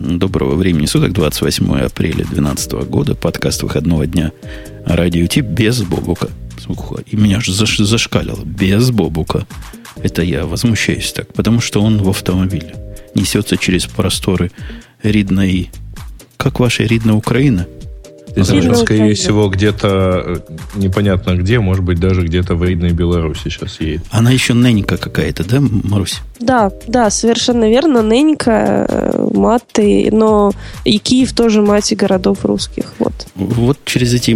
Доброго времени суток, 28 апреля 2012 года, подкаст выходного дня радио Ти без Бобука. И меня аж заш, зашкалило. Без Бобука. Это я возмущаюсь так, потому что он в автомобиле. Несется через просторы Ридной... Как ваша Ридная Украина? Ты слышал, скорее всего, где-то э, непонятно где, может быть, даже где-то в Ридной Беларуси сейчас едет. Она еще ненька какая-то, да, Марусь? Да, да, совершенно верно. Ненька, э, маты, но и Киев тоже мать городов русских. Вот. Вот через эти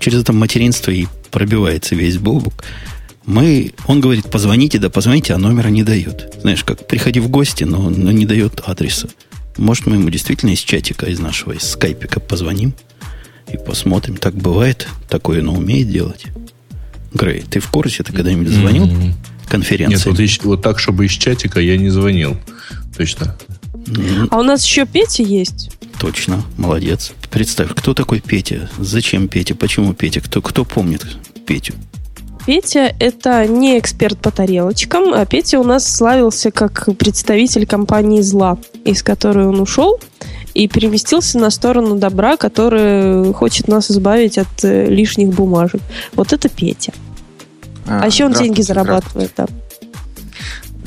через это материнство и пробивается весь Бобук. Мы, он говорит, позвоните, да позвоните, а номера не дает. Знаешь, как приходи в гости, но, но не дает адреса. Может, мы ему действительно из чатика, из нашего, из скайпика позвоним? И посмотрим. Так бывает, такое оно умеет делать. Грей, ты в курсе? Ты когда-нибудь звонил? Mm-hmm. Конференции? Нет, вот, вот так, чтобы из чатика я не звонил. Точно. Mm-hmm. А у нас еще Петя есть. Точно, молодец. Представь, кто такой Петя? Зачем Петя? Почему Петя? Кто, кто помнит Петю? Петя – это не эксперт по тарелочкам, а Петя у нас славился как представитель компании «Зла», из которой он ушел и переместился на сторону добра, который хочет нас избавить от э, лишних бумажек. Вот это Петя. А, а еще он деньги зарабатывает, да.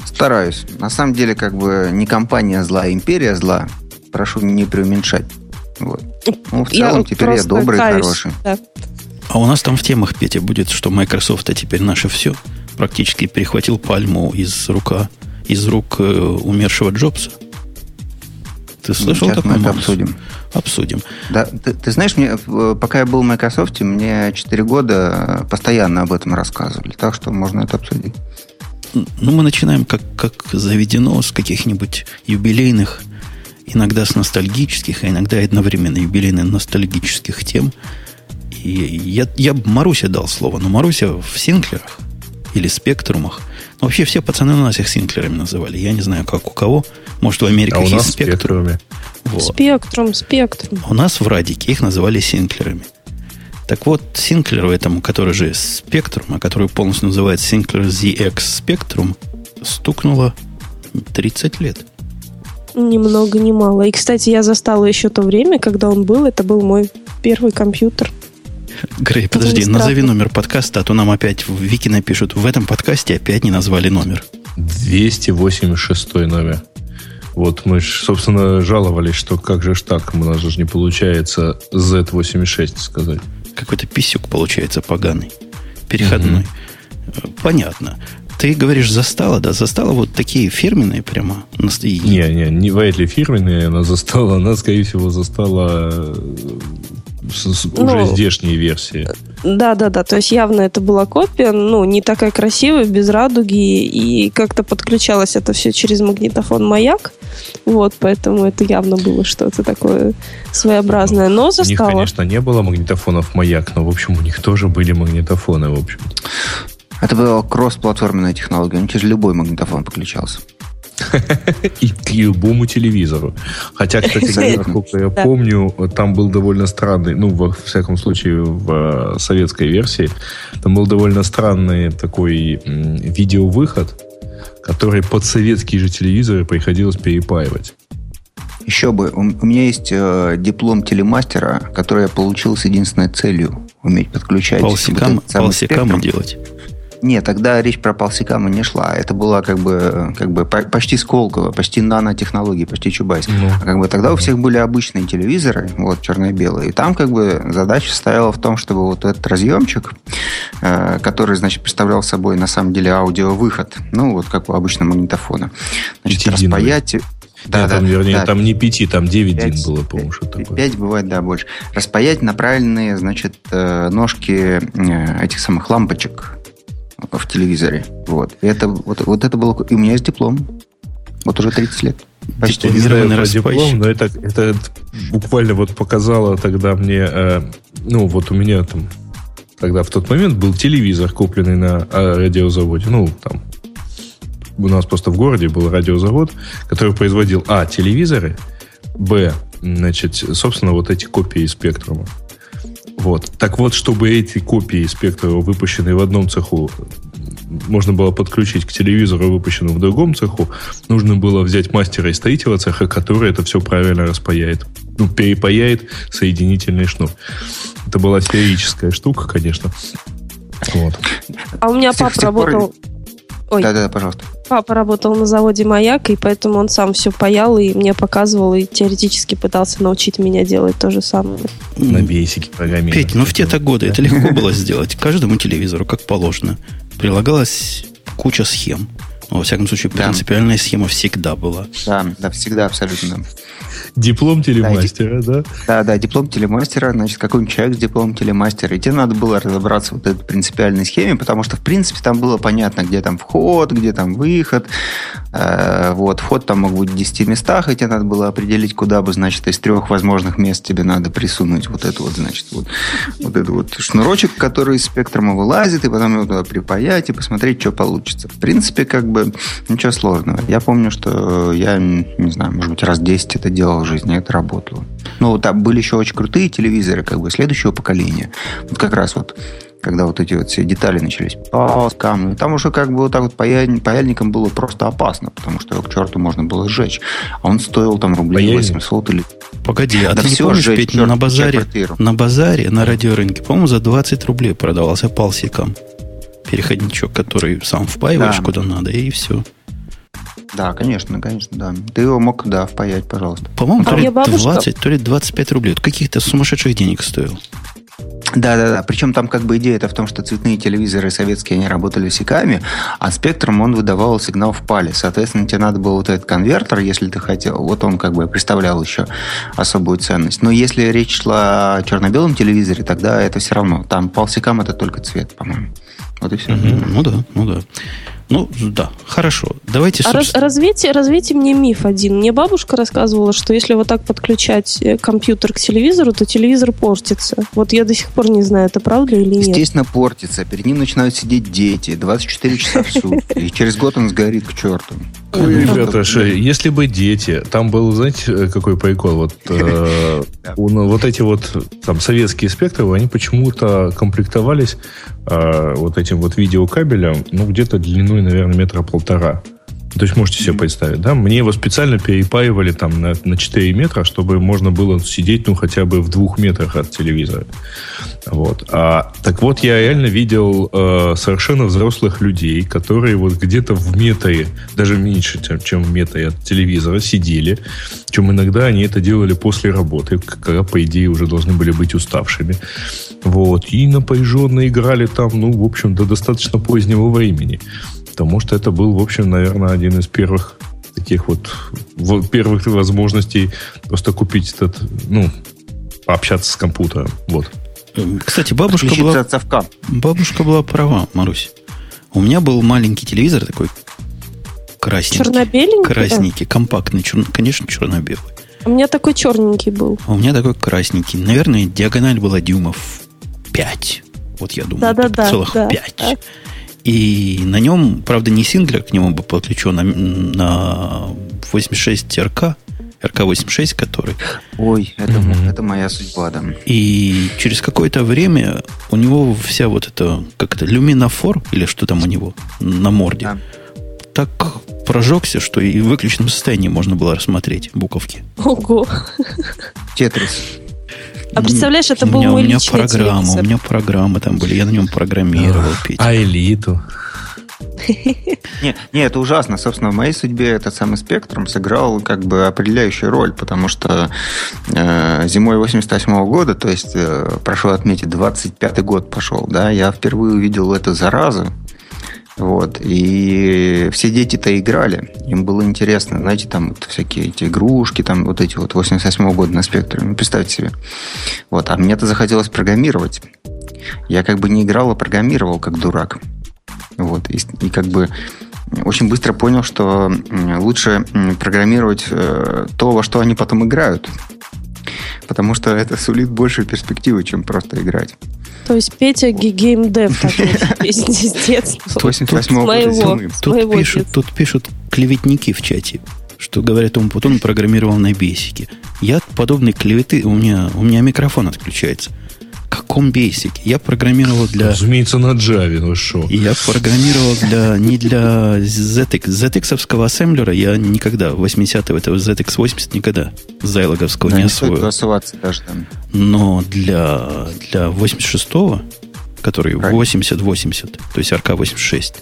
Стараюсь. На самом деле, как бы не компания зла, а империя зла. Прошу не преуменьшать. Вот. Ну, в целом, я теперь я добрый, каюсь, хороший. Да. А у нас там в темах, Петя, будет, что Microsoft а теперь наше все. Практически перехватил пальму из рука, из рук э, умершего Джобса. Ты слышал Сейчас такой мы это обсудим. Обсудим. Да, ты, ты знаешь, мне, пока я был в Microsoft, мне 4 года постоянно об этом рассказывали. Так что можно это обсудить. Ну, мы начинаем, как, как заведено, с каких-нибудь юбилейных, иногда с ностальгических, а иногда одновременно юбилейных ностальгических тем. И я, я Маруся дал слово, но Маруся в Синклерах или Спектрумах – вообще все пацаны у нас их синклерами называли. Я не знаю, как у кого. Может, в Америке а у нас спектрумами. Вот. Спектрум, спектрум. У нас в Радике их называли синклерами. Так вот, Синклеру этому, который же Spectrum, а который полностью называется Sinclair ZX Spectrum, стукнуло 30 лет. Ни много, ни мало. И, кстати, я застала еще то время, когда он был. Это был мой первый компьютер. Грей, подожди, назови номер подкаста, а то нам опять в Вики напишут. В этом подкасте опять не назвали номер. 286 номер. Вот мы, ж, собственно, жаловались, что как же ж так, у нас же не получается Z86 сказать. Какой-то писюк получается поганый. Переходной. Угу. Понятно. Ты говоришь, застала, да? Застала вот такие фирменные прямо? Не, не, не вряд ли фирменные она застала. Она, скорее всего, застала э, с, ну, уже здешние версии. Да, да, да. То есть явно это была копия, ну, не такая красивая, без радуги, и как-то подключалось это все через магнитофон маяк. Вот, поэтому это явно было что-то такое своеобразное. Но застало. У них, конечно, не было магнитофонов маяк, но, в общем, у них тоже были магнитофоны, в общем. Это была кросс-платформенная технология, он через любой магнитофон подключался. И к любому телевизору. Хотя, кстати насколько я помню, там был довольно странный, ну, во всяком случае, в э, советской версии, там был довольно странный такой видеовыход, который под советские же телевизоры приходилось перепаивать. Еще бы. У, меня есть э, диплом телемастера, который я получил с единственной целью уметь подключать. Вот полсекама делать. Нет, тогда речь про полсекама не шла. Это было как бы, как бы почти Сколково, почти нанотехнологии, почти Чубайс. Ну. А как бы тогда у всех были обычные телевизоры, вот, черно-белые. И там как бы задача стояла в том, чтобы вот этот разъемчик, э, который, значит, представлял собой на самом деле аудиовыход, ну, вот как у обычного магнитофона, значит, распаять... Да, Нет, да, там, вернее, да. там не пяти, там 9 дин было, по-моему, что такое. 5 бывает, да, больше. Распаять направленные, значит, э, ножки э, этих самых лампочек в телевизоре. Вот. И это, вот, вот это было... И у меня есть диплом. Вот уже 30 лет. Почти. Не знаю про диплом, но это, это буквально вот показало тогда мне... Э, ну, вот у меня там... Тогда в тот момент был телевизор, купленный на э, радиозаводе. Ну, там... У нас просто в городе был радиозавод, который производил, а, телевизоры, б, значит, собственно, вот эти копии спектрума. Вот. Так вот, чтобы эти копии спектра, выпущенные в одном цеху, можно было подключить к телевизору, выпущенному в другом цеху, нужно было взять мастера из третьего цеха, который это все правильно распаяет. Ну, перепаяет соединительный шнур. Это была сферическая штука, конечно. Вот. А у меня папа работал... Ой. Да-да, пожалуйста. Папа работал на заводе «Маяк», и поэтому он сам все паял и мне показывал, и теоретически пытался научить меня делать то же самое. На бейсике программировать. Петь, ну в те-то годы это легко было сделать. Каждому телевизору, как положено, прилагалась куча схем. Во всяком случае, принципиальная схема всегда была. Да, да, всегда абсолютно. Диплом телемастера, да? Да, да, диплом телемастера, значит, какой-нибудь человек с дипломом телемастера. И тебе надо было разобраться в вот этой принципиальной схеме, потому что, в принципе, там было понятно, где там вход, где там выход. Э, вот, вход там мог быть в 10 местах, и тебе надо было определить, куда бы, значит, из трех возможных мест тебе надо присунуть вот это вот, значит, вот, вот этот вот шнурочек, который из спектрума вылазит, и потом его туда припаять и посмотреть, что получится. В принципе, как бы ничего сложного. Я помню, что я, не знаю, может быть, раз 10 это делал жизни, это работало. Ну, там были еще очень крутые телевизоры, как бы, следующего поколения. Вот как раз вот когда вот эти вот все детали начались, полоскам, там уже как бы вот так вот паяльник, паяльником было просто опасно, потому что его к черту можно было сжечь. А он стоил там рублей Паяльник. 800 или... Погоди, а да ты не помнишь, сжечь, Петь, черт, на базаре, на базаре, на радиорынке, по-моему, за 20 рублей продавался палсиком переходничок, который сам впаиваешь да. куда надо, и все. Да, конечно, конечно, да. Ты его мог, да, впаять, пожалуйста. По-моему, а то ли бабушка... 20, то ли 25 рублей. Это каких-то сумасшедших денег стоил. Да, да, да. Причем там как бы идея это в том, что цветные телевизоры советские, они работали сиками, а спектром он выдавал сигнал в пале. Соответственно, тебе надо было вот этот конвертер, если ты хотел. Вот он как бы представлял еще особую ценность. Но если речь шла о черно-белом телевизоре, тогда это все равно. Там палсикам это только цвет, по-моему. Вот и все. Угу. Ну да, ну да. Ну, да, хорошо. Давайте, а раз, развейте, развейте мне миф один. Мне бабушка рассказывала, что если вот так подключать э, компьютер к телевизору, то телевизор портится. Вот я до сих пор не знаю, это правда или нет. Естественно, портится. Перед ним начинают сидеть дети 24 часа в сутки. И через год он сгорит к черту. Ой, ребята, если бы дети, там был, знаете, э, какой прикол? Вот, э, вот эти вот там советские спектры, они почему-то комплектовались э, вот этим вот видеокабелем, ну, где-то длиной, наверное, метра полтора. То есть можете себе представить, да? Мне его специально перепаивали там на, на 4 метра, чтобы можно было сидеть, ну, хотя бы в двух метрах от телевизора. Вот. А, так вот, я реально видел э, совершенно взрослых людей, которые вот где-то в метре, даже меньше, чем, чем в метре от телевизора, сидели. Чем иногда они это делали после работы, когда, по идее, уже должны были быть уставшими. Вот. И напряженно играли там, ну, в общем, до достаточно позднего времени потому что это был, в общем, наверное, один из первых таких вот, первых возможностей просто купить этот, ну, пообщаться с компьютером. Вот. Кстати, бабушка была, бабушка была права, Марусь. У меня был маленький телевизор такой красненький. Черно-беленький? Красненький, компактный, чер... конечно, черно-белый. У меня такой черненький был. А у меня такой красненький. Наверное, диагональ была дюймов 5. Вот я думаю, да-да-да, целых да, 5. Да. И на нем, правда, не синглер к нему был подключен, а на 86 РК, РК-86, который... Ой, это, mm-hmm. это моя судьба, да. И через какое-то время у него вся вот эта, как это, люминофор, или что там у него на морде, да. так прожегся, что и в выключенном состоянии можно было рассмотреть буковки. Ого! Тетрис. А представляешь, это был меня, мой У меня программа, телевизор. у меня программы там были, я на нем программировал. Петя. А элиту? Не, не, это ужасно. Собственно, в моей судьбе этот самый спектром сыграл как бы определяющую роль, потому что э, зимой 88 -го года, то есть, э, прошу отметить, 25-й год пошел, да, я впервые увидел эту заразу, вот. И все дети-то играли. Им было интересно. Знаете, там вот всякие эти игрушки, там вот эти вот 88 года на спектре. Ну, представьте себе. Вот. А мне-то захотелось программировать. Я как бы не играл, а программировал как дурак. Вот. И, и как бы очень быстро понял, что лучше программировать э, то, во что они потом играют. Потому что это сулит большую перспективу, чем просто играть. То есть Петя геймдев такой с детства. 88 моего, тут, пишут, тут пишут клеветники в чате, что говорят, он потом программировал на бесике. Я подобной клеветы, у меня, у меня микрофон отключается. Каком Basic? Я программировал для... Разумеется, на Java, ну что? Я программировал для, не для ZX. ZX-овского ассемблера я никогда, 80-го, этого ZX80 никогда зайлоговского да, не освоил. даже там. Но для, для 86-го, который 8080, то есть RK86,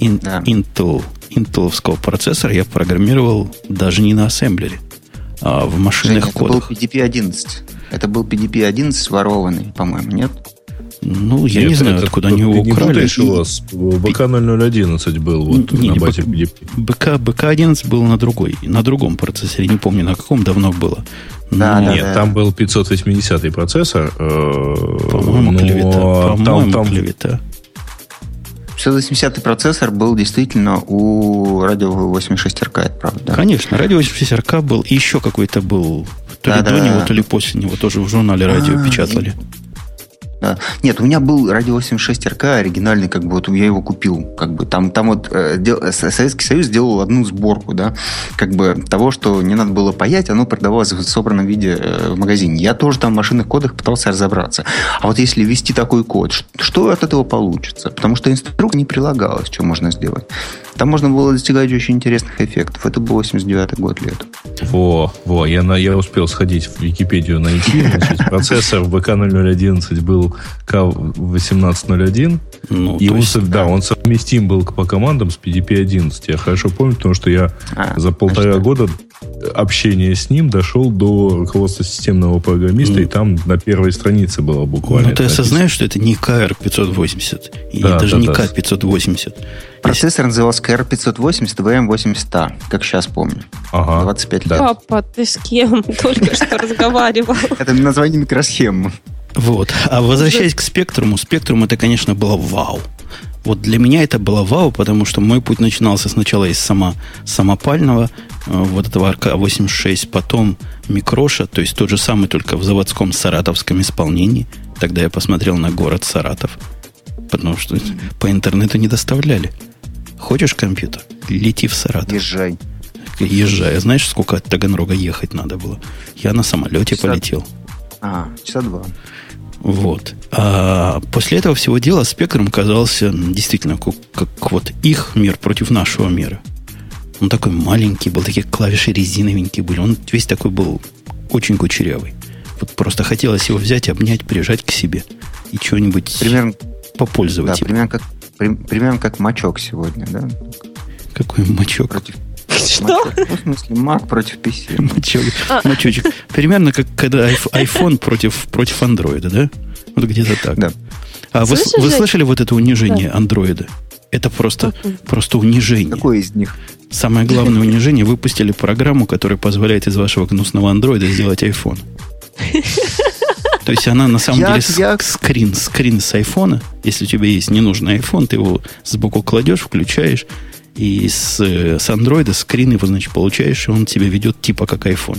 ин, да. Intel, интеловского процессора я программировал даже не на ассемблере, а в машинных Женя, кодах. Это был PDP-11. Это был PDP-11 ворованный, по-моему, нет? Ну, я Нет, не знаю, откуда они его украли. Не у вас. БК-0011 был вот не, на базе PDP. БК, БК-11 был на другой, на другом процессоре. Не помню, на каком давно было. Да, Нет, да, там был 580 процессор. Э, По-моему, клевета. По-моему, там, там, клевета. 680 процессор был действительно у радио 86 РК, это правда. Конечно, радио 86 РК был, и еще какой-то был, то да, ли да, до него, то ли после него, тоже в журнале радио а, печатали. Да. Нет, у меня был радио 86 РК оригинальный, как бы вот я его купил. Как бы там, там вот э, дел, Советский Союз сделал одну сборку, да, как бы того, что не надо было паять, оно продавалось в собранном виде э, в магазине. Я тоже там в машинных кодах пытался разобраться. А вот если ввести такой код, что от этого получится? Потому что инструкция не прилагалась, что можно сделать. Там можно было достигать очень интересных эффектов. Это был 89 год лет. Во, во, я, на, я успел сходить в Википедию найти. Значит, процессор БК-0011 был К1801. Ну, и он, есть, да, он совместим был по командам с PDP-11. Я хорошо помню, потому что я а, за полтора значит, года общения с ним дошел до руководства системного программиста, mm. и там на первой странице было буквально. Ну, ты осознаешь, что это не KR580, и да, даже да, не да. K580. Процессор назывался KR580 VM800, как сейчас помню. Ага. 25 лет. Папа, ты с кем только что разговаривал? Это название микросхемы. Вот. А возвращаясь к спектруму, спектрум это, конечно, было вау. Вот для меня это было вау, потому что мой путь начинался сначала из само, самопального, э, вот этого РК-86, потом микроша, то есть тот же самый, только в заводском саратовском исполнении. Тогда я посмотрел на город Саратов, потому что по интернету не доставляли. Хочешь компьютер? Лети в Саратов. Езжай. Езжай. А знаешь, сколько от Таганрога ехать надо было? Я на самолете часа... полетел. А, часа два. Вот. А после этого всего дела спектром казался действительно как, как вот их мир против нашего мира. Он такой маленький был, такие клавиши резиновенькие были. Он весь такой был очень кучерявый. Вот просто хотелось его взять, обнять, прижать к себе и чего-нибудь примерно, попользовать. Да, примерно как, при, примерно как мачок сегодня, да? Какой мачок? Против, что? Ну, в смысле, Mac против PC. Мачок, а. мачочек. Примерно как когда iPhone против, против Android, да? Вот где-то так. Да. А вы, вы слышали вот это унижение андроида? Это просто, просто унижение. Какое из них? Самое главное унижение. Выпустили программу, которая позволяет из вашего гнусного андроида сделать iPhone. То есть она на самом я, деле я... скрин, скрин с айфона. Если у тебя есть ненужный iPhone, ты его сбоку кладешь, включаешь, и с, с андроида скрин его, значит, получаешь, и он тебя ведет типа как iPhone.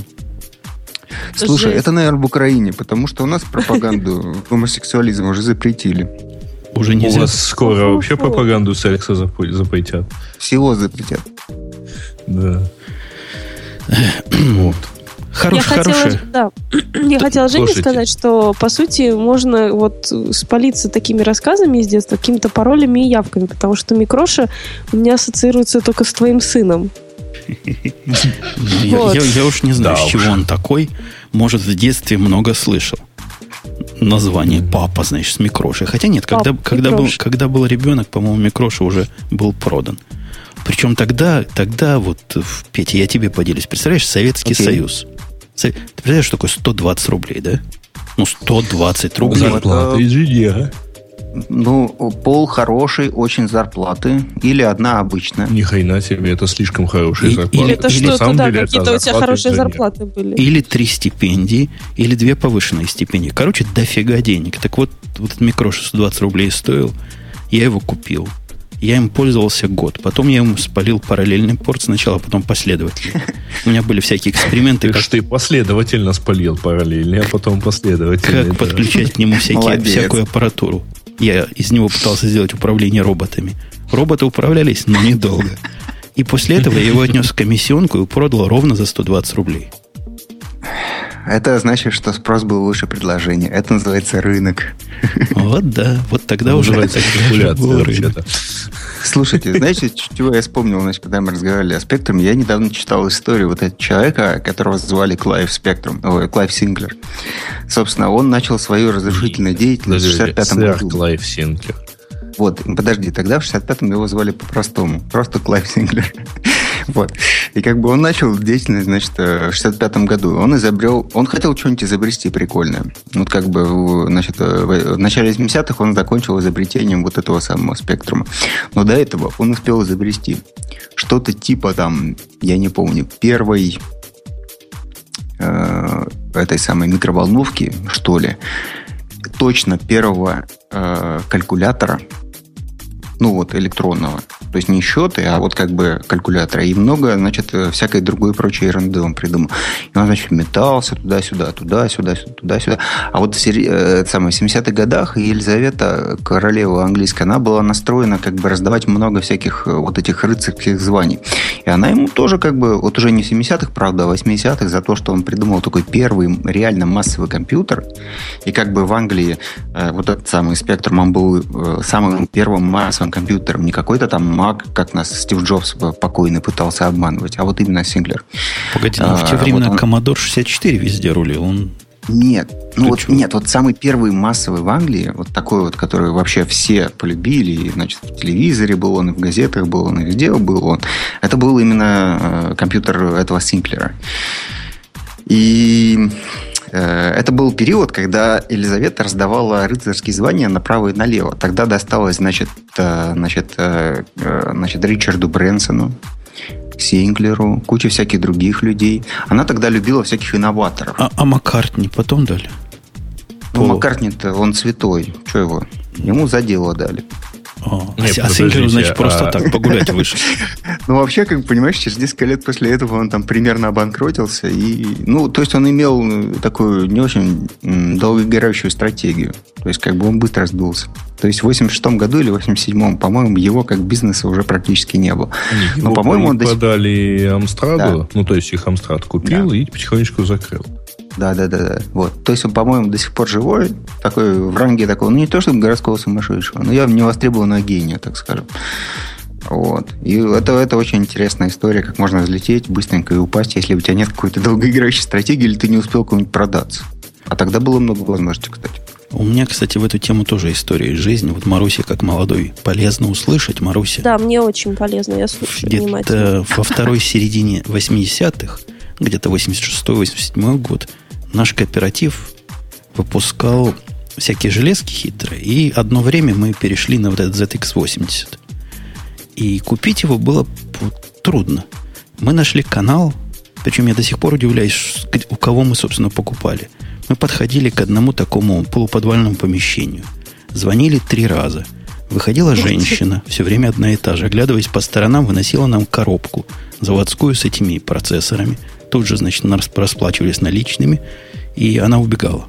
Слушай, это, наверное, в Украине, потому что у нас пропаганду гомосексуализма уже запретили. Уже нельзя. У вас скоро вообще пропаганду секса запретят. Всего запретят. Да. вот. Хорош, я хотела, да, я хотела Жене сказать, что по сути можно вот спалиться такими рассказами из детства, какими-то паролями и явками, потому что Микроша у меня ассоциируется только с твоим сыном. Я уж не знаю, с чего он такой. Может, в детстве много слышал. Название папа, значит, с микрошей. Хотя нет, когда, когда, был, когда был ребенок, по-моему, микроша уже был продан. Причем тогда, тогда вот, Петя, я тебе поделюсь. Представляешь, Советский okay. Союз. Ты представляешь, что такое 120 рублей, да? Ну, 120 рублей. Зарплата, извини, а? Ну, пол хороший, очень зарплаты. Или одна обычная. Ни хрена себе, это слишком хорошие и, зарплаты. Или это что, туда какие-то у тебя хорошие зарплаты были. Или три стипендии, или две повышенные стипендии. Короче, дофига денег. Так вот, вот этот микрош 120 рублей стоил, я его купил. Я им пользовался год. Потом я ему спалил параллельный порт сначала, а потом последовательно. У меня были всякие эксперименты. Ты как... ты последовательно спалил параллельный, а потом последовательно. Как подключать к нему всякие, всякую аппаратуру. Я из него пытался сделать управление роботами. Роботы управлялись, но недолго. И после этого я его отнес в комиссионку и продал ровно за 120 рублей. Это значит, что спрос был выше предложения. Это называется рынок. Вот да, вот тогда уже калькуляция. Слушайте, знаете, чего я вспомнил, значит, когда мы разговаривали о спектруме, я недавно читал историю вот этого человека, которого звали Клайв Спектрум, ой, Клайв Синклер. Собственно, он начал свою разрушительную деятельность в 65 году. Клайв Синклер. Вот, подожди, тогда в 65-м его звали по-простому. Просто Клайв Синглер. Вот. И как бы он начал деятельность, значит, э, в 65-м году. Он изобрел, он хотел что-нибудь изобрести прикольное. Вот как бы, значит, э, в начале 70-х он закончил изобретением вот этого самого спектрума. Но до этого он успел изобрести что-то типа там, я не помню, первой э, этой самой микроволновки, что ли, точно первого э, калькулятора, ну вот электронного, то есть не счеты, а вот как бы калькулятора. И много, значит, всякой другой прочей ерунды он придумал. И он, значит, метался туда-сюда, туда-сюда, туда-сюда. А вот в, э, в 70-х годах Елизавета, королева английская, она была настроена как бы раздавать много всяких э, вот этих рыцарских званий. И она ему тоже как бы, вот уже не в 70-х, правда, а 80-х, за то, что он придумал такой первый реально массовый компьютер. И как бы в Англии э, вот этот самый спектр, он был э, самым первым массовым компьютером, не какой-то там Mac, как нас Стив Джобс покойный пытался обманывать, а вот именно Синглер. Погоди, ну, в те а, времена вот он... Commodore 64 везде рулил, он нет, ну вот, нет, вот самый первый массовый в Англии, вот такой вот, который вообще все полюбили, значит, в телевизоре был он, и в газетах был он, и везде был он. Это был именно э, компьютер этого Синклера. И это был период, когда Елизавета раздавала рыцарские звания направо и налево. Тогда досталось, значит, э, значит, э, значит Ричарду Брэнсону, Синглеру, куча всяких других людей. Она тогда любила всяких инноваторов. А, а Маккартни потом дали? Ну, Маккартни-то, он святой. Что его? Ему за дело дали. А, Нет, а Синглер, значит, просто а... так погулять вышел. Ну, вообще, как понимаешь, через несколько лет после этого он там примерно обанкротился. И, ну, то есть он имел э, такую не очень долгоиграющую стратегию. То есть, как бы он быстро сдулся. То есть в 86 году или 87-м, по-моему, его как бизнеса уже практически не было. Они Но, по-моему, он продали Амстраду, да. ну, то есть их Амстрад купил да. и потихонечку закрыл. Да, да, да, да. Вот. То есть он, по-моему, до сих пор живой, такой в ранге такого, ну не то чтобы городского сумасшедшего, но я не востребованного гения, так скажем. Вот. И это, это очень интересная история, как можно взлететь быстренько и упасть, если у тебя нет какой-то долгоиграющей стратегии или ты не успел кому-нибудь продаться. А тогда было много возможностей, кстати. У меня, кстати, в эту тему тоже история из жизни. Вот Маруся, как молодой, полезно услышать. Маруся. Да, мне очень полезно, я слушаю Где-то во второй середине 80-х, где-то 86-87 год, наш кооператив выпускал всякие железки хитрые. И одно время мы перешли на вот этот ZX80. И купить его было трудно. Мы нашли канал, причем я до сих пор удивляюсь, у кого мы, собственно, покупали. Мы подходили к одному такому полуподвальному помещению. Звонили три раза. Выходила женщина, все время одна и та же, оглядываясь по сторонам, выносила нам коробку заводскую с этими процессорами. Тут же, значит, расплачивались наличными, и она убегала.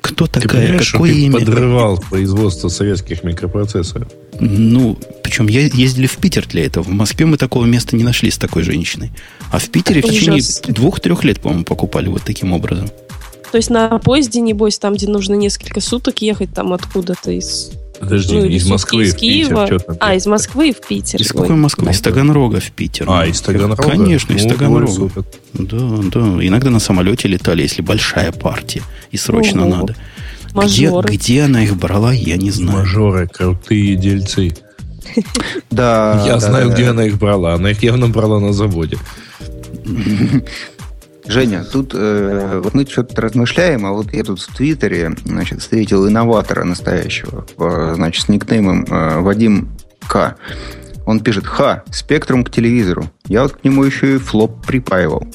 Кто такая? Ты Какое имя? подрывал производство советских микропроцессоров. Ну, причем я ездили в Питер для этого. В Москве мы такого места не нашли с такой женщиной. А в Питере в течение двух-трех лет, по-моему, покупали вот таким образом. То есть на поезде, небось, там, где нужно несколько суток ехать там откуда-то из Подожди, ну, из Москвы из в Киева. Питер. А, из Москвы в Питер. Из какой Москвы? Из Таганрога в Питер. А, из Таганрога? Конечно, из ну, Таганрога. Да, да. Иногда на самолете летали, если большая партия и срочно Ого. надо. Где, где она их брала, я не знаю. Мажоры, крутые дельцы. Да. Я знаю, где она их брала. Она их явно брала на заводе. Женя, тут э, вот мы что-то размышляем, а вот я тут в Твиттере значит, встретил инноватора настоящего, э, значит, с никнеймом э, Вадим К. Он пишет, ха, спектрум к телевизору. Я вот к нему еще и флоп припаивал.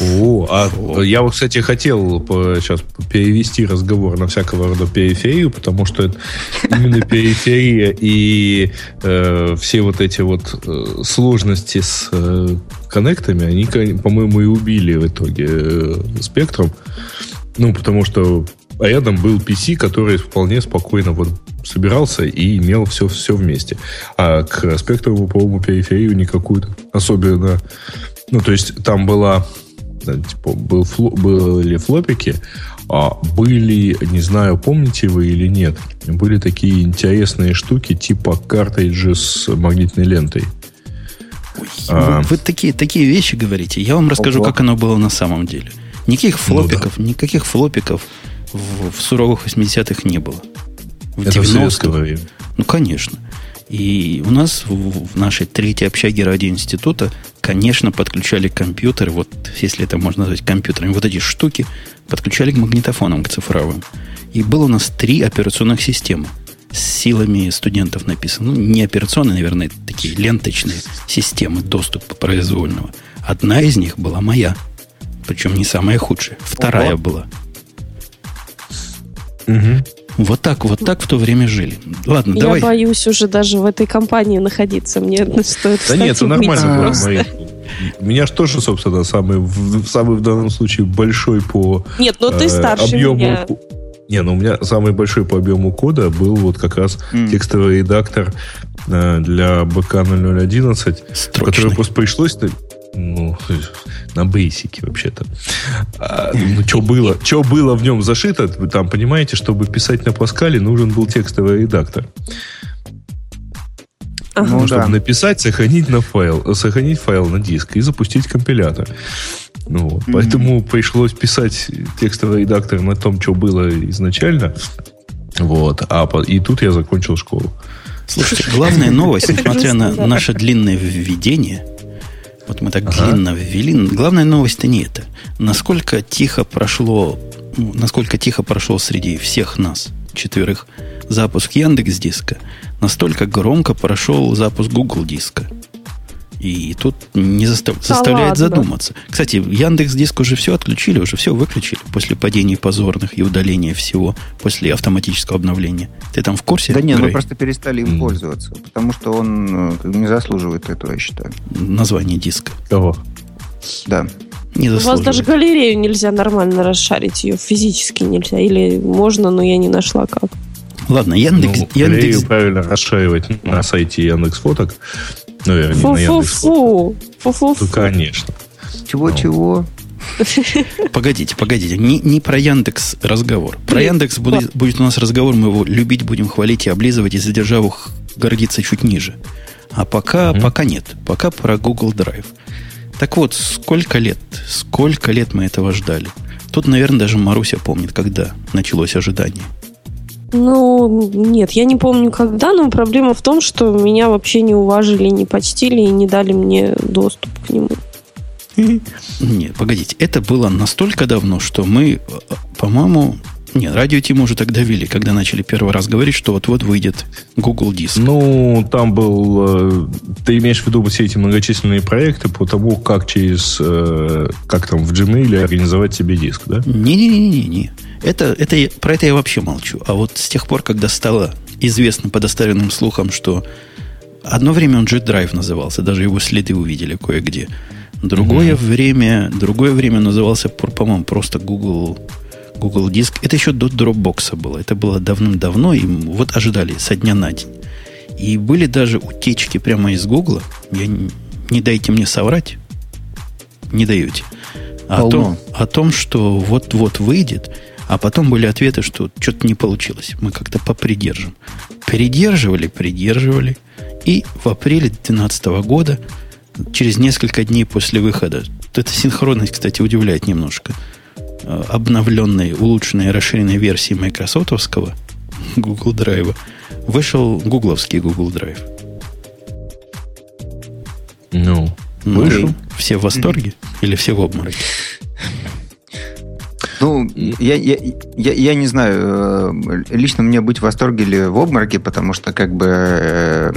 О, а я вот, кстати, хотел сейчас перевести разговор на всякого рода периферию, потому что именно периферия и э, все вот эти вот э, сложности с э, коннектами, они, по-моему, и убили в итоге э, спектром. Ну, потому что рядом был PC, который вполне спокойно вот собирался и имел все, все вместе. А к спектру, по-моему, периферию никакую особенно... Ну, то есть там была типа, был фло, были флопики, а были, не знаю, помните вы или нет, были такие интересные штуки типа картриджи с магнитной лентой. А, вы, вы такие, такие вещи говорите. Я вам расскажу, Ого. как оно было на самом деле. Никаких флопиков, ну, да. никаких флопиков в, в суровых 80-х не было. В Это 90-х. Ну, конечно. И у нас в, в нашей третьей общаге радиоинститута, конечно, подключали компьютеры, вот если это можно назвать компьютерами, вот эти штуки подключали к магнитофонам, к цифровым. И было у нас три операционных системы с силами студентов написано. Ну, не операционные, наверное, такие ленточные системы доступа произвольного. Одна из них была моя. Причем не самая худшая. Вторая Ого. была. Угу. Вот так, вот так в то время жили. Ладно, Я давай. Я боюсь уже даже в этой компании находиться. Мне стоит Да нет, это нормально. У меня же тоже, собственно, самый, самый в данном случае большой по Нет, но ты э, старше объему, меня. Не, ну у меня самый большой по объему кода был вот как раз mm. текстовый редактор э, для БК 0011, который просто пришлось ну, на бейсике вообще-то. А, ну, что было, что было в нем зашито, там, понимаете, чтобы писать на Паскале, нужен был текстовый редактор. Ага. Ну, чтобы да. написать, сохранить на файл, сохранить файл на диск и запустить компилятор. Ну, вот. mm-hmm. Поэтому пришлось писать текстовый редактор на том, что было изначально. Вот. А, и тут я закончил школу. Слушайте, главная новость, несмотря на наше длинное введение, вот мы так ага. длинно ввели, главная новость-то не это. Насколько тихо прошло, ну, насколько тихо прошло среди всех нас, четверых, запуск Яндекс Диска, настолько громко прошел запуск Google Диска. И тут не застав... да заставляет ладно. задуматься. Кстати, Яндекс Диск уже все отключили, уже все выключили после падений позорных и удаления всего после автоматического обновления. Ты там в курсе? Да нет, мы просто перестали им mm. пользоваться, потому что он э, не заслуживает этого, я считаю. Название диска. Кого? Да. Не У вас даже галерею нельзя нормально расшарить, ее физически нельзя. Или можно, но я не нашла как. Ладно, Яндекс... Ну, Яндекс... правильно расшаривать на сайте Яндекс Фоток. Ну, вернее, фу, на Яндекс фу, фу, фу, фу, конечно. Чего-чего? Погодите, погодите. Не, не про Яндекс разговор. Про Яндекс будет, будет у нас разговор, мы его любить будем, хвалить и облизывать, и задержав их гордиться чуть ниже. А пока, mm-hmm. пока нет. Пока про Google Drive. Так вот, сколько лет, сколько лет мы этого ждали? Тут, наверное, даже Маруся помнит, когда началось ожидание. Ну, нет, я не помню когда, но проблема в том, что меня вообще не уважили, не почтили и не дали мне доступ к нему. Нет, погодите, это было настолько давно, что мы, по-моему, нет, радио Тиму уже тогда вели, когда начали первый раз говорить, что вот-вот выйдет Google Диск. Ну, там был... Э, ты имеешь в виду все эти многочисленные проекты по тому, как через... Э, как там в Gmail организовать себе диск, да? Не-не-не-не. Это, это, про это я вообще молчу. А вот с тех пор, когда стало известно по доставленным слухам, что одно время он Jet Drive назывался, даже его следы увидели кое-где. Другое mm-hmm. время, другое время назывался, по-моему, просто Google, Google Диск. Это еще до Dropbox было. Это было давным-давно, и вот ожидали со дня на день. И были даже утечки прямо из Гугла. Я не, не дайте мне соврать. Не даете. О том, о том, что вот-вот выйдет, а потом были ответы, что что-то не получилось. Мы как-то попридержим. Придерживали, придерживали. И в апреле 2012 года, через несколько дней после выхода, эта синхронность, кстати, удивляет немножко, э, обновленной, улучшенной, расширенной версии майкрософтовского Google Drive вышел гугловский Google Drive. Ну, вышел. Все в восторге или все в обмороке? Ну, я, я, я, я не знаю, э, лично мне быть в восторге или в обмороке, потому что как бы э,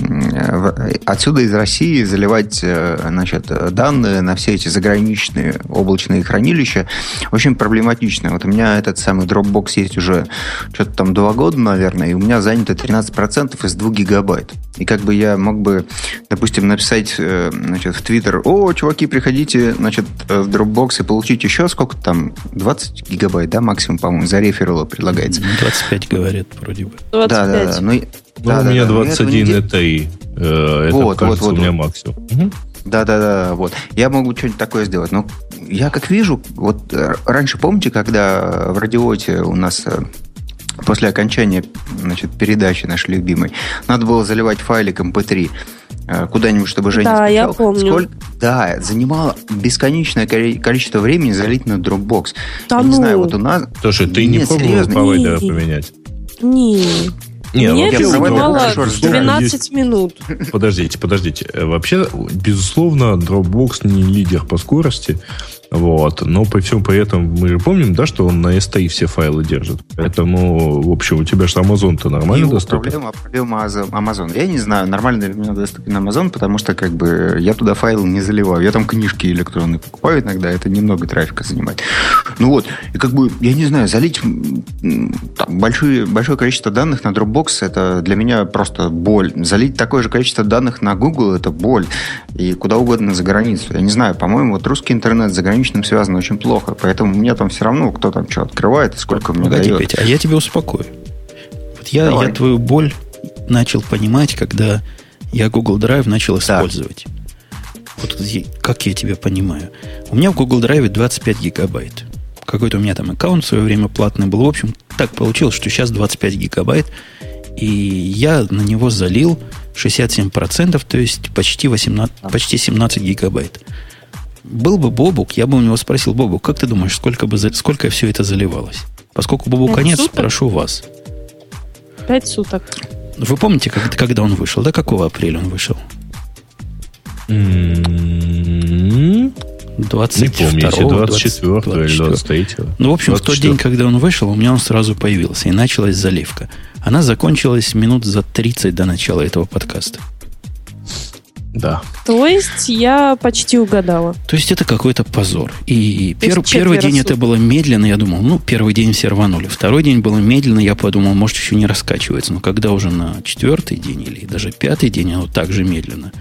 отсюда из России заливать э, значит, данные на все эти заграничные облачные хранилища очень проблематично. Вот у меня этот самый Dropbox есть уже что-то там два года, наверное, и у меня занято 13% из 2 гигабайт. И как бы я мог бы, допустим, написать значит, в Twitter, о, чуваки, приходите значит, в Dropbox и получить еще сколько там, 20 гигабайт, да, максимум, по-моему, за реферала предлагается. 25 говорят, вроде бы. 25. Да, да, да. Ну, ну да, у меня да, 21 это и э, это, вот, кажется, вот, вот, у меня максимум. Угу. Да-да-да, вот. Я могу что-нибудь такое сделать. Но я как вижу, вот э, раньше, помните, когда в радиоте у нас э, после окончания значит, передачи нашей любимой, надо было заливать файлик MP3 э, куда-нибудь, чтобы Женя Да, скачал. я помню. Сколько, да, занимало бесконечное количество времени залить на Dropbox. Да я ну. не знаю, вот у нас... Слушай, ты Нет, не пробовал провайдера поменять? Нет. Не, Мне это занимало 12 минут. Подождите, подождите. Вообще, безусловно, Dropbox не лидер по скорости. Вот. Но при всем при этом мы же помним, да, что он на STI все файлы держит. Поэтому, в общем, у тебя же Amazon-то нормально доступен. Проблема, проблема Amazon. Я не знаю, нормально ли у меня доступен Amazon, потому что как бы я туда файлы не заливаю. Я там книжки электронные покупаю иногда, это немного трафика занимает. Ну вот, и как бы, я не знаю, залить там, большое, большое количество данных на Dropbox, это для меня просто боль. Залить такое же количество данных на Google, это боль. И куда угодно за границу. Я не знаю, по-моему, вот русский интернет за границей заграничным связано очень плохо. Поэтому мне там все равно, кто там что открывает, сколько мне Погоди, дает. Петя, а я тебя успокою. Вот я, я твою боль начал понимать, когда я Google Drive начал использовать. Да. Вот как я тебя понимаю. У меня в Google Drive 25 гигабайт. Какой-то у меня там аккаунт в свое время платный был. В общем, так получилось, что сейчас 25 гигабайт. И я на него залил 67%, то есть почти, 18, почти 17 гигабайт. Был бы Бобук, я бы у него спросил, Бобук, как ты думаешь, сколько, бы, сколько все это заливалось? Поскольку Бобук конец, суток? спрошу вас. Пять суток. Вы помните, как, когда он вышел? Да, какого апреля он вышел? 22 Не помните, 24 или 23 Ну, в общем, 24. в тот день, когда он вышел, у меня он сразу появился, и началась заливка. Она закончилась минут за 30 до начала этого подкаста. Да. То есть я почти угадала. То есть это какой-то позор. И пер, первый день суток. это было медленно, я думал, ну, первый день все рванули. Второй день было медленно, я подумал, может, еще не раскачивается. Но когда уже на четвертый день или даже пятый день оно также медленно,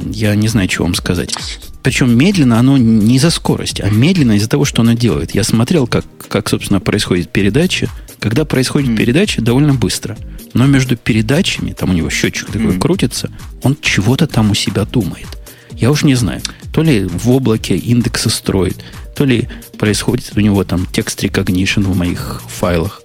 я не знаю, что вам сказать. Причем медленно оно не из-за скорости, а медленно из-за того, что оно делает. Я смотрел, как, как собственно, происходит передача. Когда происходит mm. передача, довольно быстро – но между передачами, там у него счетчик такой mm. крутится, он чего-то там у себя думает. Я уж не знаю. То ли в облаке индексы строит, то ли происходит у него там текст recognition в моих файлах.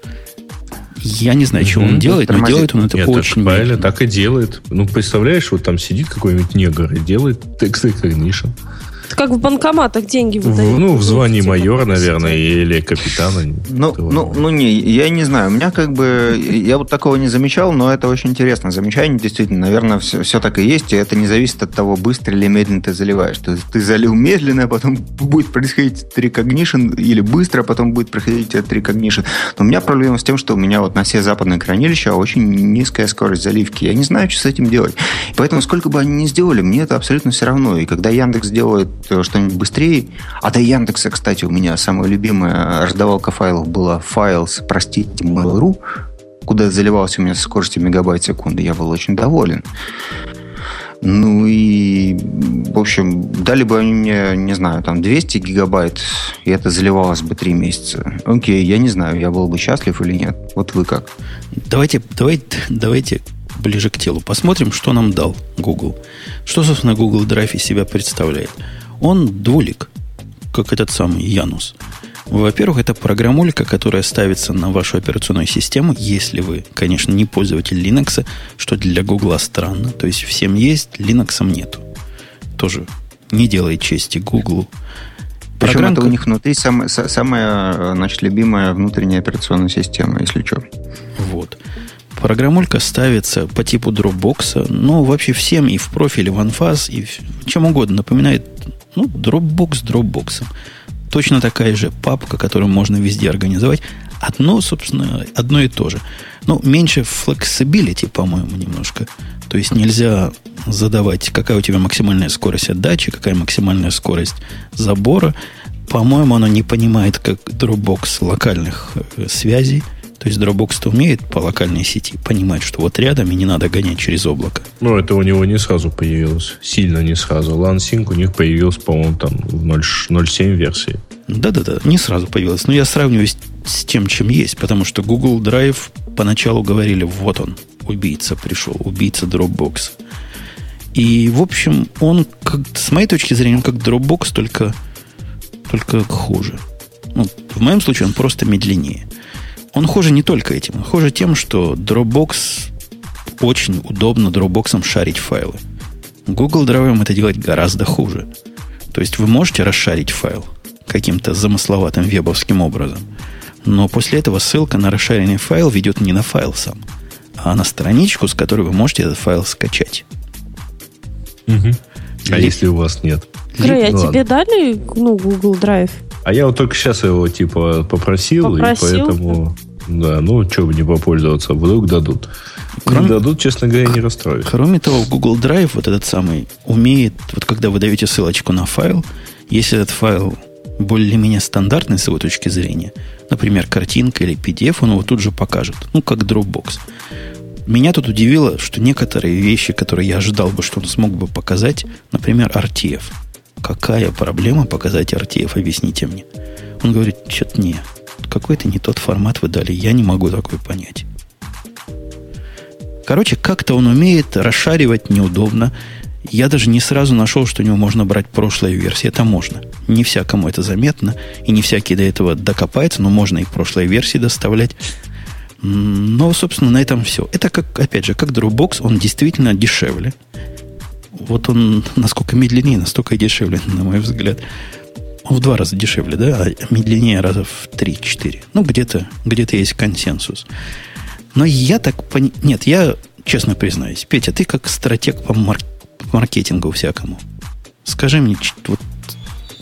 Я не знаю, mm-hmm. чего он делает, но делает он это Нет, очень так, правильно, так и делает. Ну, представляешь, вот там сидит какой-нибудь негр и делает текст recognition. Это как в банкоматах деньги выдают. Ну, в звании типа, майора, наверное, или капитана. Ну, ну, ну, не, я не знаю. У меня как бы... Я вот такого не замечал, но это очень интересно. Замечание действительно, наверное, все, все так и есть. И это не зависит от того, быстро или медленно ты заливаешь. Ты, ты залил медленно, а потом будет происходить recognition, или быстро, а потом будет происходить этот. Но у меня проблема с тем, что у меня вот на все западные хранилища очень низкая скорость заливки. Я не знаю, что с этим делать. Поэтому сколько бы они ни сделали, мне это абсолютно все равно. И когда Яндекс делает что-нибудь быстрее. А до Яндекса, кстати, у меня самая любимая раздавалка файлов была Files, простите, Mail.ru, куда заливался у меня со скоростью мегабайт в секунду. Я был очень доволен. Ну и, в общем, дали бы они мне, не знаю, там 200 гигабайт, и это заливалось бы 3 месяца. Окей, я не знаю, я был бы счастлив или нет. Вот вы как? Давайте, давайте, давайте ближе к телу. Посмотрим, что нам дал Google. Что, собственно, Google Drive из себя представляет. Он двулик, как этот самый Янус. Во-первых, это программулька, которая ставится на вашу операционную систему, если вы, конечно, не пользователь Linux, что для Google странно. То есть всем есть, Linux нету. Тоже не делает чести Google. Причем Программка... это у них внутри сам, самая, значит, любимая внутренняя операционная система, если что. Вот. Программулька ставится по типу Dropbox, но вообще всем и в профиле в OneFaz, и чем угодно. Напоминает ну, Dropbox Dropbox. Точно такая же папка, которую можно везде организовать. Одно, собственно, одно и то же. Ну, меньше flexibility, по-моему, немножко. То есть нельзя задавать, какая у тебя максимальная скорость отдачи, какая максимальная скорость забора. По-моему, оно не понимает, как Dropbox локальных э, связей. То есть Dropbox-то умеет по локальной сети понимать, что вот рядом и не надо гонять через облако. Ну, это у него не сразу появилось. Сильно не сразу. LAN у них появился, по-моему, там в 0.7 версии. Да-да-да, не сразу появилось. Но я сравниваю с, с тем, чем есть, потому что Google Drive поначалу говорили, вот он, убийца пришел, убийца Dropbox. И, в общем, он, как, с моей точки зрения, он как Dropbox, только, только хуже. Ну, в моем случае он просто медленнее. Он хуже не только этим, он хуже тем, что Dropbox очень удобно Dropbox шарить файлы. Google Drive это делать гораздо хуже. То есть вы можете расшарить файл каким-то замысловатым вебовским образом, но после этого ссылка на расшаренный файл ведет не на файл сам, а на страничку, с которой вы можете этот файл скачать. Угу. А Ли... если у вас нет? Грей, а ну, тебе дали ну, Google Drive? А я вот только сейчас его типа попросил, попросил? и поэтому, да, ну, что бы не попользоваться, вдруг дадут. Кроме, не дадут, честно говоря, не расстроюсь. Кроме того, Google Drive, вот этот самый, умеет, вот когда вы даете ссылочку на файл, если этот файл более-менее стандартный с его точки зрения, например, картинка или PDF, он его тут же покажет, ну, как Dropbox. Меня тут удивило, что некоторые вещи, которые я ожидал бы, что он смог бы показать, например, RTF. Какая проблема показать RTF, объясните мне. Он говорит, что-то не, какой-то не тот формат вы дали, я не могу такой понять. Короче, как-то он умеет расшаривать неудобно. Я даже не сразу нашел, что у него можно брать прошлые версии. Это можно. Не всякому это заметно, и не всякий до этого докопается, но можно и прошлые версии доставлять. Но, собственно, на этом все. Это, как, опять же, как Dropbox, он действительно дешевле. Вот он насколько медленнее, настолько и дешевле, на мой взгляд. Он в два раза дешевле, да? А медленнее раза в 3-4. Ну, где-то где есть консенсус. Но я так... Пон... Нет, я честно признаюсь. Петя, ты как стратег по, мар... по маркетингу всякому. Скажи мне вот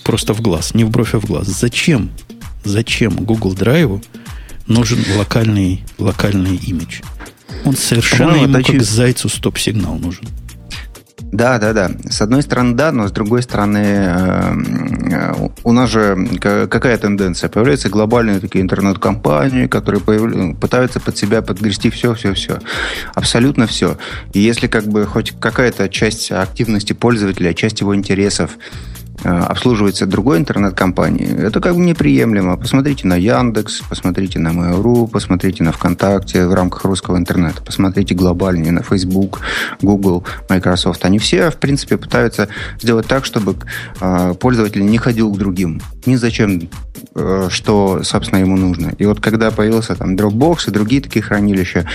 просто в глаз, не в бровь, а в глаз. Зачем, зачем Google Drive нужен локальный, локальный имидж. Он совершенно ему как зайцу стоп-сигнал нужен. Да, да, да. С одной стороны, да, но с другой стороны, э, у нас же какая тенденция? Появляются глобальные такие интернет-компании, которые появ... пытаются под себя подгрести все, все, все. Абсолютно все. И если как бы хоть какая-то часть активности пользователя, часть его интересов обслуживается другой интернет-компанией, это как бы неприемлемо. Посмотрите на Яндекс, посмотрите на Mail.ru, посмотрите на ВКонтакте в рамках русского интернета, посмотрите глобальнее на Facebook, Google, Microsoft. Они все, в принципе, пытаются сделать так, чтобы э, пользователь не ходил к другим. Ни зачем, э, что, собственно, ему нужно. И вот когда появился там Dropbox и другие такие хранилища,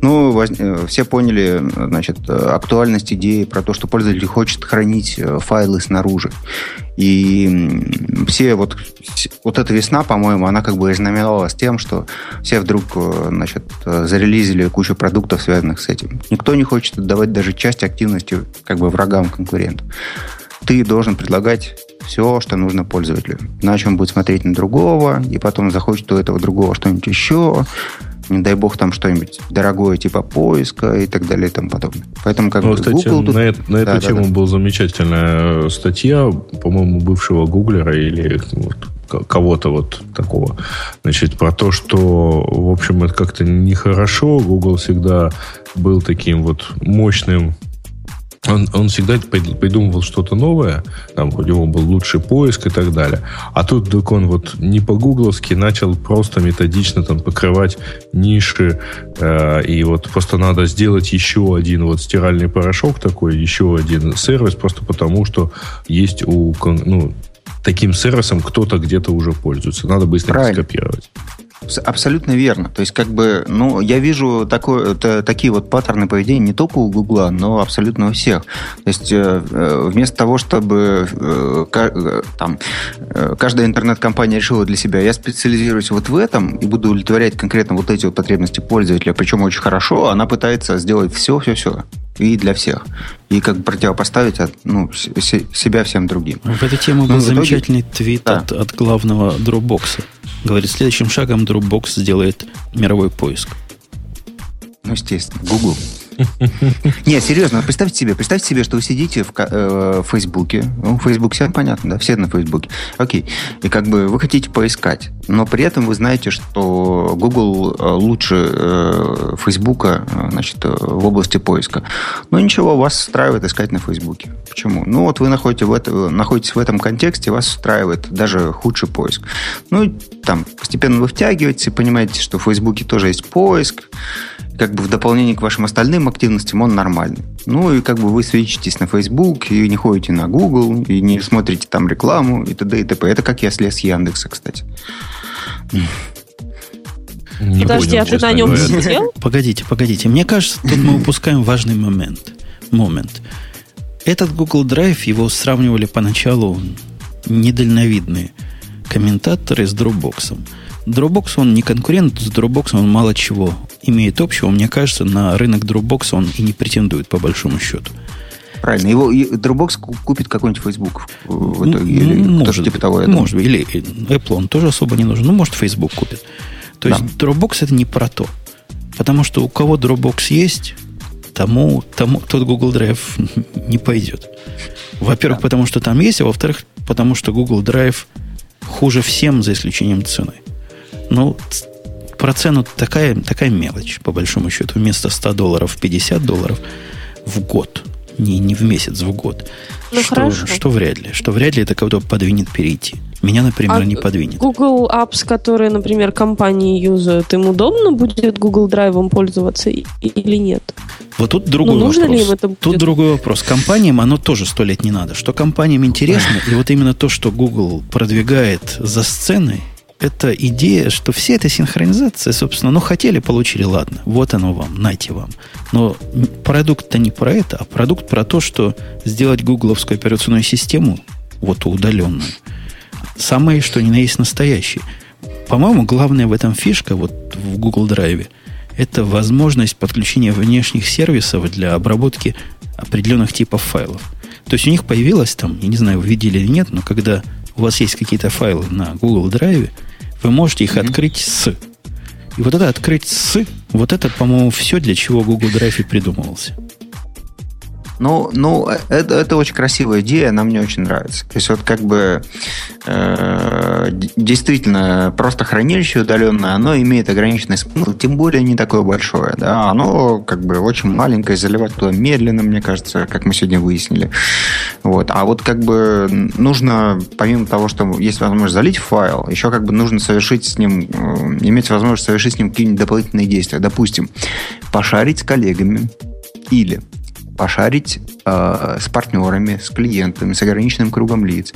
ну, воз... все поняли, значит, актуальность идеи про то, что пользователь хочет хранить файлы снаружи. И все вот, вот эта весна, по-моему, она как бы знаменовалась тем, что все вдруг э, значит, зарелизили кучу продуктов, связанных с этим. Никто не хочет отдавать даже часть активности как бы врагам конкурентов. Ты должен предлагать все, что нужно пользователю. Иначе он будет смотреть на другого, и потом захочет у этого другого что-нибудь еще не дай бог там что-нибудь дорогое типа поиска и так далее и тому подобное. Поэтому как ну, бы кстати, Google тут... на, на эту да, тему да, да. была замечательная статья, по-моему, бывшего гуглера или вот, кого-то вот такого, значит, про то, что, в общем, это как-то нехорошо. Google всегда был таким вот мощным он, он всегда придумывал что-то новое, там у него был лучший поиск и так далее. А тут вдруг он вот не по-гугловски начал просто методично там покрывать ниши, э, и вот просто надо сделать еще один вот стиральный порошок такой, еще один сервис, просто потому что есть у ну, таким сервисом кто-то где-то уже пользуется. Надо Правильно. скопировать. Абсолютно верно. То есть, как бы, ну, я вижу такое, это, такие вот паттерны поведения не только у Гугла, но абсолютно у всех. То есть, э, э вместо того, чтобы э, э, там, э, каждая интернет-компания решила для себя, я специализируюсь вот в этом и буду удовлетворять конкретно вот эти вот потребности пользователя, причем очень хорошо, она пытается сделать все-все-все и для всех. И как противопоставить от, ну, себя всем другим. В эту тему был ну, замечательный итоге... твит да. от, от главного дропбокса. Говорит, следующим шагом Dropbox сделает мировой поиск. Ну, естественно, Google. Не, серьезно, представьте себе, представьте себе, что вы сидите в, э, Фейсбуке. Ну, Facebook всем понятно, да, все на Фейсбуке. Окей. И как бы вы хотите поискать, но при этом вы знаете, что Google э, лучше э, Фейсбука, значит, в области поиска. Но ничего, вас устраивает искать на Фейсбуке. Почему? Ну, вот вы находите в это, находитесь в этом контексте, вас устраивает даже худший поиск. Ну, там, постепенно вы втягиваетесь и понимаете, что в Фейсбуке тоже есть поиск, как бы в дополнение к вашим остальным активностям он нормальный. Ну и как бы вы свечитесь на Facebook, и не ходите на Google, и не смотрите там рекламу, и т.д. и т.п. Это как я слез с Яндекса, кстати. Не Подожди, понял, а ты на нем сидел? Погодите, погодите. Мне кажется, тут мы упускаем важный момент. Момент. Этот Google Drive, его сравнивали поначалу недальновидные комментаторы с Dropbox. Dropbox, он не конкурент с Dropbox, он мало чего имеет общего. Мне кажется, на рынок Dropbox он и не претендует, по большому счету. Правильно. Его Dropbox купит какой-нибудь Facebook в итоге. Или может, типа того. Может быть. Или Apple он тоже особо не нужен. Ну, может, Facebook купит. То да. есть Dropbox это не про то. Потому что у кого Dropbox есть, тому, тому тот Google Drive не пойдет. Во-первых, да. потому что там есть, а во-вторых, потому что Google Drive хуже всем, за исключением цены. Ну, про цену такая, такая мелочь, по большому счету. Вместо 100 долларов 50 долларов в год. Не, не в месяц, в год. Ну, что, хорошо. что вряд ли. Что вряд ли это кого-то подвинет перейти. Меня, например, а не подвинет. Google Apps, которые, например, компании юзают, им удобно будет Google Drive пользоваться или нет? Вот тут другой ну, нужно вопрос. Ли им это будет? Тут другой вопрос. Компаниям оно тоже сто лет не надо. Что компаниям интересно, и вот именно то, что Google продвигает за сценой, это идея, что вся эта синхронизация, собственно, ну, хотели, получили, ладно, вот оно вам, найте вам. Но продукт-то не про это, а продукт про то, что сделать гугловскую операционную систему, вот удаленную, самое что ни на есть настоящее. По-моему, главная в этом фишка, вот в Google Drive, это возможность подключения внешних сервисов для обработки определенных типов файлов. То есть у них появилось там, я не знаю, вы видели или нет, но когда у вас есть какие-то файлы на Google Drive, вы можете их mm-hmm. открыть с. И вот это открыть с, вот это, по-моему, все, для чего Google Drive и придумывался. Ну, ну это, это очень красивая идея, она мне очень нравится. То есть вот как бы э, действительно просто хранилище удаленное, оно имеет ограниченный смысл, тем более не такое большое. Да? Оно как бы очень маленькое, заливать туда медленно, мне кажется, как мы сегодня выяснили. Вот. А вот как бы нужно, помимо того, что есть возможность залить файл, еще как бы нужно совершить с ним, э, иметь возможность совершить с ним какие-нибудь дополнительные действия. Допустим, пошарить с коллегами или пошарить э, с партнерами, с клиентами, с ограниченным кругом лиц,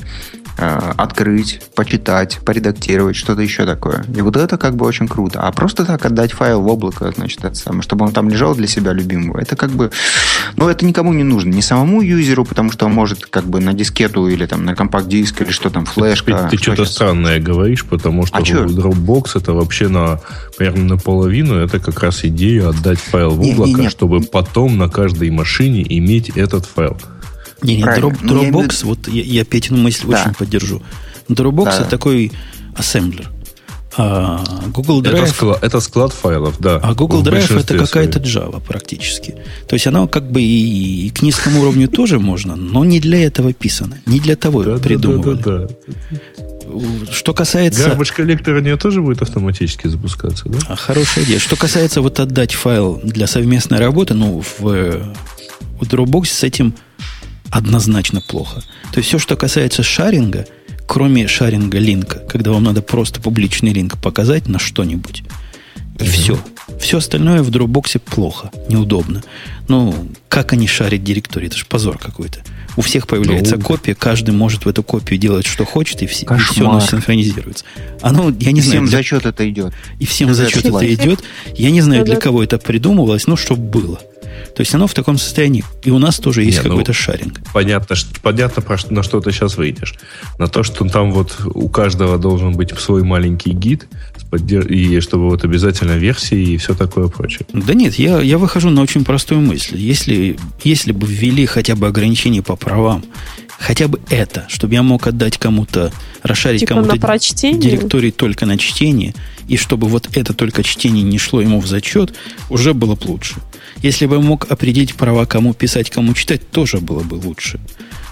открыть, почитать, поредактировать, что-то еще такое. И вот это как бы очень круто. А просто так отдать файл в облако, значит, это самое, чтобы он там лежал для себя любимого, это как бы, ну, это никому не нужно. Не самому юзеру, потому что он может как бы на дискету или там на компакт-диск или что там, флешка. Ты, ты что-то странное говоришь, потому что а Dropbox это вообще на примерно наполовину, это как раз идея отдать файл в облако, не, не, не. чтобы потом на каждой машине иметь этот файл. Не, не, Dropbox, ну, я имею... вот я, я Петину мысль да. очень поддержу. Dropbox да. это такой ассемблер. А Google Drive... Это склад, это склад файлов, да. А Google Drive это какая-то Java практически. То есть она как бы и, к низкому уровню тоже можно, но не для этого писано. Не для того да, придумывали. Да, да, да. Что касается... Garbage коллектор у нее тоже будет автоматически запускаться, да? А, хорошая идея. Что касается вот отдать файл для совместной работы, ну, в, в Dropbox с этим однозначно плохо. То есть все, что касается шаринга, кроме шаринга линка, когда вам надо просто публичный линк показать на что-нибудь, и mm-hmm. все. Все остальное в Dropbox плохо, неудобно. Ну, как они шарят директории? Это же позор какой-то. У всех появляется ну, копия, каждый может в эту копию делать, что хочет, и, все, и все оно синхронизируется. Оно, я не и знаю. Всем для... зачет это идет. И всем зачет это идет. Я не знаю, для кого это придумывалось, но чтобы было. То есть оно в таком состоянии. И у нас тоже есть какой-то ну, шаринг. Понятно, понятно, на что ты сейчас выйдешь. На то, что там вот у каждого должен быть свой маленький гид, и чтобы вот обязательно версии и все такое прочее. Да нет, я, я выхожу на очень простую мысль. Если, если бы ввели хотя бы ограничения по правам, хотя бы это, чтобы я мог отдать кому-то, расшарить типа кому-то директорий только на чтение, и чтобы вот это только чтение не шло ему в зачет, уже было бы лучше. Если бы мог определить права, кому писать, кому читать, тоже было бы лучше.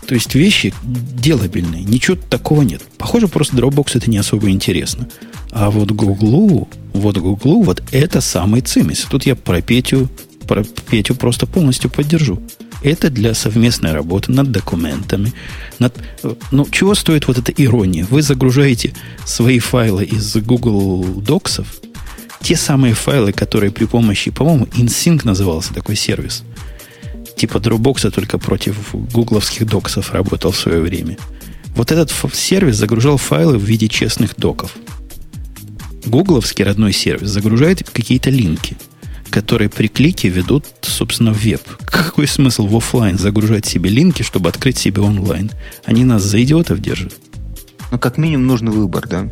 То есть вещи делабельные, ничего такого нет. Похоже, просто Dropbox это не особо интересно. А вот Google, вот Google, вот это самый цимис. Тут я про Петю, Петю просто полностью поддержу. Это для совместной работы над документами. Над, ну, чего стоит вот эта ирония? Вы загружаете свои файлы из Google Docs, те самые файлы, которые при помощи, по-моему, InSync назывался такой сервис, типа Dropbox, только против гугловских доксов работал в свое время. Вот этот сервис загружал файлы в виде честных доков. Гугловский родной сервис загружает какие-то линки, которые при клике ведут, собственно, в веб. Какой смысл в офлайн загружать себе линки, чтобы открыть себе онлайн? Они нас за идиотов держат. Ну, как минимум, нужен выбор, да?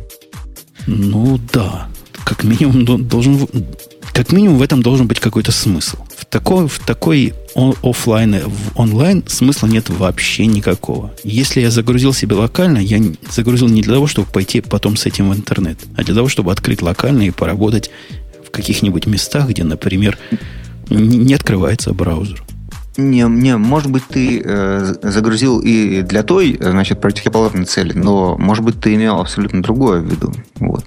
Ну, да. Как минимум, должен, как минимум в этом должен быть какой-то смысл. В такой, в такой офлайн, в онлайн смысла нет вообще никакого. Если я загрузил себе локально, я загрузил не для того, чтобы пойти потом с этим в интернет, а для того, чтобы открыть локально и поработать каких-нибудь местах, где, например, не открывается браузер. Не, не, может быть, ты э, загрузил и для той, значит, противоположной цели, но, может быть, ты имел абсолютно другое в виду. Вот.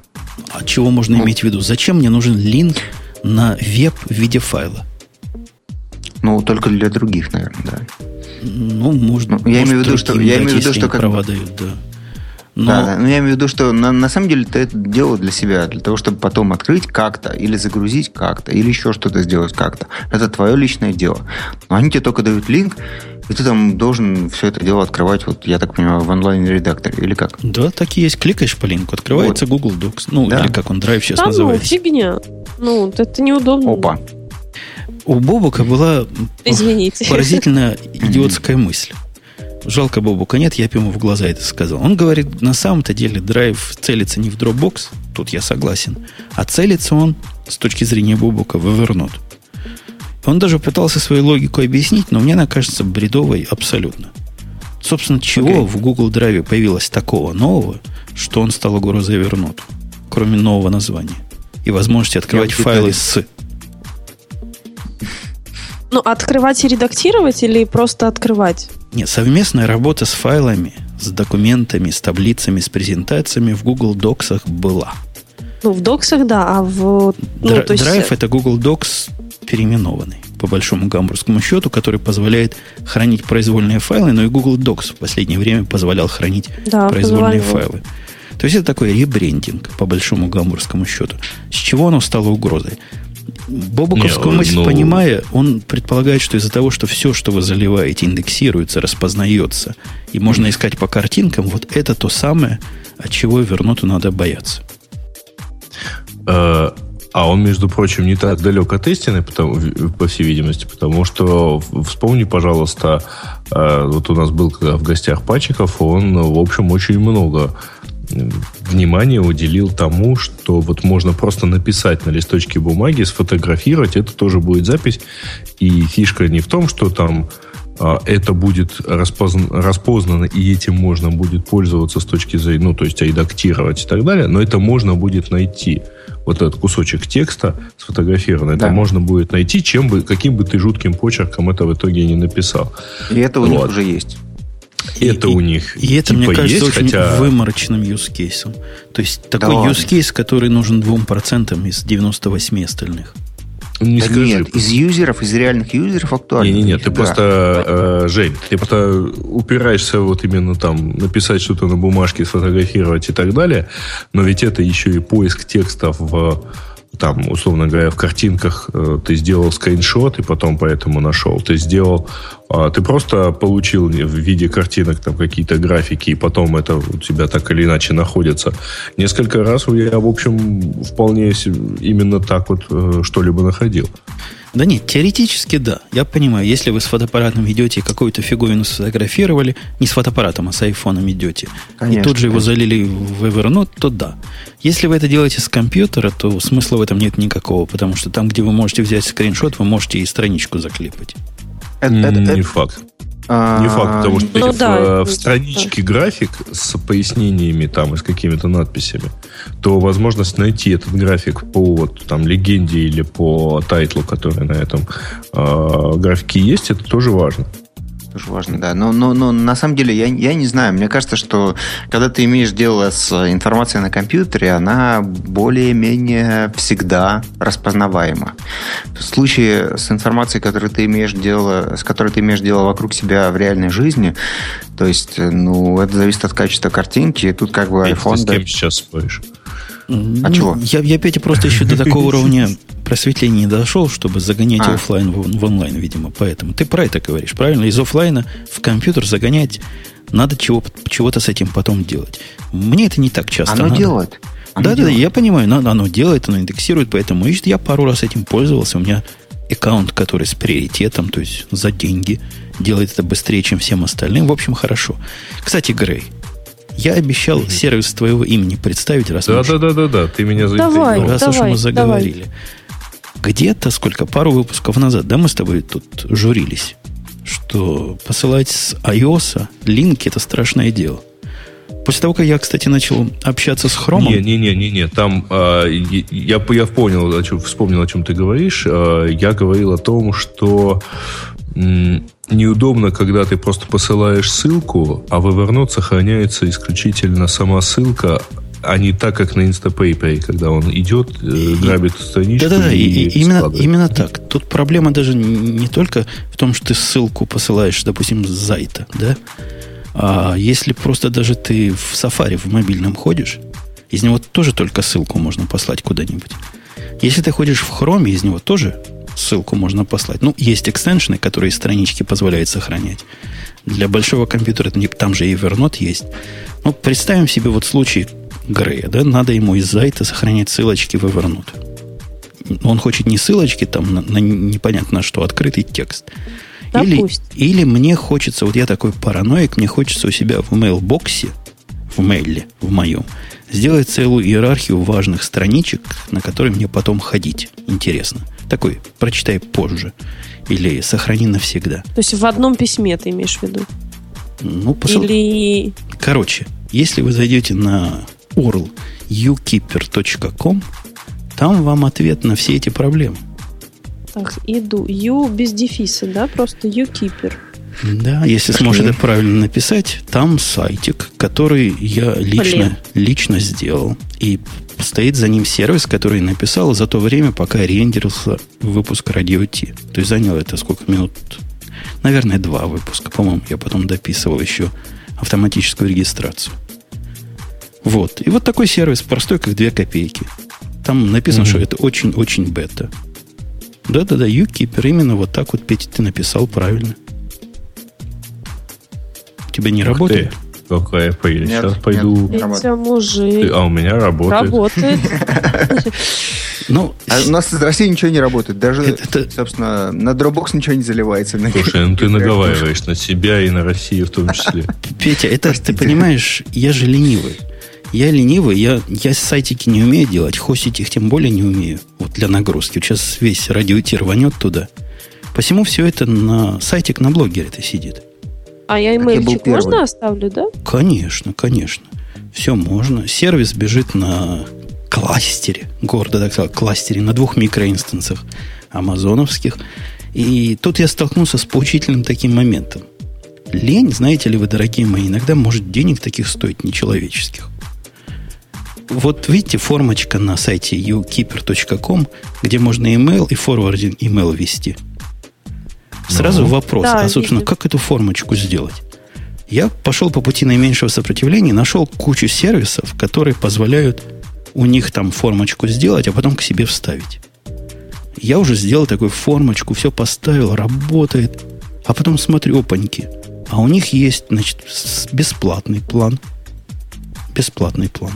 А чего можно ну, иметь в виду? Зачем мне нужен линк на веб в виде файла? Ну, только для других, наверное, да. Ну, можно. Ну, я имею в виду, что я имею в виду, что как права дают, да. Но... Да, да, но я имею в виду, что на, на самом деле ты это делал для себя, для того, чтобы потом открыть как-то, или загрузить как-то, или еще что-то сделать как-то. Это твое личное дело. Но они тебе только дают линк, и ты там должен все это дело открывать, вот я так понимаю, в онлайн-редакторе, или как? Да, так и есть. Кликаешь по линку, открывается вот. Google Docs. Ну, да. или как он, Drive сейчас да, называется. ну, фигня. Ну, это неудобно. Опа. У Бобука была Извините. поразительно идиотская мысль. Жалко Бобука нет, я бы ему в глаза это сказал. Он говорит, на самом-то деле драйв целится не в Dropbox, тут я согласен, а целится он, с точки зрения Бобука, в Evernote. Он даже пытался свою логику объяснить, но мне она кажется бредовой абсолютно. Собственно, чего okay. в Google Drive появилось такого нового, что он стал угрозой Evernote, кроме нового названия и возможности открывать файлы с ну, открывать и редактировать или просто открывать? Нет, совместная работа с файлами, с документами, с таблицами, с презентациями в Google Docs была. Ну, в Docs, да, а в... Ну, есть... Drive это Google Docs переименованный, по большому гамбургскому счету, который позволяет хранить произвольные файлы, но и Google Docs в последнее время позволял хранить да, произвольные позволял. файлы. То есть это такой ребрендинг, по большому гамбургскому счету. С чего оно стало угрозой? Бобуковскую Не, мысль, ну... понимая, он предполагает, что из-за того, что все, что вы заливаете, индексируется, распознается, и можно искать по картинкам, вот это то самое, от чего вернуту надо бояться. Э, а он, между прочим, не так далек от истины, по всей видимости, потому что вспомни, пожалуйста, э, вот у нас был когда в гостях Пачиков, он, в общем, очень много внимание уделил тому, что вот можно просто написать на листочке бумаги, сфотографировать, это тоже будет запись. И фишка не в том, что там а, это будет распозн, распознано, и этим можно будет пользоваться с точки зрения, ну, то есть редактировать и так далее, но это можно будет найти. Вот этот кусочек текста сфотографированный, да. это можно будет найти, чем бы, каким бы ты жутким почерком это в итоге не написал. И это у вот. них уже есть. И, это у них. И это, типа мне кажется, есть, очень хотя... выморочным use кейсом. То есть такой да case, который нужен 2% из 98 остальных. Не да скажи. Нет, из юзеров, из реальных юзеров актуально. Не, не, нет, ты да. просто, э, Жень, ты просто упираешься вот именно там написать что-то на бумажке, сфотографировать и так далее, но ведь это еще и поиск текстов в там, условно говоря, в картинках э, ты сделал скриншот и потом поэтому нашел. Ты сделал, э, ты просто получил в виде картинок там какие-то графики, и потом это у тебя так или иначе находится. Несколько раз я, в общем, вполне именно так вот э, что-либо находил. Да нет, теоретически да. Я понимаю, если вы с фотоаппаратом идете и какую-то фиговину сфотографировали, не с фотоаппаратом, а с айфоном идете, конечно, и тут же его залили в Evernote, то да. Если вы это делаете с компьютера, то смысла в этом нет никакого, потому что там, где вы можете взять скриншот, вы можете и страничку заклепать. Это, это, не это, факт. А, Не факт, потому что ну, в, да, в страничке да. график с пояснениями там и с какими-то надписями, то возможность найти этот график по вот, там, легенде или по тайтлу, который на этом э, графике есть, это тоже важно тоже важно, да. Но, но, но на самом деле я, я не знаю. Мне кажется, что когда ты имеешь дело с информацией на компьютере, она более-менее всегда распознаваема. В случае с информацией, которой ты имеешь дело, с которой ты имеешь дело вокруг себя в реальной жизни, то есть, ну, это зависит от качества картинки. И тут как бы iPhone... Ты с кем сейчас споришь? А чего? Я, я Петя просто еще до такого уровня просветления не дошел, чтобы загонять а. офлайн в, в онлайн, видимо. Поэтому ты про это говоришь, правильно? Из офлайна в компьютер загонять надо чего, чего-то с этим потом делать. Мне это не так часто Оно надо. делает. Оно да, делает. да, я понимаю, но оно делает, оно индексирует, поэтому ищет. Я пару раз этим пользовался. У меня аккаунт, который с приоритетом, то есть за деньги, делает это быстрее, чем всем остальным. В общем, хорошо. Кстати, Грей, я обещал mm-hmm. сервис твоего имени представить, раз да, да, да, да, да, ты меня заинтриговал. Раз давай, уж мы заговорили. Давай. Где-то сколько, пару выпусков назад, да, мы с тобой тут журились, что посылать с iOS линки это страшное дело. После того, как я, кстати, начал общаться с Хромом... Не-не-не, там э, я, я понял, о чем, вспомнил, о чем ты говоришь. Э, я говорил о том, что м, неудобно, когда ты просто посылаешь ссылку, а в Evernote сохраняется исключительно сама ссылка, а не так, как на Instapaper, когда он идет, э, грабит страничку. Да-да-да, и, и именно, именно так. Тут проблема даже не только в том, что ты ссылку посылаешь, допустим, с сайта, да, а если просто даже ты в Safari в мобильном ходишь, из него тоже только ссылку можно послать куда-нибудь. Если ты ходишь в Chrome, из него тоже ссылку можно послать. Ну, есть экстеншены, которые странички позволяют сохранять. Для большого компьютера там же и Evernote есть. Ну, представим себе вот случай Грея, да, надо ему из сайта сохранять ссылочки в Evernote. Он хочет не ссылочки там на, на непонятно что, открытый текст. Или, или мне хочется, вот я такой параноик, мне хочется у себя в мейлбоксе, в мейле, в моем, сделать целую иерархию важных страничек, на которые мне потом ходить интересно. Такой, прочитай позже. Или сохрани навсегда. То есть в одном письме ты имеешь в виду? Ну, посыл... Или... Короче, если вы зайдете на URL ukeeper.com, там вам ответ на все эти проблемы. Так, иду. U без дефиса, да? Просто ukeeper. Да, если Пошли. сможешь это правильно написать, там сайтик, который я лично, лично сделал. И стоит за ним сервис, который написал за то время, пока рендерился выпуск Radio T. То есть заняло это сколько минут? Наверное, два выпуска. По-моему, я потом дописывал еще автоматическую регистрацию. Вот. И вот такой сервис, простой, как две копейки. Там написано, угу. что это очень-очень бета. Да-да-да, UKeeper именно вот так вот, Петя, ты написал правильно. Тебя не Ух работает? Ты. Какая пыль. Нет, Сейчас пойду. Петя мужик. А у меня работает. Работает. Ну, а у нас из России ничего не работает. Даже, это, собственно, на Dropbox ничего не заливается. Слушай, ну ты наговариваешь на себя и на Россию в том числе. Петя, это ты понимаешь, я же ленивый. Я ленивый, я, я сайтики не умею делать, хостить их тем более не умею. Вот для нагрузки. Сейчас весь радиотир рванет туда. Посему все это на сайтик на блогере это сидит. А я имейльчик можно оставлю, да? Конечно, конечно. Все можно. Сервис бежит на кластере, гордо так сказал, кластере, на двух микроинстансах амазоновских. И тут я столкнулся с поучительным таким моментом. Лень, знаете ли вы, дорогие мои, иногда может денег таких стоить нечеловеческих. Вот видите, формочка на сайте ukeeper.com, где можно email и форвардинг email ввести. Сразу ну, вопрос, да, а, собственно, видно. как эту формочку сделать? Я пошел по пути наименьшего сопротивления, нашел кучу сервисов, которые позволяют у них там формочку сделать, а потом к себе вставить. Я уже сделал такую формочку, все поставил, работает. А потом смотрю, опаньки. А у них есть, значит, бесплатный план. Бесплатный план.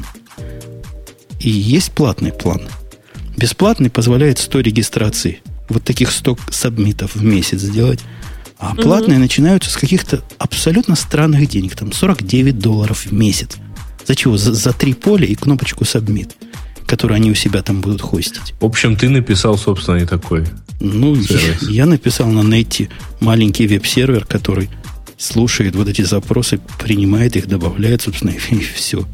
И есть платный план. Бесплатный позволяет 100 регистраций. Вот таких 100 сабмитов в месяц сделать. А платные угу. начинаются с каких-то абсолютно странных денег. Там 49 долларов в месяц. За чего? За, за три поля и кнопочку Submit, которую они у себя там будут хостить. В общем, ты написал, собственно, не такой. Ну, я, я написал на нете маленький веб-сервер, который слушает вот эти запросы, принимает их, добавляет, собственно, и, и все.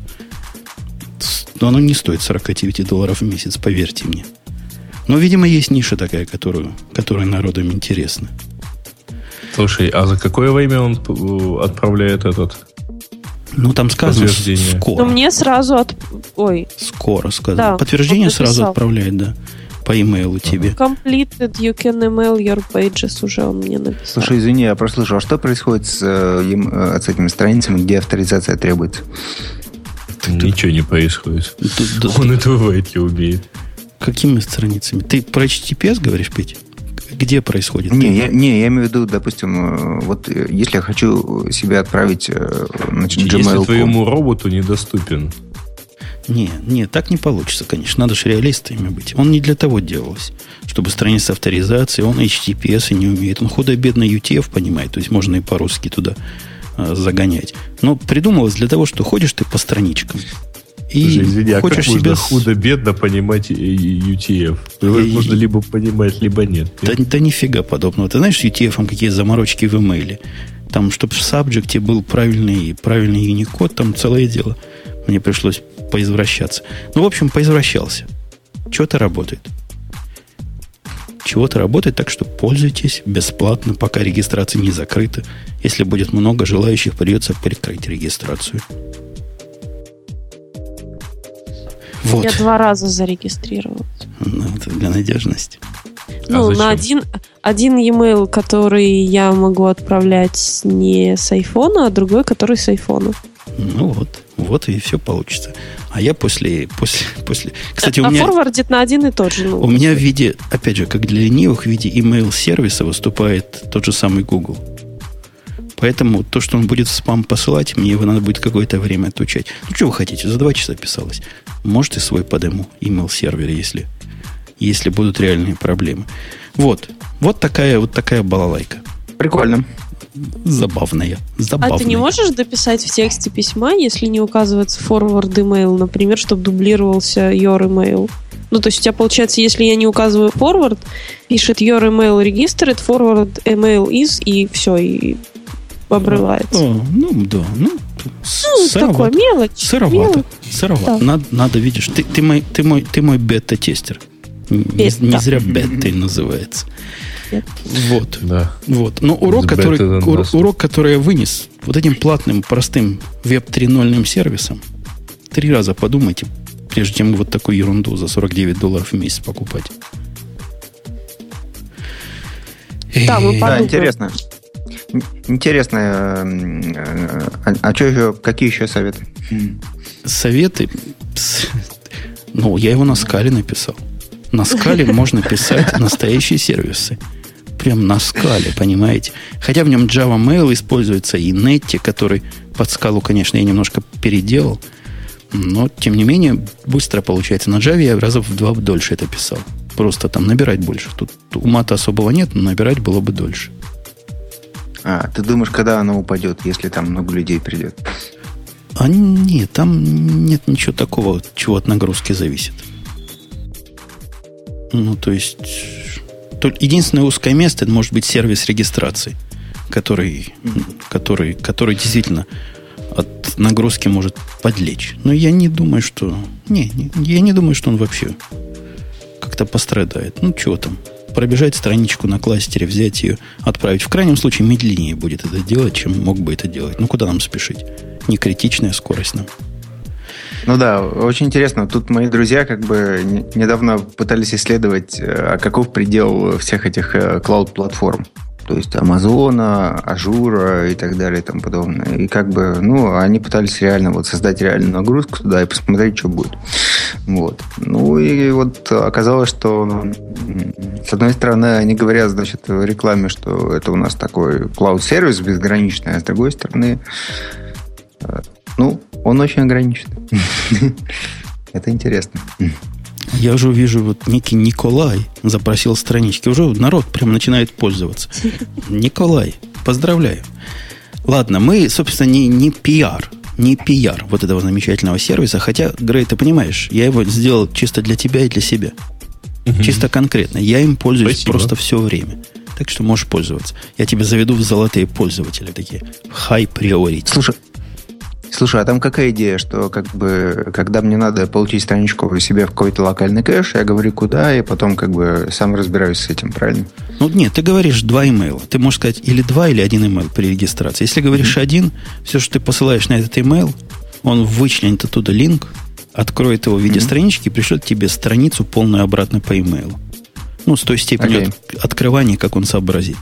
Но оно не стоит 49 долларов в месяц, поверьте мне. Но, видимо, есть ниша такая, которую, которая народам интересна. Слушай, а за какое время он э, отправляет этот? Ну, там сказано скоро. Но мне сразу от... Ой. Скоро сказано. Да, Подтверждение сразу отправляет, да. По имейлу тебе. Completed, you can email your pages уже он мне написал. Слушай, извини, я прослушал. А что происходит с, э, э, с этими страницами, где авторизация требуется? Ничего не происходит. Он этого вряд ли умеет. Какими страницами? Ты про HTTPS говоришь, Петь? Где происходит? Не, я, не, я имею в виду, допустим, э, вот э, если я хочу себя отправить э, значит, Gmail. Если твоему роботу недоступен. Не, не, так не получится, конечно. Надо же реалистами быть. Он не для того делался, чтобы страница авторизации, он HTTPS и не умеет. Он худо-бедно UTF понимает, то есть можно и по-русски туда загонять. Но придумалось для того, что ходишь ты по страничкам. И Слушай, извини, а хочешь как себя... худо-бедно понимать UTF? Его и... можно либо понимать, либо нет. Да, да нифига подобного. Ты знаешь, с UTF какие заморочки в имейле? Там, чтобы в сабжекте был правильный, правильный Unicode, там целое дело. Мне пришлось поизвращаться. Ну, в общем, поизвращался. Чего-то работает. Чего-то работает, так что пользуйтесь бесплатно, пока регистрация не закрыта. Если будет много желающих, придется прикрыть регистрацию. Вот. Я два раза зарегистрировалась. Ну, это для надежности. Ну, а на один, один e-mail, который я могу отправлять не с айфона, а другой, который с айфона. Ну вот, вот и все получится. А я после, после, после... Кстати, а, у меня... форвардит на один и тот же. Ну, у меня в виде, опять же, как для ленивых, в виде email сервиса выступает тот же самый Google. Поэтому то, что он будет в спам посылать, мне его надо будет какое-то время отучать. Ну, что вы хотите? За два часа писалось. Можете свой подему email сервер, если, если будут реальные проблемы. Вот. Вот такая, вот такая балалайка. Прикольно. Забавная. Забавная. А ты не можешь дописать в тексте письма, если не указывается forward email, например, чтобы дублировался your email? Ну, то есть у тебя получается, если я не указываю forward, пишет your email registered, forward email is, и все, и обрывается. О, ну, да. Ну, ну сыровато. такое мелочь. Сыровато. Мелочь. Сыровато. Да. Надо, надо, видишь, ты, ты мой, ты мой, ты мой бета-тестер. Не, не зря бета называется. Вот. Да. Вот. Но урок, который, ур, урок, который я вынес вот этим платным, простым веб 3.0 сервисом, три раза подумайте, прежде чем вот такую ерунду за 49 долларов в месяц покупать. Да, мы да, интересно. Интересно, а, а что еще, какие еще советы? Советы? Ну, я его на скале написал. На скале можно писать настоящие сервисы. Прям на скале, понимаете? Хотя в нем Java Mail используется и Netty, который под скалу, конечно, я немножко переделал. Но, тем не менее, быстро получается. На Java я раза в два дольше это писал. Просто там набирать больше. Тут ума-то особого нет, но набирать было бы дольше. А, ты думаешь, когда оно упадет, если там много людей придет? А нет, там нет ничего такого, чего от нагрузки зависит. Ну, то есть, единственное узкое место это может быть сервис регистрации, который, который, который действительно от нагрузки может подлечь. Но я не думаю, что... Не, не я не думаю, что он вообще как-то пострадает. Ну, чего там? Пробежать страничку на кластере, взять ее, отправить. В крайнем случае, медленнее будет это делать, чем мог бы это делать. Ну, куда нам спешить? Не критичная скорость нам. Ну да, очень интересно. Тут мои друзья как бы недавно пытались исследовать, э, а каков предел всех этих э, cloud -платформ. То есть Амазона, Ажура и так далее и тому подобное. И как бы, ну, они пытались реально вот создать реальную нагрузку туда и посмотреть, что будет. Вот. Ну и вот оказалось, что ну, с одной стороны они говорят, значит, в рекламе, что это у нас такой клауд-сервис безграничный, а с другой стороны, э, ну, он очень ограничен. Это интересно. Я уже вижу, вот некий Николай запросил странички. Уже народ прям начинает пользоваться. Николай, поздравляю. Ладно, мы, собственно, не, не пиар, не пиар вот этого замечательного сервиса. Хотя, Грей, ты понимаешь, я его сделал чисто для тебя и для себя. Угу. Чисто конкретно. Я им пользуюсь Спасибо. просто все время. Так что можешь пользоваться. Я тебя заведу в золотые пользователи такие. High priority. Слушай, Слушай, а там какая идея, что как бы, когда мне надо получить страничку себе в какой-то локальный кэш, я говорю куда, и потом как бы сам разбираюсь с этим, правильно? Ну нет, ты говоришь два имейла. Ты можешь сказать или два, или один имейл при регистрации. Если говоришь mm-hmm. один, все, что ты посылаешь на этот имейл, он вычленит оттуда линк, откроет его в виде mm-hmm. странички и пришлет тебе страницу полную обратно по имейлу. Ну, с той степенью okay. от, открывания, как он сообразит.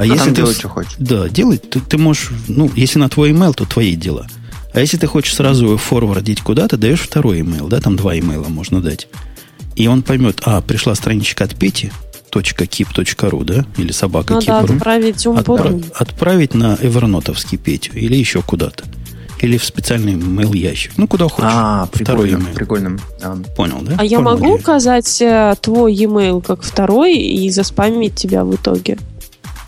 А, а если ты делай, что хочешь. Да, делай. Ты, ты можешь, ну, если на твой email, то твои дела. А если ты хочешь сразу его форвардить куда-то, даешь второй email, да, там два имейла можно дать. И он поймет, а, пришла страничка от Пети, .keep.ru, да, или собака Надо keep.ru. отправить Отпра- отправить на Эвернотовский Петю или еще куда-то. Или в специальный mail ящик. Ну, куда хочешь. А, второй email. Прикольно. А. Понял, да? А я могу указать э, твой e-mail как второй и заспамить тебя в итоге?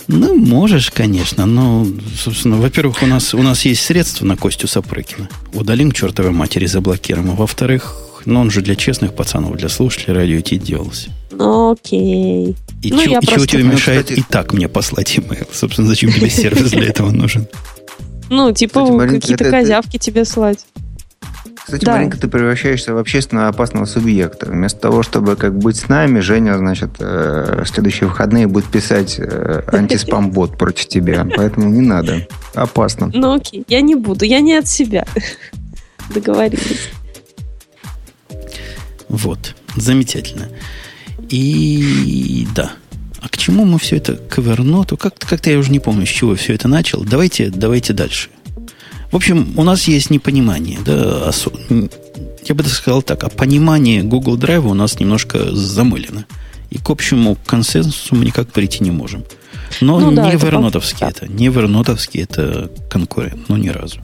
Ну, можешь, конечно, но, собственно, во-первых, у нас, у нас есть средства на Костю Сапрыкина. Удалим чертовой матери, заблокируем. А во-вторых, ну, он же для честных пацанов, для слушателей радио Ти делался. Окей. И ну, чего, и чего тебе мешает и так мне послать имейл? Собственно, зачем тебе сервис для этого нужен? Ну, типа какие-то козявки тебе слать. Кстати, да. Маринка, ты превращаешься в общественно опасного субъекта. Вместо того, чтобы как быть с нами, Женя, значит, э, следующие выходные будет писать э, антиспам-бот против тебя. Поэтому не надо. Опасно. Ну окей, я не буду. Я не от себя. Договорились. Вот. Замечательно. И да. А к чему мы все это к Evernote? Как- как-то я уже не помню, с чего все это начал. Давайте, давайте дальше. В общем, у нас есть непонимание. Да, я бы сказал так, а понимание Google Drive у нас немножко замылено. И к общему консенсусу мы никак прийти не можем. Но ну, да, не вернотовский это, это. Не вернотовский это конкурент. Ну, ни разу.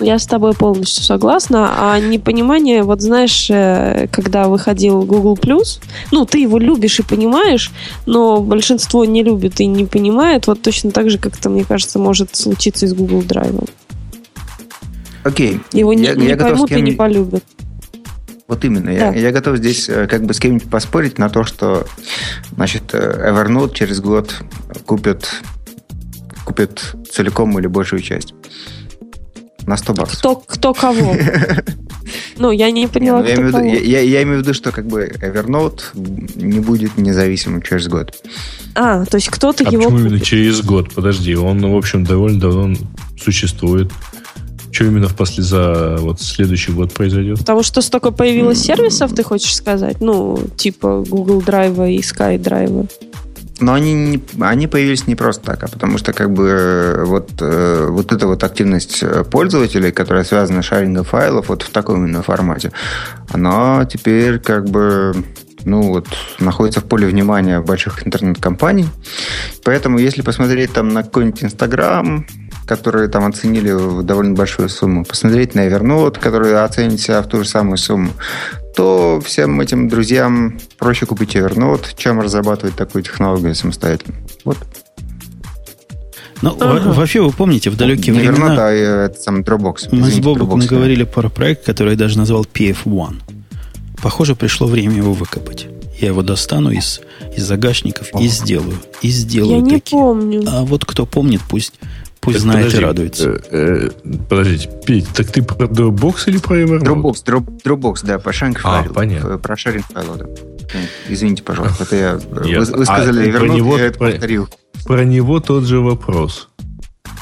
Я с тобой полностью согласна. А непонимание, вот знаешь, э, когда выходил Google Plus, ну, ты его любишь и понимаешь, но большинство не любит и не понимает. Вот точно так же, как это, мне кажется, может случиться и с Google Drive. Окей. Его я, не, я поймут и не полюбят. Вот именно. Да. Я, я готов здесь э, как бы с кем-нибудь поспорить на то, что значит, э, Evernote через год купит, купит целиком или большую часть. На 100 баксов. Кто, кто кого? Ну, я не поняла, не, ну, я, имею виду, я, я имею в виду, что как бы Evernote не будет независимым через год. А, то есть кто-то а его... почему именно через год? Подожди, он, в общем, довольно давно существует. Что именно в после за вот следующий год произойдет? Потому что столько появилось сервисов, ты хочешь сказать? Ну, типа Google Drive и SkyDrive. Но они, не, они появились не просто так, а потому что как бы вот, э, вот эта вот активность э, пользователей, которая связана с шарингом файлов вот в таком именно формате, она теперь как бы ну, вот, находится в поле внимания больших интернет-компаний. Поэтому, если посмотреть там на какой-нибудь Инстаграм, которые там оценили в довольно большую сумму, посмотреть на Evernote, который оценит себя в ту же самую сумму, то всем этим друзьям проще купить Evernote, чем разрабатывать такую технологию самостоятельно. Вот. Ну, ага. вообще, вы помните, в далекие Не времена... Evernote, а это сам Dropbox. Мы с Бобом говорили про проект, который я даже назвал PF1. Похоже, пришло время его выкопать. Я его достану из, из загашников О. и сделаю. И сделаю Я не помню. А вот кто помнит, пусть Пусть знает подожди, и радуется. Э, э, подождите, Петь, так ты про Dropbox или про Evernote? Dropbox, Drop, Dropbox, да, по шаринг а, понятно. Про шаринг файлу, да. Извините, пожалуйста, это я... Вы, вы сказали а, Evernote, про него, я это повторил. Про, про него тот же вопрос.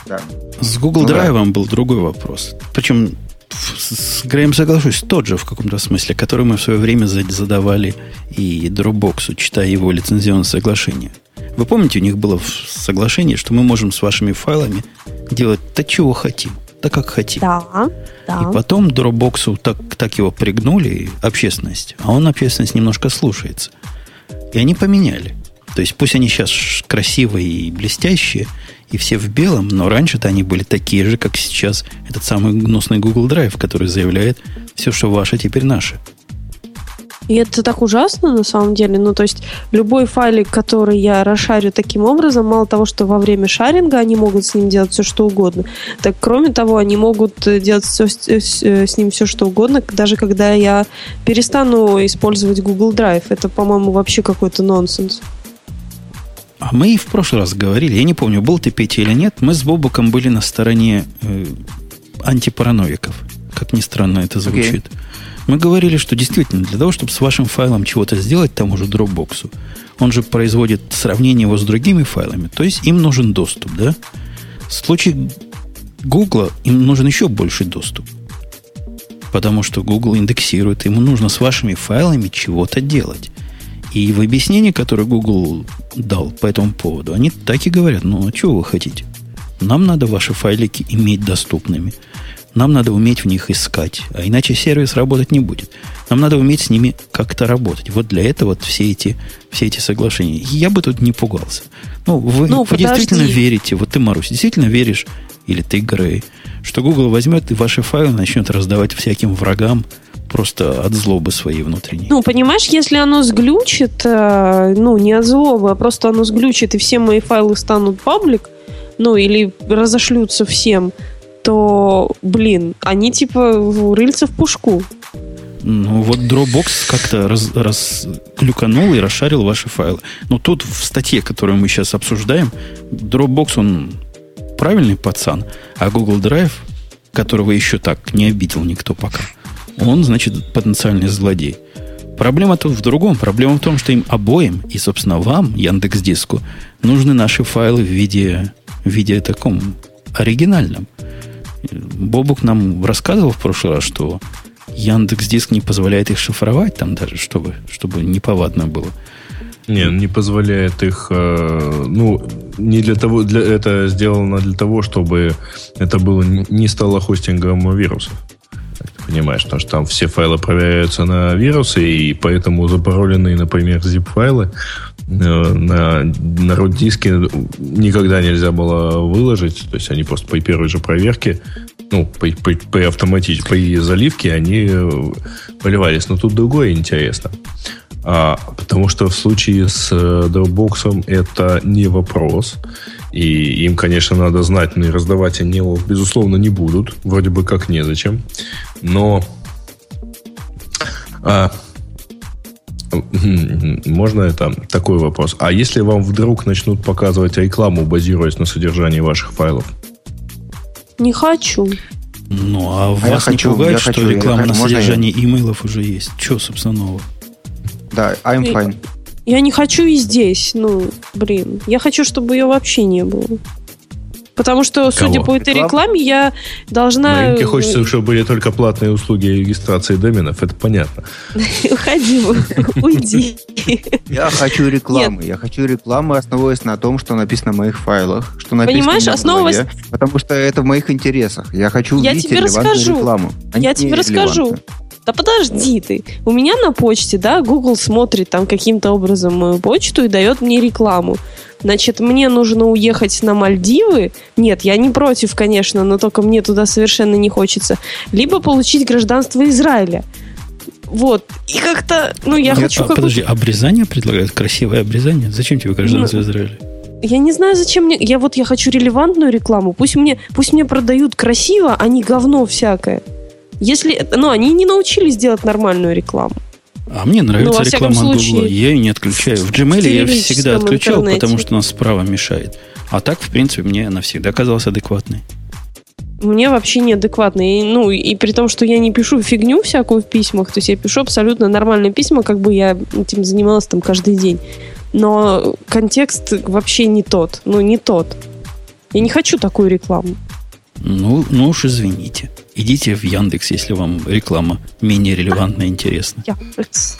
Да. С Google ну, Drive да. был другой вопрос. Причем с Греем соглашусь, тот же в каком-то смысле, который мы в свое время задавали и Dropbox, читая его лицензионное соглашение. Вы помните, у них было соглашение, что мы можем с вашими файлами делать то, чего хотим, так как хотим. Да, да. И потом Dropbox так, так его пригнули, общественность, а он общественность немножко слушается. И они поменяли. То есть пусть они сейчас красивые и блестящие, и все в белом, но раньше-то они были такие же, как сейчас этот самый гнусный Google Drive, который заявляет, все, что ваше, теперь наше. И это так ужасно на самом деле. Ну, то есть любой файлик, который я расшарю таким образом, мало того, что во время шаринга они могут с ним делать все, что угодно, так кроме того, они могут делать все, с, с ним все, что угодно, даже когда я перестану использовать Google Drive. Это, по-моему, вообще какой-то нонсенс. А мы и в прошлый раз говорили, я не помню, был ты Петя или нет, мы с Бобуком были на стороне э, антипараноиков. Как ни странно это звучит. Okay. Мы говорили, что действительно, для того, чтобы с вашим файлом чего-то сделать тому же Dropbox, он же производит сравнение его с другими файлами, то есть им нужен доступ, да? В случае Google им нужен еще больший доступ. Потому что Google индексирует, ему нужно с вашими файлами чего-то делать. И в объяснении, которое Google дал по этому поводу, они так и говорят, ну, а чего вы хотите? Нам надо ваши файлики иметь доступными. Нам надо уметь в них искать, а иначе сервис работать не будет. Нам надо уметь с ними как-то работать. Вот для этого вот все эти, все эти соглашения. Я бы тут не пугался. Ну, вы, ну, вы действительно верите, вот ты, Марусь, действительно веришь, или ты, Грей, что Google возьмет и ваши файлы начнет раздавать всяким врагам просто от злобы своей внутренней. Ну, понимаешь, если оно сглючит, э, ну, не от злобы, а просто оно сглючит, и все мои файлы станут паблик, ну, или разошлются всем, то, блин, они типа рыльца в пушку. Ну, вот Dropbox как-то раз, раз клюканул и расшарил ваши файлы. Но тут в статье, которую мы сейчас обсуждаем, Dropbox, он правильный пацан, а Google Drive, которого еще так не обидел никто пока, он, значит, потенциальный злодей. Проблема тут в другом. Проблема в том, что им обоим, и, собственно, вам, Яндекс Диску, нужны наши файлы в виде, в виде таком оригинальном. Бобук нам рассказывал в прошлый раз, что Яндекс Диск не позволяет их шифровать там даже, чтобы, чтобы неповадно было. Не, не позволяет их, э, ну, не для того, для, это сделано для того, чтобы это было не стало хостингом вирусов. Как ты понимаешь, потому что там все файлы проверяются на вирусы, и поэтому запароленные, например, zip-файлы на, на root-диске никогда нельзя было выложить, то есть они просто по первой же проверке ну, по, по, по автоматически, по заливке они э, поливались. Но тут другое интересно. А, потому что в случае с э, Dropbox это не вопрос. И им, конечно, надо знать, но и раздавать они его, безусловно, не будут. Вроде бы как незачем. Но а, можно это такой вопрос. А если вам вдруг начнут показывать рекламу, базируясь на содержании ваших файлов? Не хочу. Ну, а, а вас не хочу, пугает, что хочу, реклама я, на содержании я... имейлов уже есть? Че, собственно, нового? Да, I'm fine. Я не хочу и здесь. Ну, блин. Я хочу, чтобы ее вообще не было. Потому что, судя по этой рекламе, я должна... Маринке хочется, чтобы были только платные услуги регистрации доменов, это понятно. Уходи, уйди. Я хочу рекламы. Я хочу рекламы, основываясь на том, что написано в моих файлах, что написано Понимаешь, основываясь... Потому что это в моих интересах. Я хочу я тебе расскажу. рекламу. Я тебе расскажу. Да подожди ты. У меня на почте, да, Google смотрит там каким-то образом мою почту и дает мне рекламу. Значит, мне нужно уехать на Мальдивы. Нет, я не против, конечно, но только мне туда совершенно не хочется. Либо получить гражданство Израиля. Вот. И как-то, ну, я Нет, хочу... А, подожди, обрезание предлагают? Красивое обрезание? Зачем тебе гражданство ну, Израиля? Я не знаю, зачем мне... Я вот я хочу релевантную рекламу. Пусть мне, пусть мне продают красиво, а не говно всякое. Если... Ну, они не научились делать нормальную рекламу. А мне нравится ну, реклама от Google. Я ее не отключаю. В Gmail я всегда отключал, интернете. потому что она справа мешает. А так, в принципе, мне она всегда казалась адекватной. Мне вообще неадекватно. И, ну, и при том, что я не пишу фигню всякую в письмах, то есть я пишу абсолютно нормальные письма, как бы я этим занималась там каждый день. Но контекст вообще не тот. Ну, не тот. Я не хочу такую рекламу. Ну, ну уж извините. Идите в Яндекс, если вам реклама менее релевантна и интересна. Яндекс.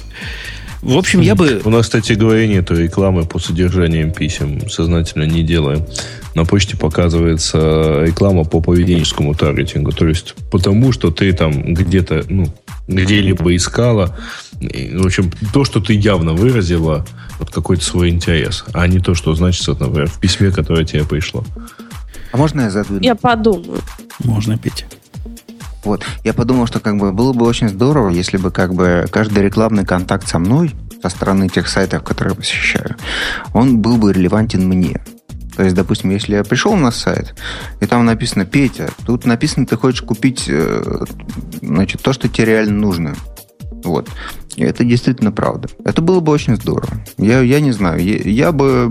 В общем, я бы... У нас, кстати говоря, нет рекламы по содержаниям писем. Сознательно не делаем. На почте показывается реклама по поведенческому таргетингу. То есть потому, что ты там где-то, ну, где-либо искала. В общем, то, что ты явно выразила, вот какой-то свой интерес, а не то, что значится, например, в письме, которое тебе пришло. А можно я задвину? Я подумаю. Можно, Петя. Вот. Я подумал, что как бы было бы очень здорово, если бы как бы каждый рекламный контакт со мной, со стороны тех сайтов, которые я посещаю, он был бы релевантен мне. То есть, допустим, если я пришел на сайт, и там написано «Петя», тут написано, ты хочешь купить э, значит, то, что тебе реально нужно. Вот. И это действительно правда. Это было бы очень здорово. Я, я не знаю, я, я бы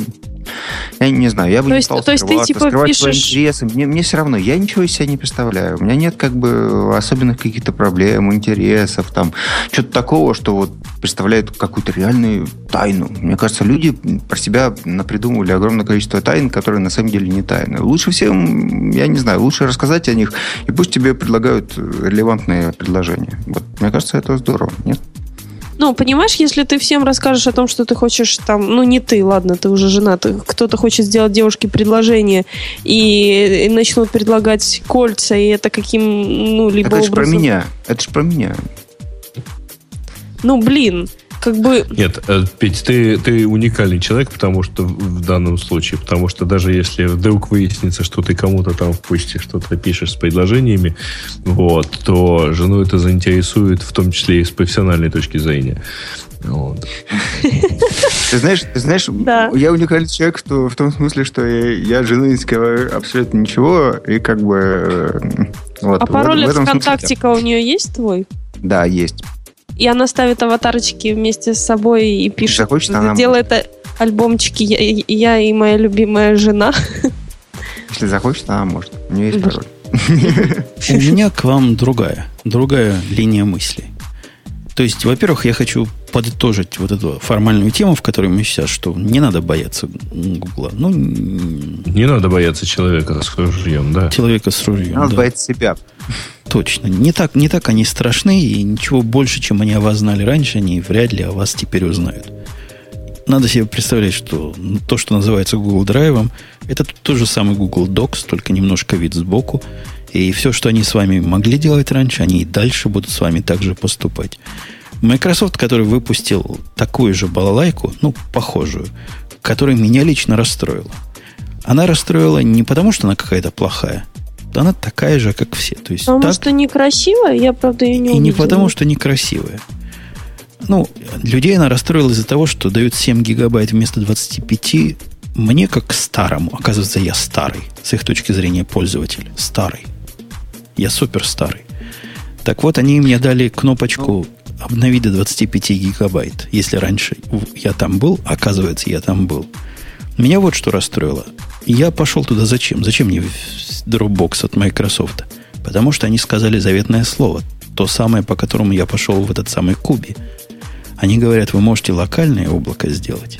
я не знаю, я бы то не есть, стал то есть ты, типа, скрывать пишешь... свои интересы. Мне, мне все равно, я ничего из себя не представляю. У меня нет как бы особенных каких-то проблем, интересов, там, что-то такого, что вот представляет какую-то реальную тайну. Мне кажется, люди про себя напридумывали огромное количество тайн, которые на самом деле не тайны. Лучше всем, я не знаю, лучше рассказать о них, и пусть тебе предлагают релевантные предложения. Вот, мне кажется, это здорово, нет? Ну, понимаешь, если ты всем расскажешь о том, что ты хочешь там, ну не ты, ладно, ты уже жена, кто-то хочет сделать девушке предложение и, и начнут предлагать кольца, и это каким, ну, либо Это образом... же про меня, это же про меня. Ну, блин, как бы... Нет, э, Петь, ты, ты уникальный человек, потому что в данном случае, потому что даже если вдруг выяснится, что ты кому-то там в почте что-то пишешь с предложениями, вот, то жену это заинтересует в том числе и с профессиональной точки зрения. Вот. Ты знаешь, ты знаешь да. я уникальный человек в, в том смысле, что я, я жены не скрываю абсолютно ничего, и как бы... Э, вот, а пароль от ВКонтактика у нее есть твой? Да, есть. И она ставит аватарочки вместе с собой и пишет. Захочет, она делает альбомчики я, я и моя любимая жена. Если захочет, она может. У нее есть пароль. У меня к вам другая, другая линия мысли. То есть, во-первых, я хочу подытожить вот эту формальную тему, в которой мы сейчас, что не надо бояться Гугла. Ну, не надо бояться человека с ружьем, да. Человека с ружьем. Надо да. бояться себя. Точно. Не так, не так они страшны, и ничего больше, чем они о вас знали раньше, они вряд ли о вас теперь узнают. Надо себе представлять, что то, что называется Google Drive, это тот же самый Google Docs, только немножко вид сбоку. И все, что они с вами могли делать раньше, они и дальше будут с вами также поступать. Microsoft, который выпустил такую же балалайку, ну, похожую, которая меня лично расстроила. Она расстроила не потому, что она какая-то плохая, она такая же, как все. То есть потому так... что некрасивая? Я, правда, ее не И увидела. не потому, что некрасивая. Ну, людей она расстроила из-за того, что дают 7 гигабайт вместо 25. Мне, как старому, оказывается, я старый, с их точки зрения пользователя. Старый. Я супер старый. Так вот, они мне дали кнопочку обновить до 25 гигабайт. Если раньше я там был, оказывается, я там был. Меня вот что расстроило. Я пошел туда зачем? Зачем мне Dropbox от Microsoft? Потому что они сказали заветное слово. То самое, по которому я пошел в этот самый Куби. Они говорят, вы можете локальное облако сделать.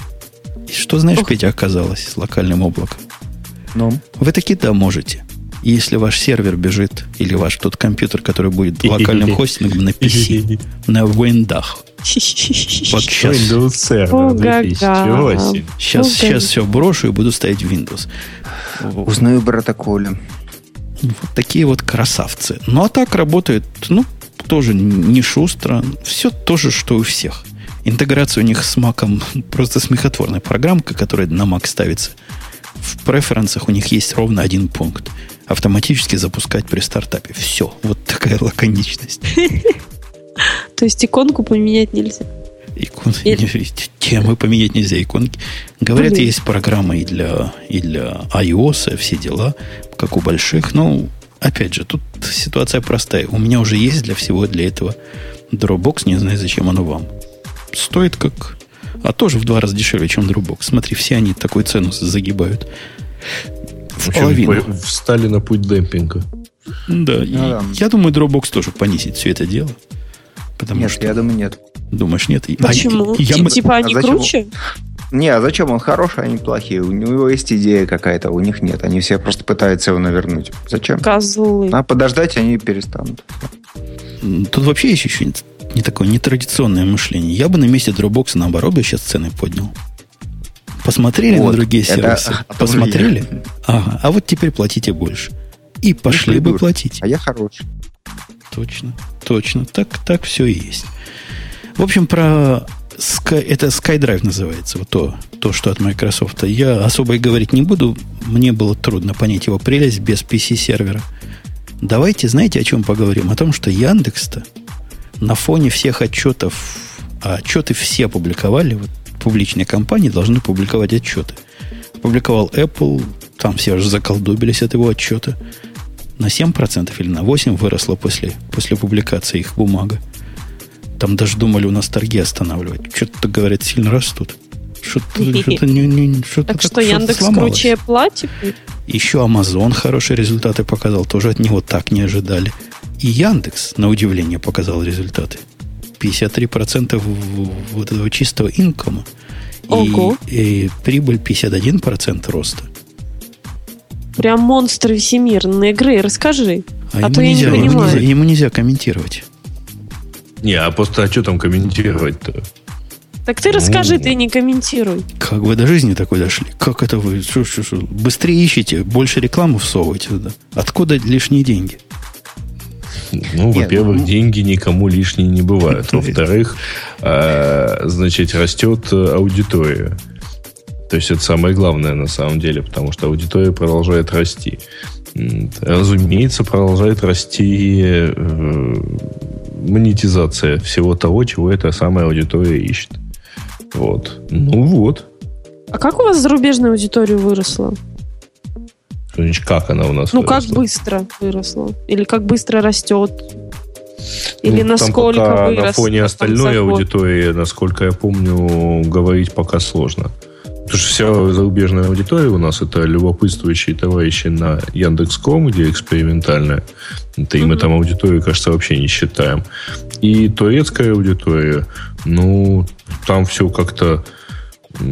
И что, знаешь, Ох. Петя, оказалось с локальным облаком? Ну? Вы такие да можете если ваш сервер бежит, или ваш тот компьютер, который будет локальным хостингом на PC, на виндах. Вот сейчас. Windows Server. Сейчас, сейчас все брошу и буду ставить Windows. Узнаю брата Коля. Вот такие вот красавцы. Ну, а так работает, ну, тоже не шустро. Все то же, что у всех. Интеграция у них с Mac просто смехотворная программка, которая на Mac ставится. В преференсах у них есть ровно один пункт автоматически запускать при стартапе. Все. Вот такая лаконичность. То есть иконку поменять нельзя? Икон... Темы поменять нельзя, иконки. Говорят, Блин. есть программа и для, и для iOS, все дела, как у больших. Но, опять же, тут ситуация простая. У меня уже есть для всего для этого Dropbox, не знаю, зачем оно вам. Стоит как... А тоже в два раза дешевле, чем Dropbox. Смотри, все они такую цену загибают в общем, половину. Встали на путь демпинга. Да, ну, да. Я думаю, Dropbox тоже понизит все это дело. Потому нет, что... я думаю, нет. Думаешь, нет? Почему? А, я... Типа они а круче? Не, а зачем? Он хороший, они плохие. У него есть идея какая-то, у них нет. Они все просто пытаются его навернуть. Зачем? Козлы. А подождать они перестанут. Тут вообще есть еще не такое нетрадиционное мышление. Я бы на месте Dropbox наоборот бы сейчас цены поднял. Посмотрели вот, на другие сервисы? Посмотрели? Ага. А вот теперь платите больше. И пошли бы платить. А я хороший. Точно, точно. Так, так все и есть. В общем, про это SkyDrive называется, вот то, то, что от Microsoft. Я особо и говорить не буду. Мне было трудно понять его прелесть без PC-сервера. Давайте, знаете, о чем поговорим? О том, что Яндекс-то на фоне всех отчетов, а отчеты все опубликовали, вот публичные компании должны публиковать отчеты. Опубликовал Apple, там все уже заколдобились от его отчета. На 7% или на 8% выросла после, после публикации их бумага. Там даже думали у нас торги останавливать. Что-то, говорят, сильно растут. Что-то, что-то, не, не, что-то так, так что Яндекс сломалось. круче платит? Еще Amazon хорошие результаты показал. Тоже от него так не ожидали. И Яндекс, на удивление, показал результаты. 53% вот этого чистого инкома. Ого. И, и прибыль 51% роста. Прям монстры всемирные игры. Расскажи. А, а то нельзя, я не понимаю. Ему нельзя, ему нельзя комментировать. Не, а просто а что там комментировать-то? Так ты расскажи, ну, ты не комментируй. Как вы до жизни такой дошли? Как это вы? Шо, шо, шо? Быстрее ищите, больше рекламу всовывайте туда. Откуда лишние деньги? Ну, во-первых, ну... деньги никому лишние не бывают. Во-вторых, э, значит, растет аудитория. То есть это самое главное на самом деле, потому что аудитория продолжает расти. Разумеется, продолжает расти э, монетизация всего того, чего эта самая аудитория ищет. Вот. Ну вот. А как у вас зарубежная аудитория выросла? Значит, как она у нас Ну, выросла? как быстро выросла? Или как быстро растет? Или ну, насколько там пока вырос? На фоне остальной аудитории, насколько я помню, говорить пока сложно. Потому что вся зарубежная аудитория у нас это любопытствующие товарищи на Яндекс.ком, где экспериментальная. Это mm-hmm. мы там аудиторию, кажется, вообще не считаем. И турецкая аудитория, ну, там все как-то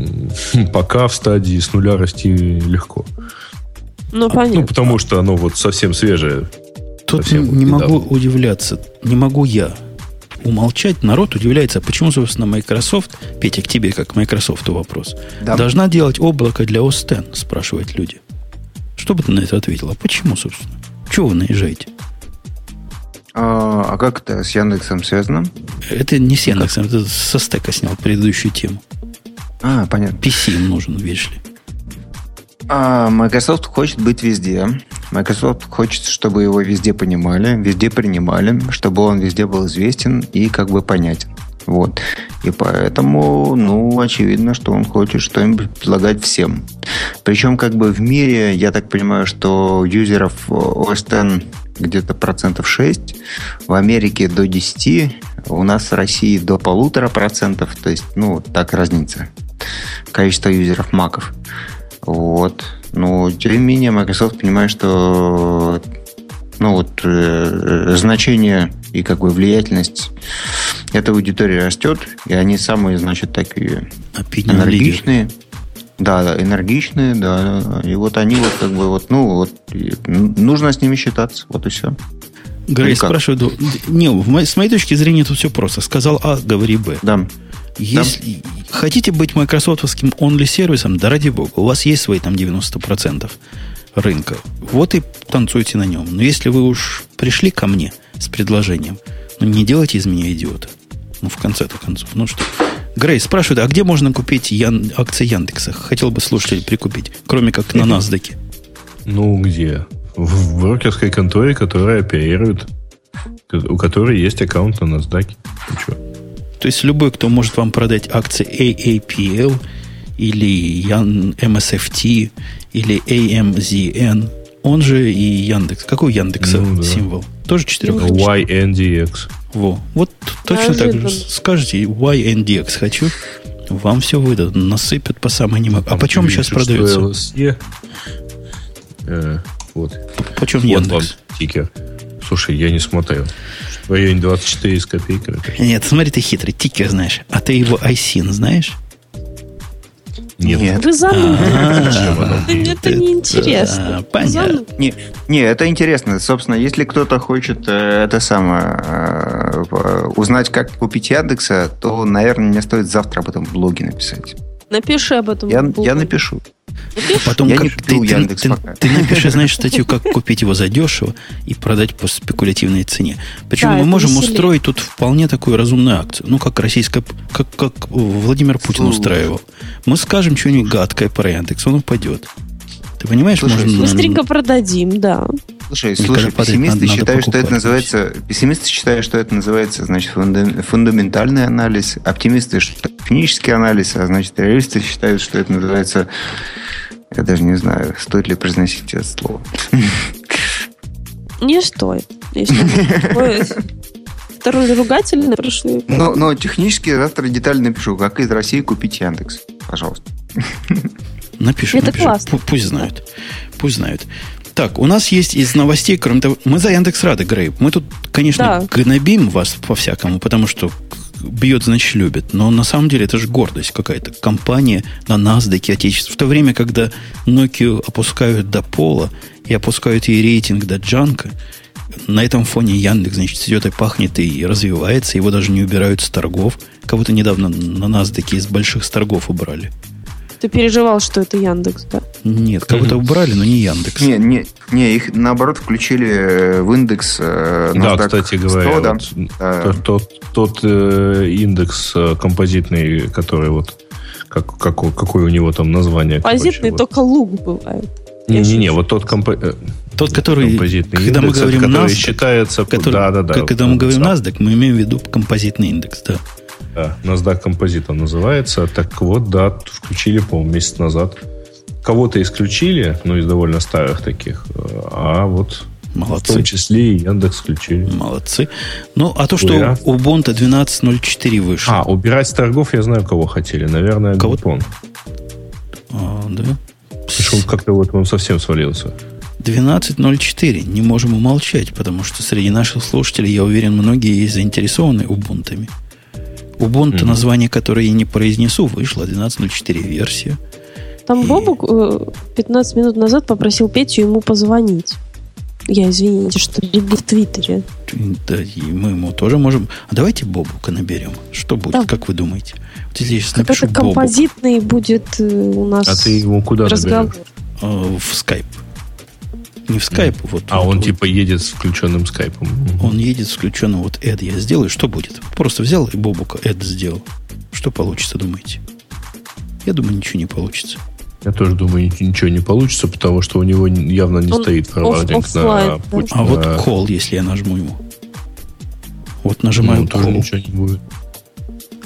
пока в стадии с нуля расти легко. Ну, понятно. Ну, потому что оно вот совсем свежее. Тут совсем не могу удивляться. Не могу я умолчать. Народ удивляется, почему, собственно, Microsoft, Петя, к тебе как Microsoft вопрос, да. должна делать облако для OS X, спрашивают люди. Что бы ты на это ответила? Почему, собственно? Чего вы наезжаете? А, а как это с Яндексом связано? Это не с Яндексом, это со стека снял предыдущую тему. А, понятно. PC им нужен, видишь ли. А Microsoft хочет быть везде. Microsoft хочет, чтобы его везде понимали, везде принимали, чтобы он везде был известен и как бы понятен. Вот. И поэтому, ну, очевидно, что он хочет что-нибудь предлагать всем. Причем, как бы в мире, я так понимаю, что юзеров OS X где-то процентов 6, в Америке до 10, у нас в России до полутора процентов, то есть, ну, так разница. Количество юзеров маков. Вот. Но, тем не менее, Microsoft понимает, что ну, вот, э, значение и как бы влиятельность этой аудитории растет, и они самые, значит, такие Opinion энергичные. Leader. Да, энергичные, да. И вот они вот как бы вот, ну, вот нужно с ними считаться, вот и все. Грей спрашивает, не, с моей точки зрения тут все просто. Сказал А, говори Б. Да. Если да. хотите быть майкрософтовским only сервисом, да ради бога, у вас есть свои там 90% рынка. Вот и танцуйте на нем. Но если вы уж пришли ко мне с предложением, ну не делайте из меня идиота. Ну, в конце-то концов. Ну что? Грей спрашивает, а где можно купить ян... акции Яндекса? Хотел бы слушатель прикупить, кроме как на NASDAQ. Ну, где? В брокерской конторе, которая оперирует, у которой есть аккаунт на NASDAQ. Что? То есть любой, кто может вам продать акции AAPL или MSFT или AMZN, он же и Яндекс. Какой Яндекс ну, да. символ? Тоже четырехзначный? YNDX. Во. Вот точно так же скажете YNDX хочу, вам все выдадут, насыпят по самой не могу. А почем сейчас продается? LSE. Э, вот. Почем вот Яндекс? тикер. Слушай, я не смотрел. В районе 24 с копейками. Нет, смотри, ты хитрый. Тикер знаешь. А ты его ISIN знаешь? Нет. Нет. Вы занудны. Это неинтересно. Понятно. Не, не, это интересно. Собственно, если кто-то хочет э, это самое э, узнать, как купить Яндекса, то, наверное, мне стоит завтра об этом в блоге написать. Напиши об этом. Я, я напишу. Потом я как, не ты, Яндекс ты, пока. ты, ты напиши, знаешь, статью, как купить его задешево и продать по спекулятивной цене. Причем да, мы можем веселее. устроить тут вполне такую разумную акцию. Ну, как российская, как, как Владимир Путин Слушай. устраивал. Мы скажем что-нибудь гадкое про Яндекс, он упадет. Ты понимаешь, Слушай, можно... Быстренько продадим, да. Слушай, слушай, пессимисты считают, что это называется... Пессимисты считают, что это называется, значит, фундаментальный анализ. Оптимисты, что технический анализ, а значит, реалисты считают, что это называется... Я даже не знаю, стоит ли произносить это слово. Не стоит. Второй ругательный прошли. Но, но технически завтра детально напишу, как из России купить Яндекс. Пожалуйста. Напиши, Это напиши. классно. Пусть знают. Пусть знают. Так, у нас есть из новостей, кроме того, мы за Яндекс рады, Грей. Мы тут, конечно, да. гнобим вас по-всякому, потому что бьет, значит, любит. Но на самом деле это же гордость какая-то. Компания на NASDAQ отечество. В то время, когда Nokia опускают до пола и опускают ей рейтинг до джанка, на этом фоне Яндекс, значит, цветет и пахнет и развивается. Его даже не убирают с торгов. Кого-то недавно на такие из больших торгов убрали. Ты переживал, что это Яндекс, да? Нет, кого-то убрали, но не Яндекс. Не, не, не, их наоборот включили в индекс. Э, да, кстати говоря, 100, да? Вот, э, тот, тот, тот э, индекс э, композитный, который вот как, как, какое у него там название. Композитный короче, только вот. лук бывает. Не-не-не, вот тот компо... Э, тот, который, композитный когда индекс, мы говорим который NASDAQ, считается... Который, да, да, да. Когда мы говорим NASDAQ, мы имеем в виду композитный индекс, да. Да, NASDAQ он называется. Так вот, да, включили, по-моему, месяц назад. Кого-то исключили, ну, из довольно старых таких. А вот Молодцы. В том числе и Яндекс включили. Молодцы. Ну, а то, что Ура. у Ubuntu 12.04 вышло. А, убирать с торгов я знаю, кого хотели. Наверное, кого Groupon. А, да? Что как-то вот он совсем свалился. 12.04. Не можем умолчать, потому что среди наших слушателей, я уверен, многие есть заинтересованы Ubuntu. Ubuntu, mm-hmm. название которое я не произнесу, вышло 12.04 версия. Там и... Бобук 15 э, минут назад попросил Петю ему позвонить. Я, извините, что либо в Твиттере. Да, и мы ему тоже можем... А давайте Бобука наберем. Что будет, да. как вы думаете? Вот если я сейчас напишу Это композитный Бобук. будет э, у нас А ты его куда разговор? наберешь? А, в скайп. Не в скайп, mm. вот. А вот, он вот. типа едет с включенным скайпом. Он едет с включенным, вот Эд я сделаю, что будет? Просто взял и Бобука Эд сделал. Что получится, думаете? Я думаю, ничего не получится. Я тоже думаю, ничего не получится, потому что у него явно не Он стоит форвардинг на почту. А вот call, если я нажму ему. Вот нажимаю ну, тоже ничего не будет.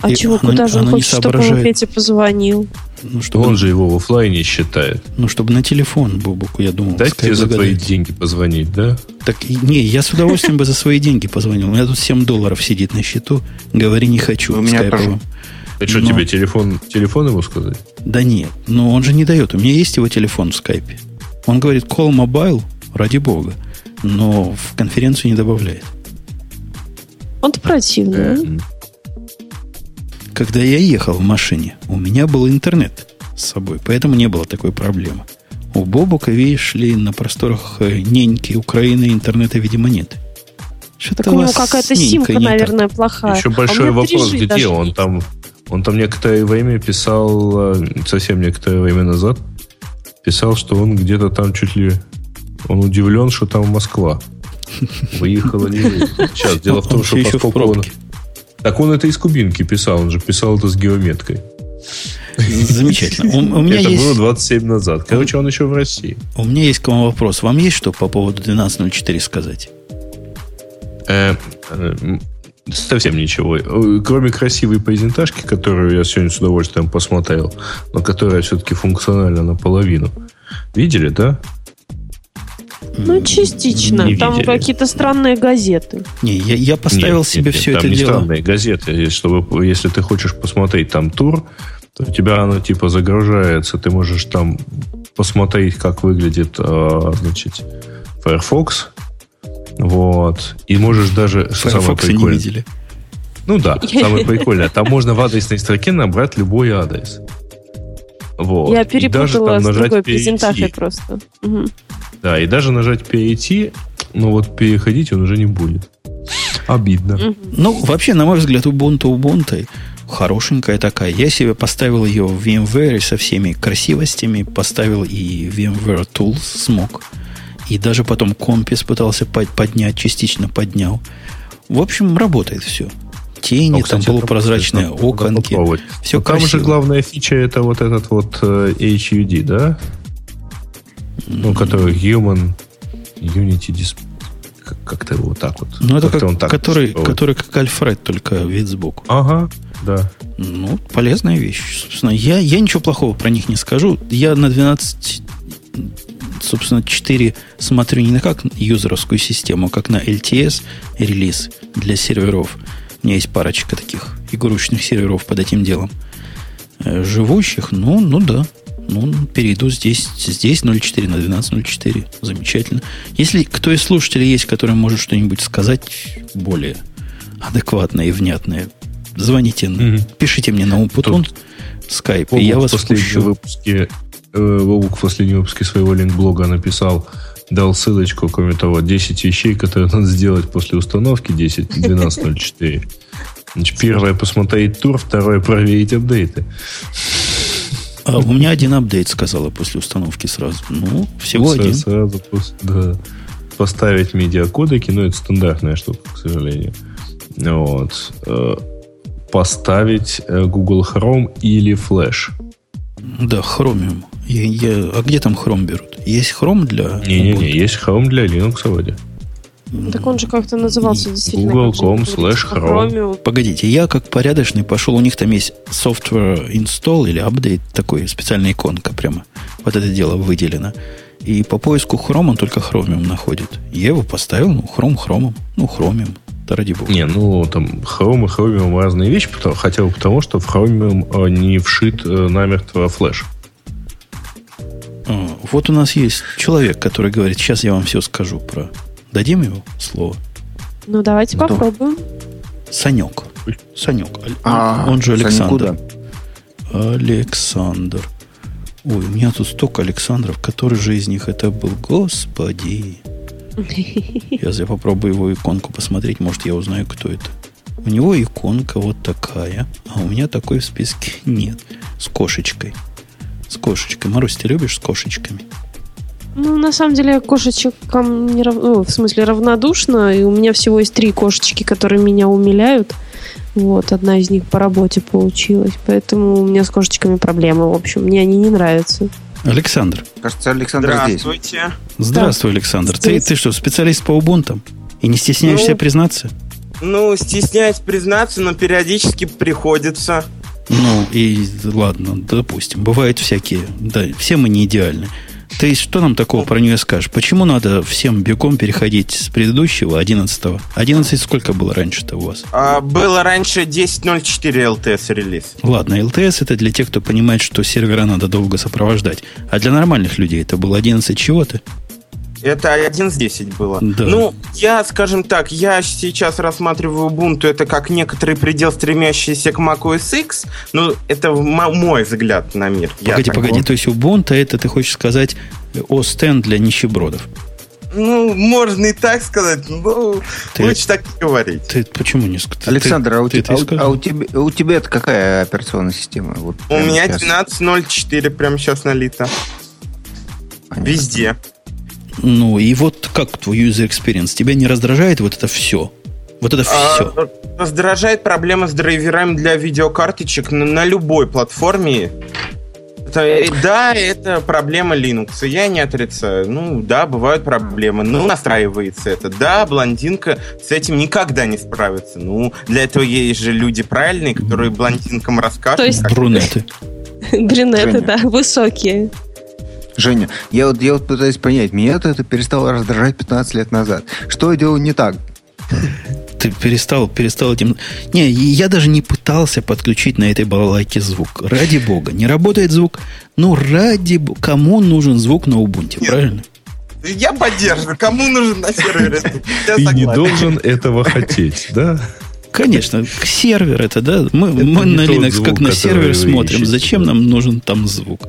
А и чего, оно, куда же он хочет, чтобы он Петя позвонил? Ну, чтобы... Он же его в офлайне считает. Ну, чтобы на телефон, Бубуку, я думал. Дать тебе за твои деньги позвонить, да? Так, не, я с удовольствием бы за свои деньги позвонил. У меня тут 7 долларов сидит на счету. Говори, не хочу. У меня тоже. Ты что, тебе телефон, телефон ему сказать? Да нет, но он же не дает. У меня есть его телефон в скайпе. Он говорит call mobile, ради бога, но в конференцию не добавляет. Он-то противный. Когда я ехал в машине, у меня был интернет с собой, поэтому не было такой проблемы. У Бобука, видишь ли, на просторах э, неньки Украины интернета, видимо, нет. Что-то так у него какая-то симка, наверное, плохая. Еще большой а вопрос, где он там он там некоторое время писал, э, совсем некоторое время назад, писал, что он где-то там чуть ли... Он удивлен, что там Москва. Выехала не Сейчас, дело в том, что поскольку он... Так он это из кубинки писал, он же писал это с геометкой. Замечательно. У, у меня это есть... было 27 назад. Короче, он еще в России. У меня есть к вам вопрос. Вам есть что по поводу 12.04 сказать? Э, э, Совсем ничего. Э, кроме красивой презентажки, которую я сегодня с удовольствием посмотрел, но которая все-таки функциональна наполовину. Видели, да? Ну, частично. Не там какие-то странные газеты. Не, я, я поставил нет, себе нет, все нет, это там дело. Там не странные газеты. Чтобы, если ты хочешь посмотреть там тур, то у тебя оно типа загружается. Ты можешь там посмотреть, как выглядит, а, значит, Firefox, вот. И можешь даже... Прикольное, не видели. Ну да, самое прикольное. Там можно в адресной строке набрать любой адрес. Вот. Я перепутала с другой презентацией просто. Угу. Да, и даже нажать перейти, ну вот переходить он уже не будет. Обидно. Ну, вообще, на мой взгляд, Ubuntu Ubuntu хорошенькая такая. Я себе поставил ее в VMware со всеми красивостями, поставил и VMware Tools смог. И даже потом компис пытался поднять, частично поднял. В общем, работает все. Тени, ну, там полупрозрачные оконки. Все там же главная фича это вот этот вот э, HUD, да? Ну, который Human Unity Display. Как-то его вот так вот. Ну, это как, он так который, который как Альфред, только вид сбоку. Ага, да. Ну, полезная вещь. Собственно, я, я ничего плохого про них не скажу. Я на 12 собственно, 4 смотрю не на как юзеровскую систему, а как на LTS релиз для серверов. У меня есть парочка таких игрушечных серверов под этим делом. Э, живущих, ну, ну да. Ну, перейду здесь, здесь 0.4 на 12.04. Замечательно. Если кто из слушателей есть, который может что-нибудь сказать более адекватное и внятное, звоните, mm-hmm. пишите мне на Умпутун, скайп, и я вас в последнем выпуске Вовук в последнем выпуске своего линк-блога написал дал ссылочку, кроме того, 10 вещей, которые надо сделать после установки 10, 12.04. Значит, первое посмотреть тур, второе проверить апдейты. А у меня один апдейт сказала после установки сразу. Ну, всего сразу, один. Сразу, да. Поставить медиакодеки, но это стандартная штука, к сожалению. Вот. Э, поставить э, Google Chrome или Flash. Да, Chromium. Я, я, а где там Chrome берут? Есть Chrome для... Не-не-не, есть Chrome для Linux вроде. Так он же как-то назывался действительно. Google.com slash Chrome. Погодите, я как порядочный пошел, у них там есть software install или update, такой специальная иконка прямо. Вот это дело выделено. И по поиску Chrome он только Chromium находит. Я его поставил, ну, Chrome Chromium. Ну, Chromium. Да ради бога. Не, ну, там Chrome и Chromium разные вещи, потому, хотя бы потому, что в Chromium не вшит э, намертво флеш. А, вот у нас есть человек, который говорит, сейчас я вам все скажу про Дадим ему слово? Ну, давайте Кто? попробуем. Санек. Санек. А, он же Александр. Александр. Ой, у меня тут столько Александров. Который же из них это был? Господи. Сейчас я попробую его иконку посмотреть. Может, я узнаю, кто это. У него иконка вот такая, а у меня такой в списке нет. С кошечкой. С кошечкой. Марусь, ты любишь с кошечками? Ну, на самом деле, я кошечкам не рав... ну, в смысле равнодушна, и у меня всего есть три кошечки, которые меня умиляют. Вот, одна из них по работе получилась, поэтому у меня с кошечками проблемы, в общем, мне они не нравятся. Александр. Кажется, Александр Здравствуйте. здесь. Здравствуй, Александр. Ты, ты что, специалист по убунтам? И не стесняешься ну, признаться? Ну, стесняюсь признаться, но периодически приходится. Ну, и ладно, допустим. Бывают всякие. Да, все мы не идеальны. Ты что нам такого про нее скажешь? Почему надо всем бегом переходить с предыдущего 11 -го? 11 сколько было раньше-то у вас? А, было раньше 10.04 LTS релиз. Ладно, LTS это для тех, кто понимает, что сервера надо долго сопровождать. А для нормальных людей это было 11 чего-то? Это 11.10 было. Да. Ну, я, скажем так, я сейчас рассматриваю Ubuntu это как некоторый предел, стремящийся к macOS X. Ну, это мой взгляд на мир. Погоди, погоди. То есть Ubuntu это, ты хочешь сказать, OS для нищебродов? Ну, можно и так сказать, но ты, лучше так не говорить. Ты почему не сказал? Александр, ты, а, у, ты, ты а, у, тебя, у тебя это какая операционная система? Вот у меня 12.04 прямо сейчас налито. Понятно. Везде. Ну, и вот как твой user experience? Тебя не раздражает вот это все? Вот это все. А, раздражает проблема с драйверами для видеокарточек на, на любой платформе. Это, э, да, это проблема Linux. Я не отрицаю. Ну, да, бывают проблемы. Ну, настраивается это. Да, блондинка с этим никогда не справится. Ну, для этого есть же люди правильные, которые блондинкам расскажут. То есть брюнеты. Брюнеты, да, высокие. Женя, я вот, я вот пытаюсь понять, меня это перестало раздражать 15 лет назад. Что я делаю не так? Ты перестал, перестал этим... Не, я даже не пытался подключить на этой балалайке звук. Ради бога. Не работает звук. Ну, ради бога. Кому нужен звук на Ubuntu, правильно? Я поддерживаю. Кому нужен на сервере? Ты не должен этого хотеть, да? Конечно, сервер это, да. Мы, мы на Linux звук, как на сервер смотрим. Зачем нам нужен там звук?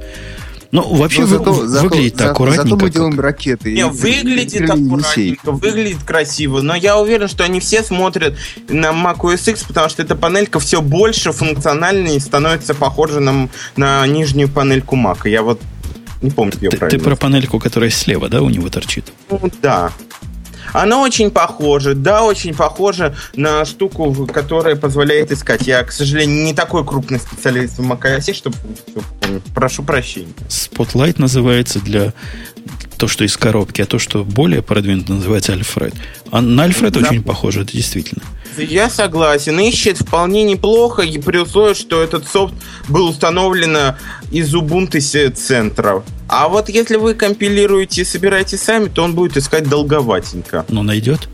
Ну, вообще вы, зато, выглядит зато, аккуратненько. Зато мы делаем ракеты. Не, выглядит аккуратненько, выглядит красиво, но я уверен, что они все смотрят на Mac OS X, потому что эта панелька все больше функциональнее и становится похожа на, на нижнюю панельку Mac. Я вот не помню, ты, ты про панельку, которая слева, да, у него торчит? Ну, да. Она очень похожа, да, очень похожа на штуку, которая позволяет искать. Я, к сожалению, не такой крупный специалист в macOS, чтобы прошу прощения. Spotlight называется для то, что из коробки, а то, что более продвинуто, называется Альфред. А на Альфред да. очень похоже, это действительно. Я согласен. Ищет вполне неплохо, и при условии, что этот софт был установлен из Ubuntu центра. А вот если вы компилируете и собираете сами, то он будет искать долговатенько. Но найдет?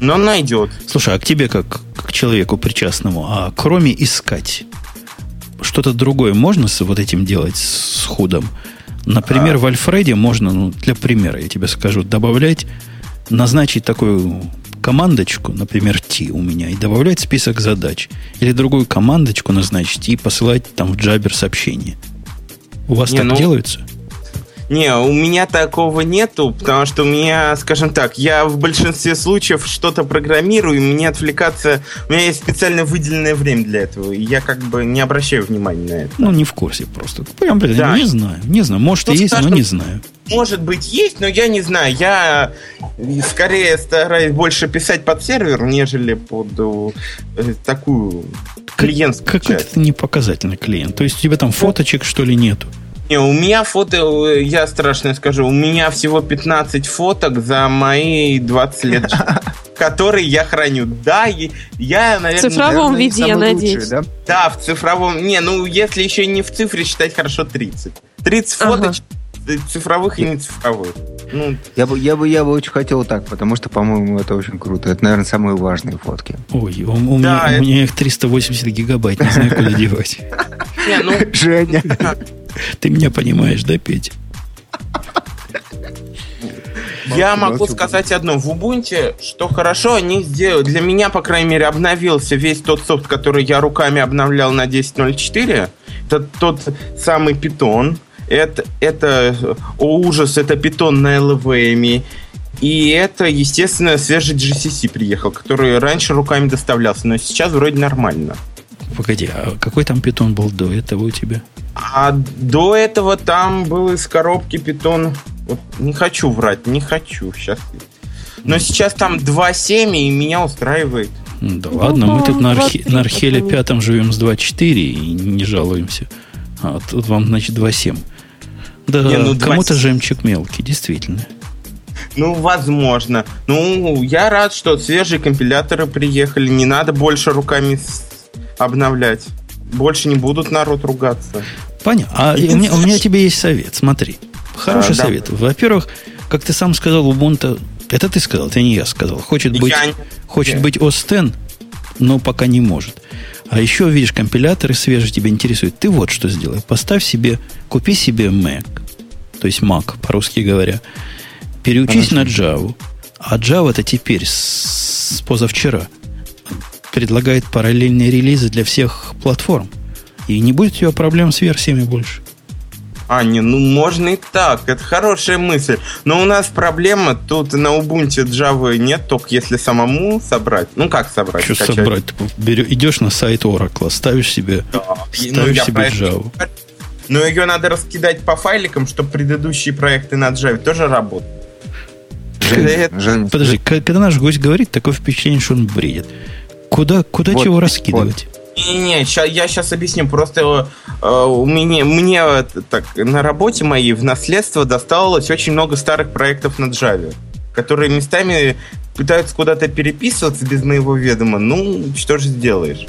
Но найдет. Слушай, а к тебе как к человеку причастному, а кроме искать, что-то другое можно с вот этим делать, с худом? Например, а... в Альфреде можно, ну, для примера я тебе скажу, добавлять, назначить такую командочку, например, T у меня, и добавлять список задач. Или другую командочку назначить и посылать там в Jabber сообщение. У вас Не, так ну, делается? Не, у меня такого нету, потому что у меня, скажем так, я в большинстве случаев что-то программирую, и мне отвлекаться... У меня есть специально выделенное время для этого, и я как бы не обращаю внимания на это. Ну, не в курсе просто. Прям, блин, да. не знаю, не знаю. Может, ну, и есть, но не знаю. Может быть, есть, но я не знаю. Я скорее стараюсь больше писать под сервер, нежели под э, такую клиентскую Какой-то не показательный клиент. То есть у тебя там фоточек, что ли, нету? Не, у меня фото, я страшно скажу, у меня всего 15 фоток за мои 20 лет, которые я храню. Да, я, наверное... В цифровом виде, я надеюсь. Да? да, в цифровом... Не, ну, если еще не в цифре считать, хорошо 30. 30 фоточек цифровых и не цифровых. Ну, я бы, я бы, я бы очень хотел так, потому что, по-моему, это очень круто. Это, наверное, самые важные фотки. Ой, у, у, да, меня, это... у меня их 380 гигабайт, не знаю, куда девать. Ну, Женя. Ты меня понимаешь, да, Петь? Я могу сказать одно. В Ubuntu, что хорошо они сделали, для меня, по крайней мере, обновился весь тот софт, который я руками обновлял на 10.04. Это тот самый Python. Это, это о, ужас, это Python на LVM. И это, естественно, свежий GCC приехал, который раньше руками доставлялся, но сейчас вроде нормально. Погоди, а какой там питон был до этого у тебя? А до этого там был из коробки питон. Вот не хочу врать, не хочу сейчас. Но сейчас там 2.7 и меня устраивает. Да ну, ладно, мы тут на, архи, на Археле пятом живем с 2.4 и не жалуемся. А тут вам, значит, 2.7. Да, не, ну, кому-то 2... жемчуг мелкий, действительно. Ну, возможно. Ну, я рад, что свежие компиляторы приехали. Не надо больше руками обновлять. Больше не будут народ ругаться. Понятно. А у меня, у меня тебе есть совет. Смотри. Хороший а, совет. Да. Во-первых, как ты сам сказал, Ubuntu... Это ты сказал, это не я сказал. Хочет быть, я... хочет быть OS X, но пока не может. А еще, видишь, компиляторы свежие тебя интересуют. Ты вот что сделай. Поставь себе, купи себе Mac, то есть Mac, по-русски говоря. Переучись Хорошо. на Java. А Java это теперь с, с позавчера предлагает параллельные релизы для всех платформ. И не будет у тебя проблем с версиями больше. А, не, ну можно и так, это хорошая мысль. Но у нас проблема, тут на Ubuntu Java нет, только если самому собрать. Ну как собрать? Что скачать? собрать? Ты берешь, идешь на сайт Oracle, ставишь себе, да. ставишь ну, себе Java. Но ее надо раскидать по файликам, чтобы предыдущие проекты на Java тоже работали. Жень, Подожди, когда наш гость говорит, такое впечатление, что он бредит. Куда, куда вот, чего раскидывать? Не-не, я сейчас объясню. Просто э, у меня, мне так, на работе моей в наследство досталось очень много старых проектов на Java, которые местами пытаются куда-то переписываться без моего ведома. Ну, что же сделаешь?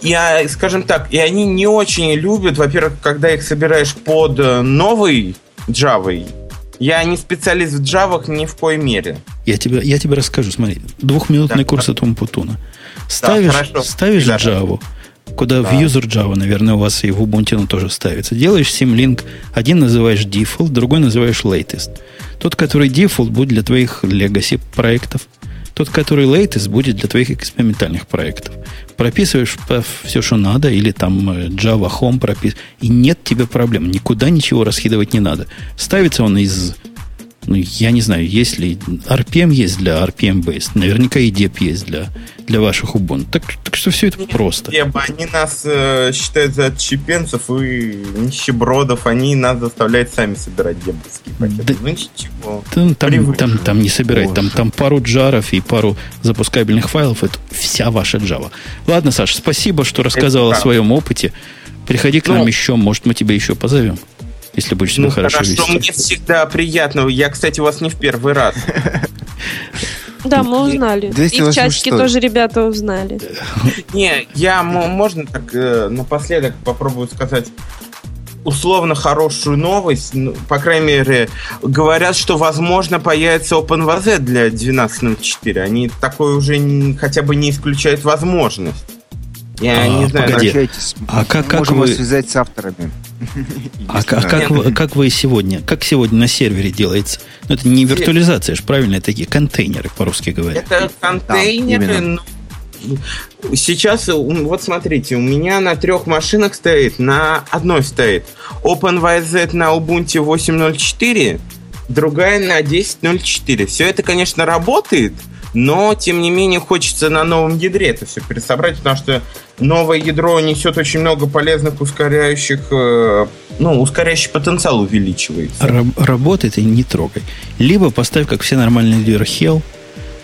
Я, скажем так, и они не очень любят, во-первых, когда их собираешь под э, новый Java. Я не специалист в Java ни в коей мере. Я тебе, я тебе расскажу, смотри. Двухминутный да, курс да. от Умпутуна. Ставишь, да, ставишь да. Java, куда да. в user Java, наверное, у вас и в Ubuntu тоже ставится. Делаешь симлинк, один называешь default, другой называешь latest. Тот, который default, будет для твоих legacy проектов. Тот, который latest, будет для твоих экспериментальных проектов. Прописываешь все, что надо, или там э, Java Home прописываешь, и нет тебе проблем. Никуда ничего раскидывать не надо. Ставится он из ну, я не знаю, есть ли RPM есть для RPM-based. Наверняка и DEP есть для, для ваших Ubuntu. Так, так что все это Нет, просто. Деба, они нас э, считают за отщепенцев и нищебродов. Они нас заставляют сами собирать дебовские пакеты. Да, ну ничего. Там, там, там, там не собирать. Там, там пару джаров и пару запускабельных файлов. Это вся ваша Java. Ладно, Саша, спасибо, что рассказал это о своем опыте. Приходи к ну, нам еще, может, мы тебя еще позовем если будешь себя ну, хорошо, хорошо вести. мне всегда приятно. Я, кстати, у вас не в первый раз. Да, мы узнали. И в чатике тоже ребята узнали. Не, я, можно так э, напоследок попробую сказать условно хорошую новость. Ну, по крайней мере, говорят, что, возможно, появится OpenVZ для 12.04. Они такое уже хотя бы не исключают возможность. Я а, не знаю, погоди. А как, как Можем вы... связать с авторами. А, а как, вы, как вы сегодня, как сегодня на сервере делается? Ну, это не виртуализация, же правильно, это такие контейнеры, по-русски говоря. Это контейнеры, да, но сейчас, вот смотрите, у меня на трех машинах стоит, на одной стоит OpenYZ на Ubuntu 8.04, другая на 10.04. Все это, конечно, работает, но, тем не менее, хочется на новом ядре это все пересобрать, потому что новое ядро несет очень много полезных ускоряющих, э, ну, ускоряющий потенциал увеличивается. Раб- работает и не трогай. Либо поставь, как все нормальные люди, Hell,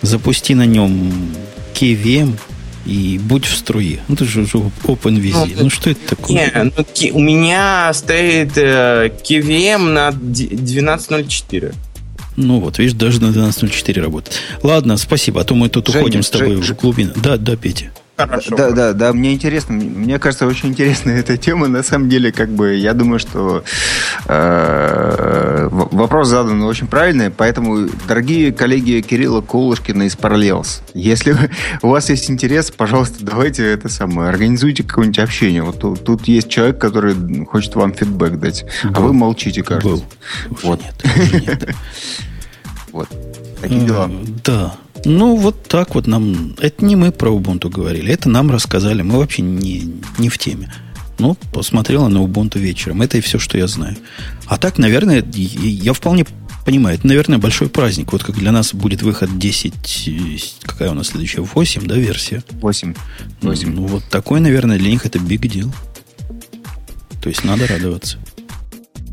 запусти на нем KVM, и будь в струе. Ну, это же OpenVZ. Ну, ну что это такое? Не, ну, у меня стоит э, KVM на 12.04. Ну вот, видишь, даже на 12.04 работает. Ладно, спасибо, а то мы тут Женя, уходим с тобой Жень, в глубину. Да, да, Петя. Хорошо. Да, да, да, мне интересно, мне кажется, очень интересная эта тема. На самом деле, как бы, я думаю, что э, вопрос задан очень правильный, поэтому, дорогие коллеги Кирилла Колышкина из Parallels, если у вас есть интерес, пожалуйста, давайте это самое, организуйте какое-нибудь общение. Вот тут, тут есть человек, который хочет вам фидбэк дать, Был. а вы молчите, кажется. Был. вот. нет, нет. Вот. Такие дела. Да. Ну, вот так вот нам... Это не мы про Ubuntu говорили, это нам рассказали. Мы вообще не, не в теме. Ну, посмотрела на Ubuntu вечером. Это и все, что я знаю. А так, наверное, я вполне понимаю, это, наверное, большой праздник. Вот как для нас будет выход 10... Какая у нас следующая? 8, да, версия? 8. 8. Ну, вот такой, наверное, для них это big deal. То есть надо радоваться.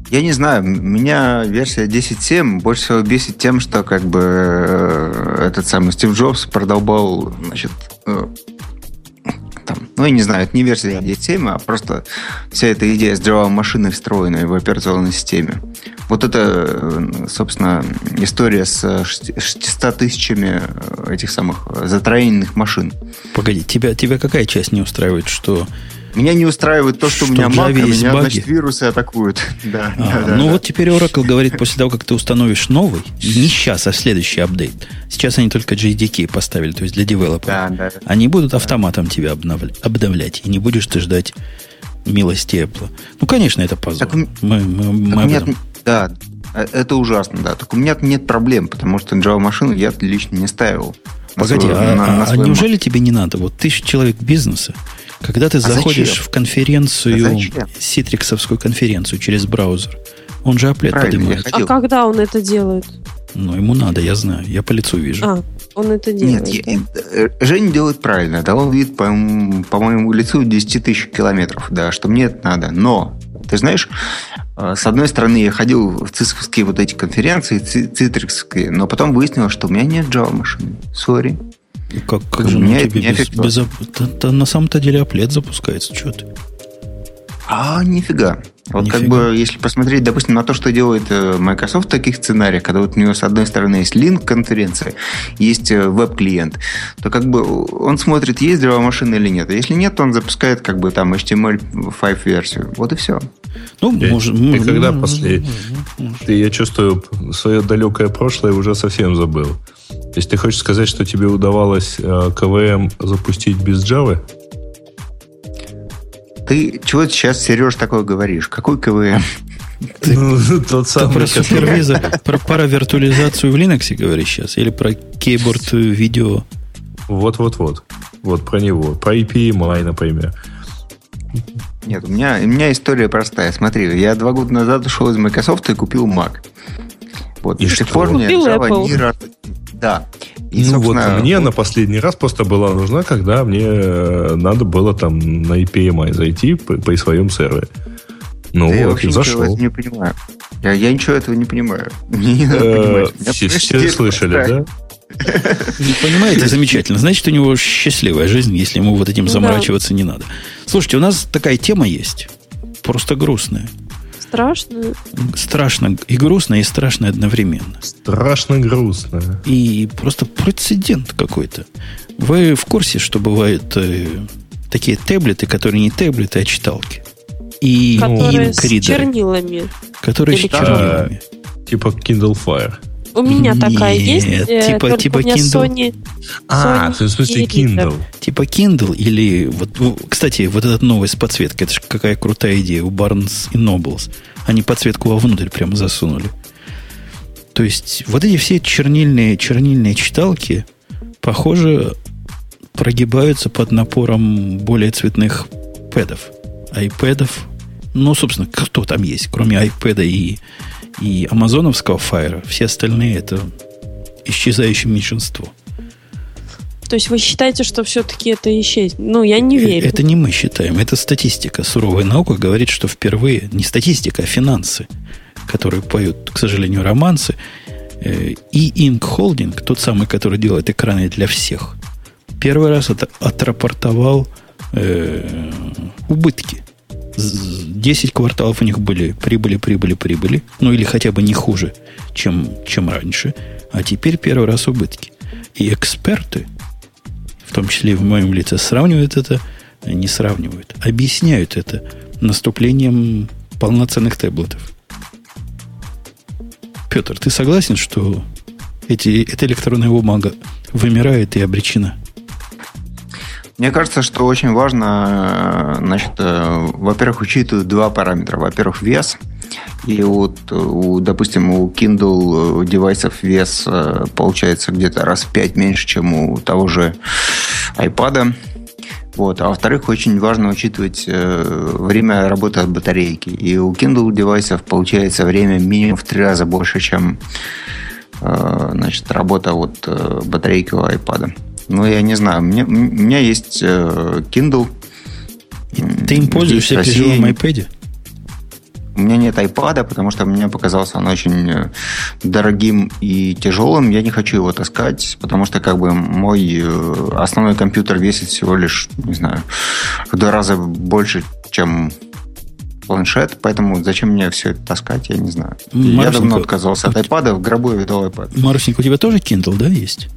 Я не знаю, меня версия 10.7 больше всего бесит тем, что как бы э, этот самый Стив Джобс продолбал, значит, э, там, ну, я не знаю, это не версия 10.7, а просто вся эта идея с Java машиной, встроенной в операционной системе. Вот это, э, собственно, история с 600 тысячами этих самых затроенных машин. Погоди, тебя, тебя какая часть не устраивает, что меня не устраивает то, что, что у меня Mac, а меня, баги. значит, вирусы атакуют. Да, а, да, ну да. вот теперь Oracle говорит, после того, как ты установишь новый, не сейчас, а следующий апдейт. Сейчас они только JDK поставили, то есть для девелоперов. Да, да, они будут автоматом да. тебя обновлять, и не будешь ты ждать милости Apple. Ну, конечно, это позор. Так, мы, мы, мы нет, да, э, это ужасно, да. Так у меня нет проблем, потому что Java машину я лично не ставил. Погоди, свой, а, на, на а неужели тебе не надо? Вот тысяча человек бизнеса, когда ты а заходишь зачем? в конференцию, а ситриксовскую конференцию через браузер, он же аплет поднимает. А когда он это делает? Ну, ему надо, я знаю. Я по лицу вижу. А, он это делает. Нет, я, э, Женя делает правильно. Да, он видит по, по моему лицу 10 тысяч километров. Да, что мне это надо. Но, ты знаешь, э, с одной стороны, я ходил в цисковские вот эти конференции, цитрикские, но потом выяснилось, что у меня нет Java машины. Сори. Как, как же меня тебе без, без, без, на самом-то деле аплет запускается, что ты? А, нифига. Вот нифига. как бы, если посмотреть, допустим, на то, что делает э, Microsoft в таких сценариях, когда вот у него с одной стороны есть линк конференции, есть э, веб-клиент, то как бы он смотрит, есть Java машина или нет. А если нет, то он запускает как бы там HTML5 версию. Вот и все. Ну, и, может, ты может, когда может, после... Может. Ты, я чувствую, свое далекое прошлое уже совсем забыл. То есть ты хочешь сказать, что тебе удавалось э, КВМ запустить без Java? Ты чего сейчас, Сереж, такое говоришь? Какой КВМ? Ты, ну, тот самый, про супервизор, про паравиртуализацию в Linux говоришь сейчас? Или про кейборд видео? Вот-вот-вот. Вот про него. Про EPMI, например. Нет, у меня, у меня история простая. Смотри, я два года назад ушел из Microsoft и купил Mac. Вот, и, с тех пор мне Java ни разу... Да. И, ну вот мне на последний раз просто была нужна, когда мне э, надо было там на EPMI зайти по, по своем сервере. Ну да вот, и зашел. не понимаю. Я, я ничего этого не понимаю. Мне не надо э, понимать. Все, все слышали, да? Не понимаете, замечательно. Значит, у него счастливая жизнь, если ему вот этим заморачиваться не надо. Слушайте, у нас такая тема есть. Просто грустная. Страшно. Страшно и грустно, и страшно одновременно. Страшно грустно. И просто прецедент какой-то. Вы в курсе, что бывают э, такие таблеты, которые не таблеты, а читалки? И которые с чернилами. Которые Или с чернилами. Типа Kindle Fire. У меня Нет, такая есть. Э, типа, типа у меня Kindle. Sony, а, Sony в смысле Kindle. Типа Kindle или... Вот, кстати, вот этот новый с подсветкой, это же какая крутая идея у Barnes и Nobles. Они подсветку вовнутрь прямо засунули. То есть вот эти все чернильные, чернильные читалки, похоже, прогибаются под напором более цветных пэдов. Айпэдов, ну, собственно, кто там есть, кроме iPad и, и амазоновского файра, все остальные это исчезающее меньшинство. То есть вы считаете, что все-таки это исчезнет? Ну, я не верю. Это не мы считаем, это статистика. Суровая наука говорит, что впервые, не статистика, а финансы, которые поют, к сожалению, романсы, э, и Inc. Holding, тот самый, который делает экраны для всех, первый раз это отрапортовал э, убытки. 10 кварталов у них были прибыли, прибыли, прибыли. Ну, или хотя бы не хуже, чем, чем раньше. А теперь первый раз убытки. И эксперты, в том числе и в моем лице, сравнивают это, не сравнивают, объясняют это наступлением полноценных таблетов. Петр, ты согласен, что эти, эта электронная бумага вымирает и обречена? Мне кажется, что очень важно, значит, э, во-первых, учитывать два параметра. Во-первых, вес. И вот, у, допустим, у Kindle девайсов вес э, получается где-то раз в пять меньше, чем у того же iPad. Вот. А во-вторых, очень важно учитывать э, время работы от батарейки. И у Kindle девайсов получается время минимум в три раза больше, чем э, значит, работа от э, батарейки у iPad. Ну, я не знаю. Мне, у меня есть э, Kindle. Ты им пользуешься при живом iPad? У меня нет iPad, потому что мне показался он очень э, дорогим и тяжелым. Я не хочу его таскать, потому что как бы мой э, основной компьютер весит всего лишь, не знаю, в два раза больше, чем планшет, поэтому зачем мне все это таскать, я не знаю. Марусенька, я давно отказался от iPad, в гробу я видал iPad. Марусенька, у тебя тоже Kindle, да, есть?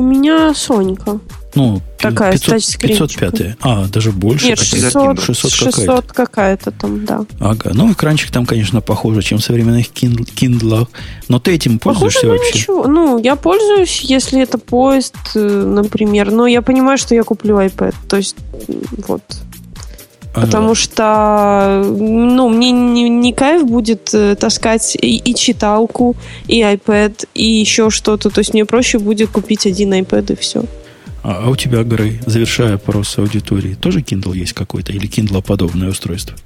У меня Сонька. Ну, Такая 500, 505. А, даже больше. Нет, 600, 600, 600 какая-то. какая-то там, да. Ага. Ну, экранчик там, конечно, похуже, чем в современных Kindle. Но ты этим пользуешься похоже, вообще? Ничего. Ну, я пользуюсь, если это поезд, э, например. Но я понимаю, что я куплю iPad. То есть, вот. Потому что, ну, мне не, не кайф будет э, таскать и, и читалку, и iPad, и еще что-то. То есть мне проще будет купить один iPad и все. А, а у тебя, Грей, завершая опрос аудитории, тоже Kindle есть какой-то или Kindle подобное устройство?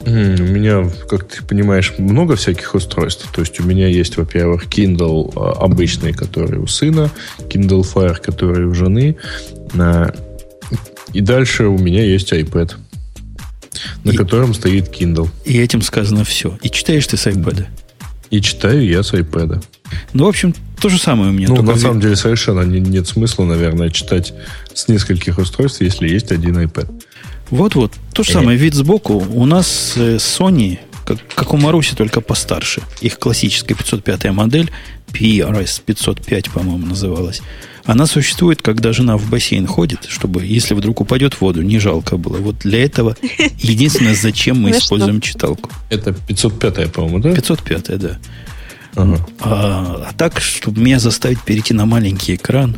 У меня, как ты понимаешь, много всяких устройств. То есть у меня есть, во-первых, Kindle а, обычный, который у сына, Kindle Fire, который у жены. И дальше у меня есть iPad, на и, котором стоит Kindle. И этим сказано все. И читаешь ты с iPad? И читаю я с iPad. Ну, в общем, то же самое у меня. Ну, на самом деле, совершенно не, нет смысла, наверное, читать с нескольких устройств, если есть один iPad. Вот-вот. То же самое. Вид сбоку. У нас э, Sony, как, как у Маруси, только постарше. Их классическая 505 модель, PRS 505, по-моему, называлась. Она существует, когда жена в бассейн ходит, чтобы, если вдруг упадет в воду, не жалко было. Вот для этого единственное, зачем мы используем читалку. Это 505, по-моему, да? 505, да. Ага. А, а так, чтобы меня заставить перейти на маленький экран,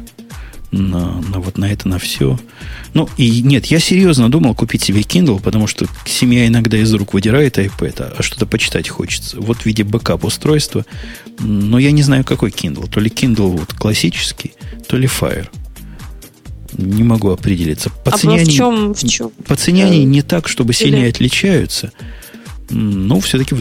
на, на вот на это, на все. Ну, и нет, я серьезно думал купить себе Kindle, потому что семья иногда из рук выдирает iPad, а что-то почитать хочется. Вот в виде бэкап-устройства. Но я не знаю, какой Kindle. То ли Kindle вот классический, то ли Fire. Не могу определиться. По а цене в чем, в чем? По цене они не так, чтобы сильно отличаются. Но все-таки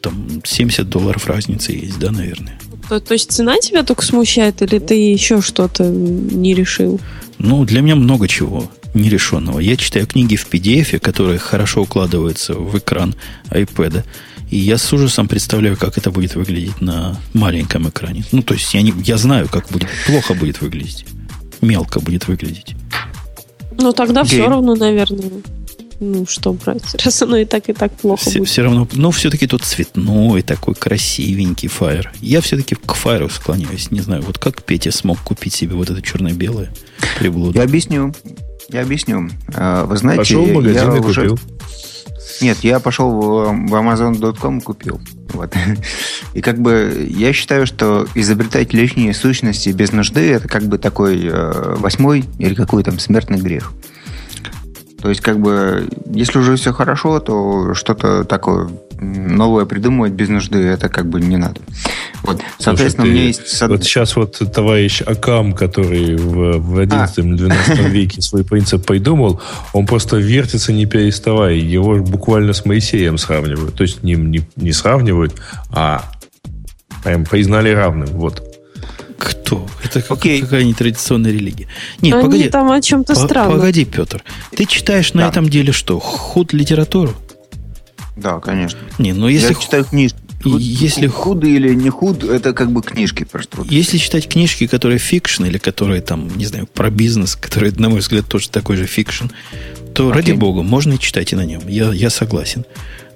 там 70 долларов разницы есть, да, наверное. То, то есть цена тебя только смущает, или ты еще что-то не решил? Ну, для меня много чего нерешенного. Я читаю книги в PDF, которые хорошо укладываются в экран iPad. И я с ужасом представляю, как это будет выглядеть на маленьком экране. Ну, то есть я, не, я знаю, как будет плохо будет выглядеть. Мелко будет выглядеть. Ну, тогда Гейм. все равно, наверное ну, что брать, раз оно и так, и так плохо все, будет. Все равно, ну, все-таки тут цветной такой красивенький фаер. Я все-таки к фаеру склоняюсь. Не знаю, вот как Петя смог купить себе вот это черно-белое приблуду? Я объясню. Я объясню. А, вы знаете, Пошел в магазин я и уже... купил. Нет, я пошел в, в Amazon.com купил. Вот. И как бы я считаю, что изобретать лишние сущности без нужды это как бы такой э, восьмой или какой там смертный грех. То есть, как бы, если уже все хорошо, то что-то такое новое придумывать без нужды, это как бы не надо. Вот, соответственно, Слушай, у меня есть... Вот сейчас вот товарищ Акам, который в, в 11-12 а. веке свой принцип придумал, он просто вертится не переставая. Его буквально с Моисеем сравнивают. То есть не, не, не сравнивают, а прям признали равным. Вот. Кто? Это как, okay. какая нетрадиционная религия. Нет, Они погоди. там о чем-то странном. Погоди, Петр. Ты читаешь на да. этом деле что? Худ литературу? Да, конечно. Не, ну если... Я читаю книжки. Худ, если худ или не худ, это как бы книжки просто. Если читать книжки, которые fiction, или которые там, не знаю, про бизнес, которые, на мой взгляд, тоже такой же fiction, то okay. ради бога, можно и читать и на нем. Я, я согласен.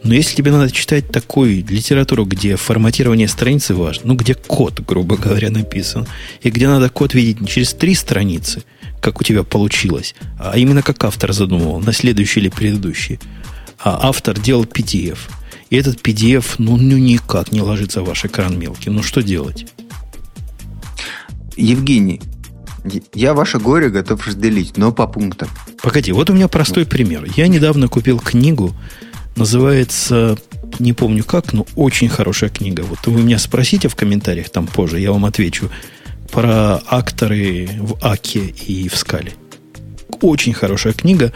Но если тебе надо читать такую литературу, где форматирование страницы важно, ну, где код, грубо говоря, написан, и где надо код видеть не через три страницы, как у тебя получилось, а именно как автор задумывал, на следующий или предыдущий, а автор делал PDF. И этот PDF, ну, ну никак не ложится в ваш экран мелкий. Ну, что делать? Евгений, я ваше горе готов разделить, но по пунктам. Погоди, вот у меня простой пример. Я недавно купил книгу Называется, не помню как, но очень хорошая книга. Вот вы меня спросите в комментариях там позже, я вам отвечу про акторы в Аке и в Скале. Очень хорошая книга.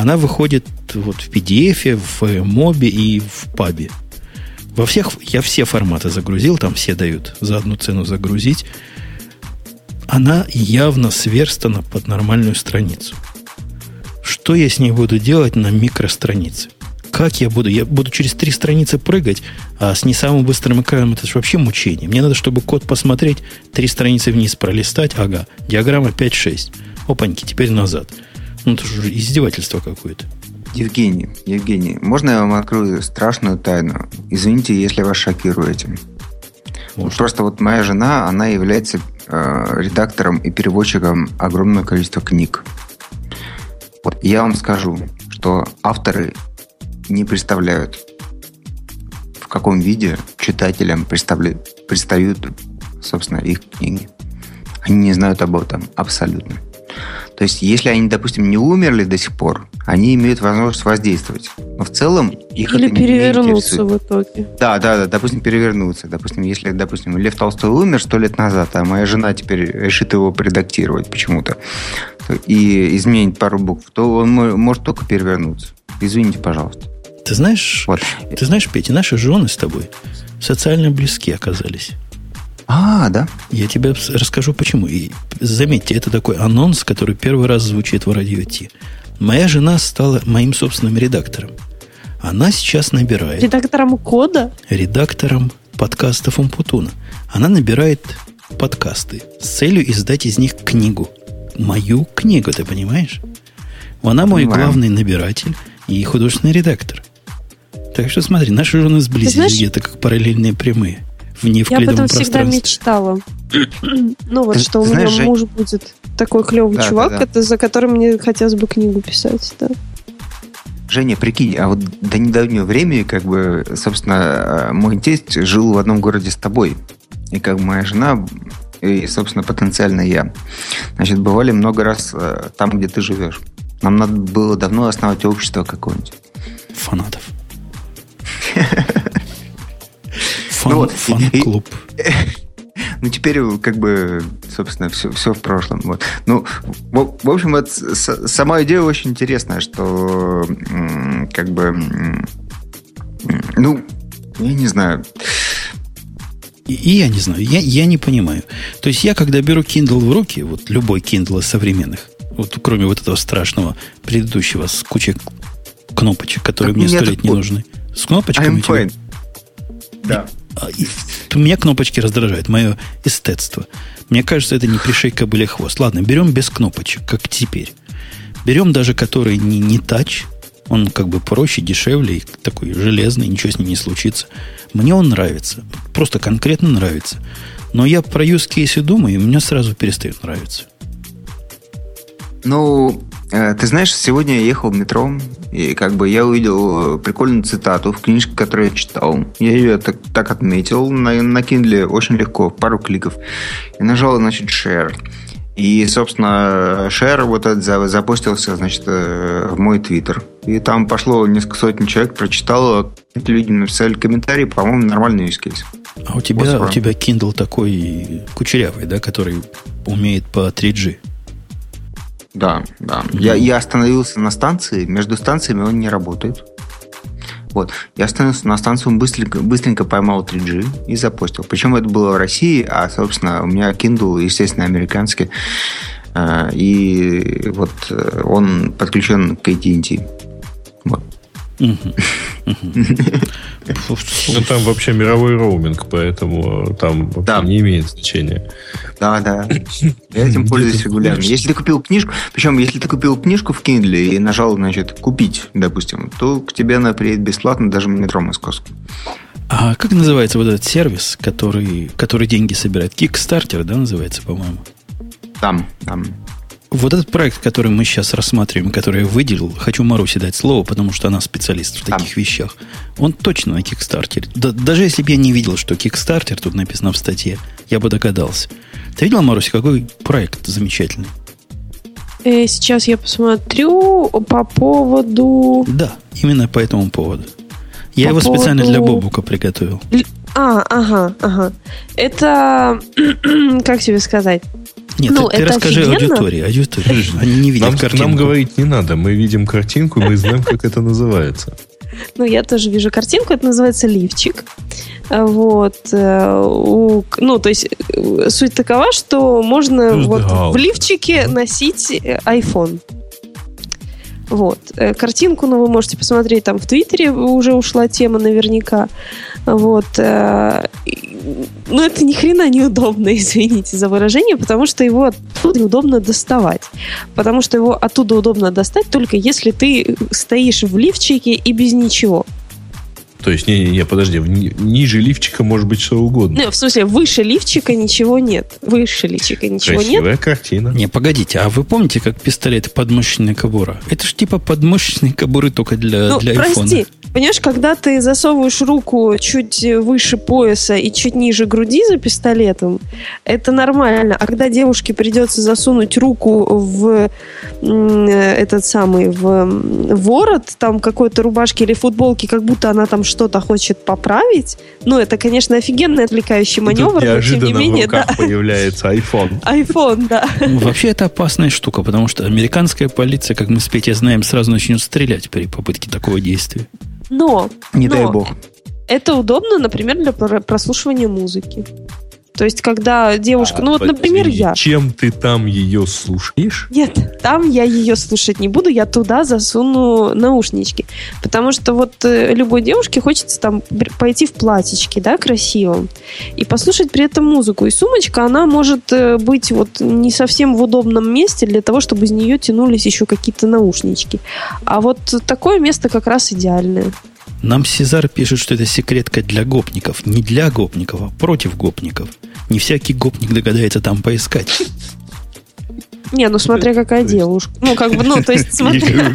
Она выходит вот в PDF, в Моби и в Пабе. Во всех, я все форматы загрузил, там все дают за одну цену загрузить. Она явно сверстана под нормальную страницу. Что я с ней буду делать на микространице? Как я буду? Я буду через три страницы прыгать, а с не самым быстрым экраном это же вообще мучение. Мне надо, чтобы код посмотреть, три страницы вниз пролистать, ага, диаграмма 5-6. Опаньки, теперь назад. Ну, это же издевательство какое-то. Евгений, Евгений, можно я вам открою страшную тайну? Извините, если вас шокирую этим. Может. Просто вот моя жена, она является э, редактором и переводчиком огромного количества книг. Вот я вам скажу, что авторы не представляют, в каком виде читателям представляют, предстают, собственно, их книги. Они не знают об этом абсолютно. То есть, если они, допустим, не умерли до сих пор, они имеют возможность воздействовать. Но в целом их Или это перевернуться не в итоге. Да, да, да, допустим, перевернуться. Допустим, если, допустим, Лев Толстой умер сто лет назад, а моя жена теперь решит его предактировать почему-то и изменить пару букв, то он может только перевернуться. Извините, пожалуйста. Ты знаешь, вот. ты знаешь, Петя, наши жены с тобой социально близки оказались. А, да? Я тебе расскажу почему. И заметьте, это такой анонс, который первый раз звучит в радио Ти. Моя жена стала моим собственным редактором. Она сейчас набирает... Редактором кода? Редактором подкастов Умпутуна. Она набирает подкасты с целью издать из них книгу. Мою книгу, ты понимаешь? Она мой Понимаем. главный набиратель и художественный редактор. Так что смотри, наши жены сблизились где-то как параллельные прямые в невклидовом Я потом всегда мечтала. ну вот, что у меня муж будет такой клевый чувак, это за которым мне хотелось бы книгу писать, да. Женя, прикинь, а вот до недавнего времени, как бы, собственно, мой тесть жил в одном городе с тобой. И как моя жена, и, собственно, потенциально я. Значит, бывали много раз э, там, где ты живешь. Нам надо было давно основать общество какое-нибудь. Фанатов. Ну фан-клуб. Ну, теперь, как бы, собственно, все, все в прошлом. Вот. Ну, в, в общем, вот сама идея очень интересная, что, как бы, ну, я не знаю. И, и я не знаю, я, я не понимаю. То есть я, когда беру Kindle в руки, вот любой Kindle из современных, вот кроме вот этого страшного предыдущего с кучей кнопочек, которые так мне сто лет не нужны. С кнопочками. I'm Да. И, меня кнопочки раздражают, мое эстетство. Мне кажется, это не пришей кобыле хвост. Ладно, берем без кнопочек, как теперь. Берем даже который не, не тач, он как бы проще, дешевле, такой железный, ничего с ним не случится. Мне он нравится. Просто конкретно нравится. Но я про use case думаю, и мне сразу перестает нравиться. Ну, ты знаешь, сегодня я ехал в метро, и как бы я увидел э, прикольную цитату в книжке, которую я читал. Я ее так, так отметил на, на Kindle очень легко, пару кликов. И нажал, значит, share. И, собственно, share вот этот запустился, значит, э, в мой твиттер. И там пошло несколько сотен человек, прочитало, эти люди написали комментарии, по-моему, нормальный use case. А у тебя, у тебя Kindle такой кучерявый, да, который умеет по 3G. Да, да. Я, я остановился на станции, между станциями он не работает. Вот. Я остановился на станции, он быстренько, быстренько поймал 3G и запостил. Причем это было в России, а, собственно, у меня Kindle, естественно, американский. Э, и вот э, он подключен к AT&T. Вот. Ну, там вообще мировой роуминг, поэтому там вообще да. не имеет значения. Да, да. Я этим пользуюсь регулярно. Если ты купил книжку, причем, если ты купил книжку в Kindle и нажал, значит, купить, допустим, то к тебе она приедет бесплатно даже в метро московском. А как называется вот этот сервис, который, который деньги собирает? Kickstarter, да, называется, по-моему? Там, там. Вот этот проект, который мы сейчас рассматриваем, который я выделил, хочу Марусе дать слово, потому что она специалист в таких а. вещах. Он точно на Кикстартере. Да, даже если бы я не видел, что Кикстартер тут написано в статье, я бы догадался. Ты видела, Маруся, какой проект замечательный? Э, сейчас я посмотрю по поводу... Да, именно по этому поводу. Я по его поводу... специально для Бобука приготовил. А, ага, ага. Это, как тебе сказать? Нет, ну, ты, ты расскажи офигенно. аудитории. Аудитории. Они не видят нам, картинку. Нам говорить не надо. Мы видим картинку, мы знаем, как это называется. Ну, я тоже вижу картинку. Это называется лифчик. Вот. Э, ну, то есть э, суть такова, что можно вот в лифчике носить э, iPhone. Вот. Картинку, ну, вы можете посмотреть там в Твиттере, уже ушла тема наверняка. Вот. Ну, это ни хрена неудобно, извините за выражение, потому что его оттуда неудобно доставать. Потому что его оттуда удобно достать только если ты стоишь в лифчике и без ничего. То есть, не-не-не, подожди, ниже лифчика может быть что угодно. Не, в смысле, выше лифчика ничего нет. Выше лифчика ничего Красивая нет. картина. Не, погодите, а вы помните, как пистолеты подмышечная кобура? Это ж типа подмышечные кобуры только для, ну, для прости, айфона. Понимаешь, когда ты засовываешь руку чуть выше пояса и чуть ниже груди за пистолетом, это нормально. А когда девушке придется засунуть руку в этот самый в ворот там какой-то рубашки или футболки, как будто она там что-то хочет поправить, ну, это, конечно, офигенный отвлекающий маневр, но тем не менее, в руках да. появляется iPhone. iPhone, да. Вообще, это опасная штука, потому что американская полиция, как мы с Петей знаем, сразу начнет стрелять при попытке такого действия. Но... Не но дай бог. Это удобно, например, для прослушивания музыки. То есть, когда девушка, а, ну вот, например, я. Чем ты там ее слушаешь? Нет, там я ее слушать не буду, я туда засуну наушнички. Потому что вот э, любой девушке хочется там пойти в платьичке, да, красивом, и послушать при этом музыку. И сумочка, она может э, быть вот не совсем в удобном месте для того, чтобы из нее тянулись еще какие-то наушнички. А вот такое место как раз идеальное. Нам Сезар пишет, что это секретка для гопников. Не для гопников, а против гопников. Не всякий гопник догадается там поискать. Не, ну смотря какая девушка. Ну, как бы, ну, то есть смотря...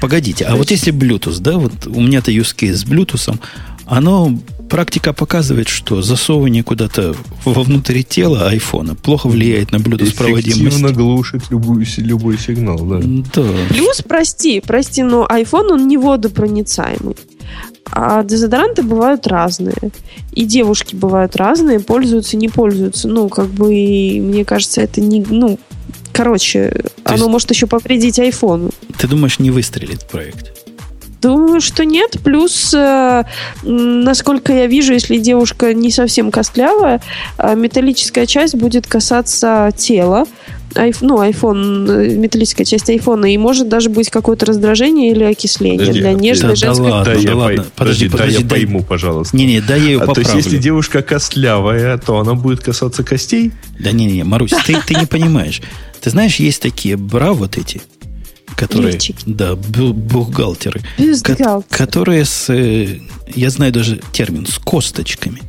Погодите, а вот если Bluetooth, да, вот у меня-то case с Bluetooth, оно практика показывает, что засовывание куда-то вовнутрь тела айфона плохо влияет на Bluetooth проводимость. Эффективно глушит любой, любой сигнал, да. да. Плюс, прости, прости, но iPhone, он не водопроницаемый. А дезодоранты бывают разные. И девушки бывают разные, пользуются, не пользуются. Ну, как бы, мне кажется, это не... Ну, короче, То оно может еще повредить айфону. Ты думаешь, не выстрелит проект? Думаю, что нет. Плюс, э, насколько я вижу, если девушка не совсем костлявая, э, металлическая часть будет касаться тела. Айф, ну, iPhone, э, металлическая часть айфона, и может даже быть какое-то раздражение или окисление подожди, для нежной да, женской... Да ладно, да, я ладно. Подожди, подожди, подожди, да, я дай... пойму, пожалуйста. Не-не, да я ее а поправлю. То есть, если девушка костлявая, то она будет касаться костей? Да не-не, Марусь, ты, ты не понимаешь. Ты знаешь, есть такие бра вот эти, которые, Лифчики. да, бухгалтеры, ко- которые с, э, я знаю даже термин, с косточками.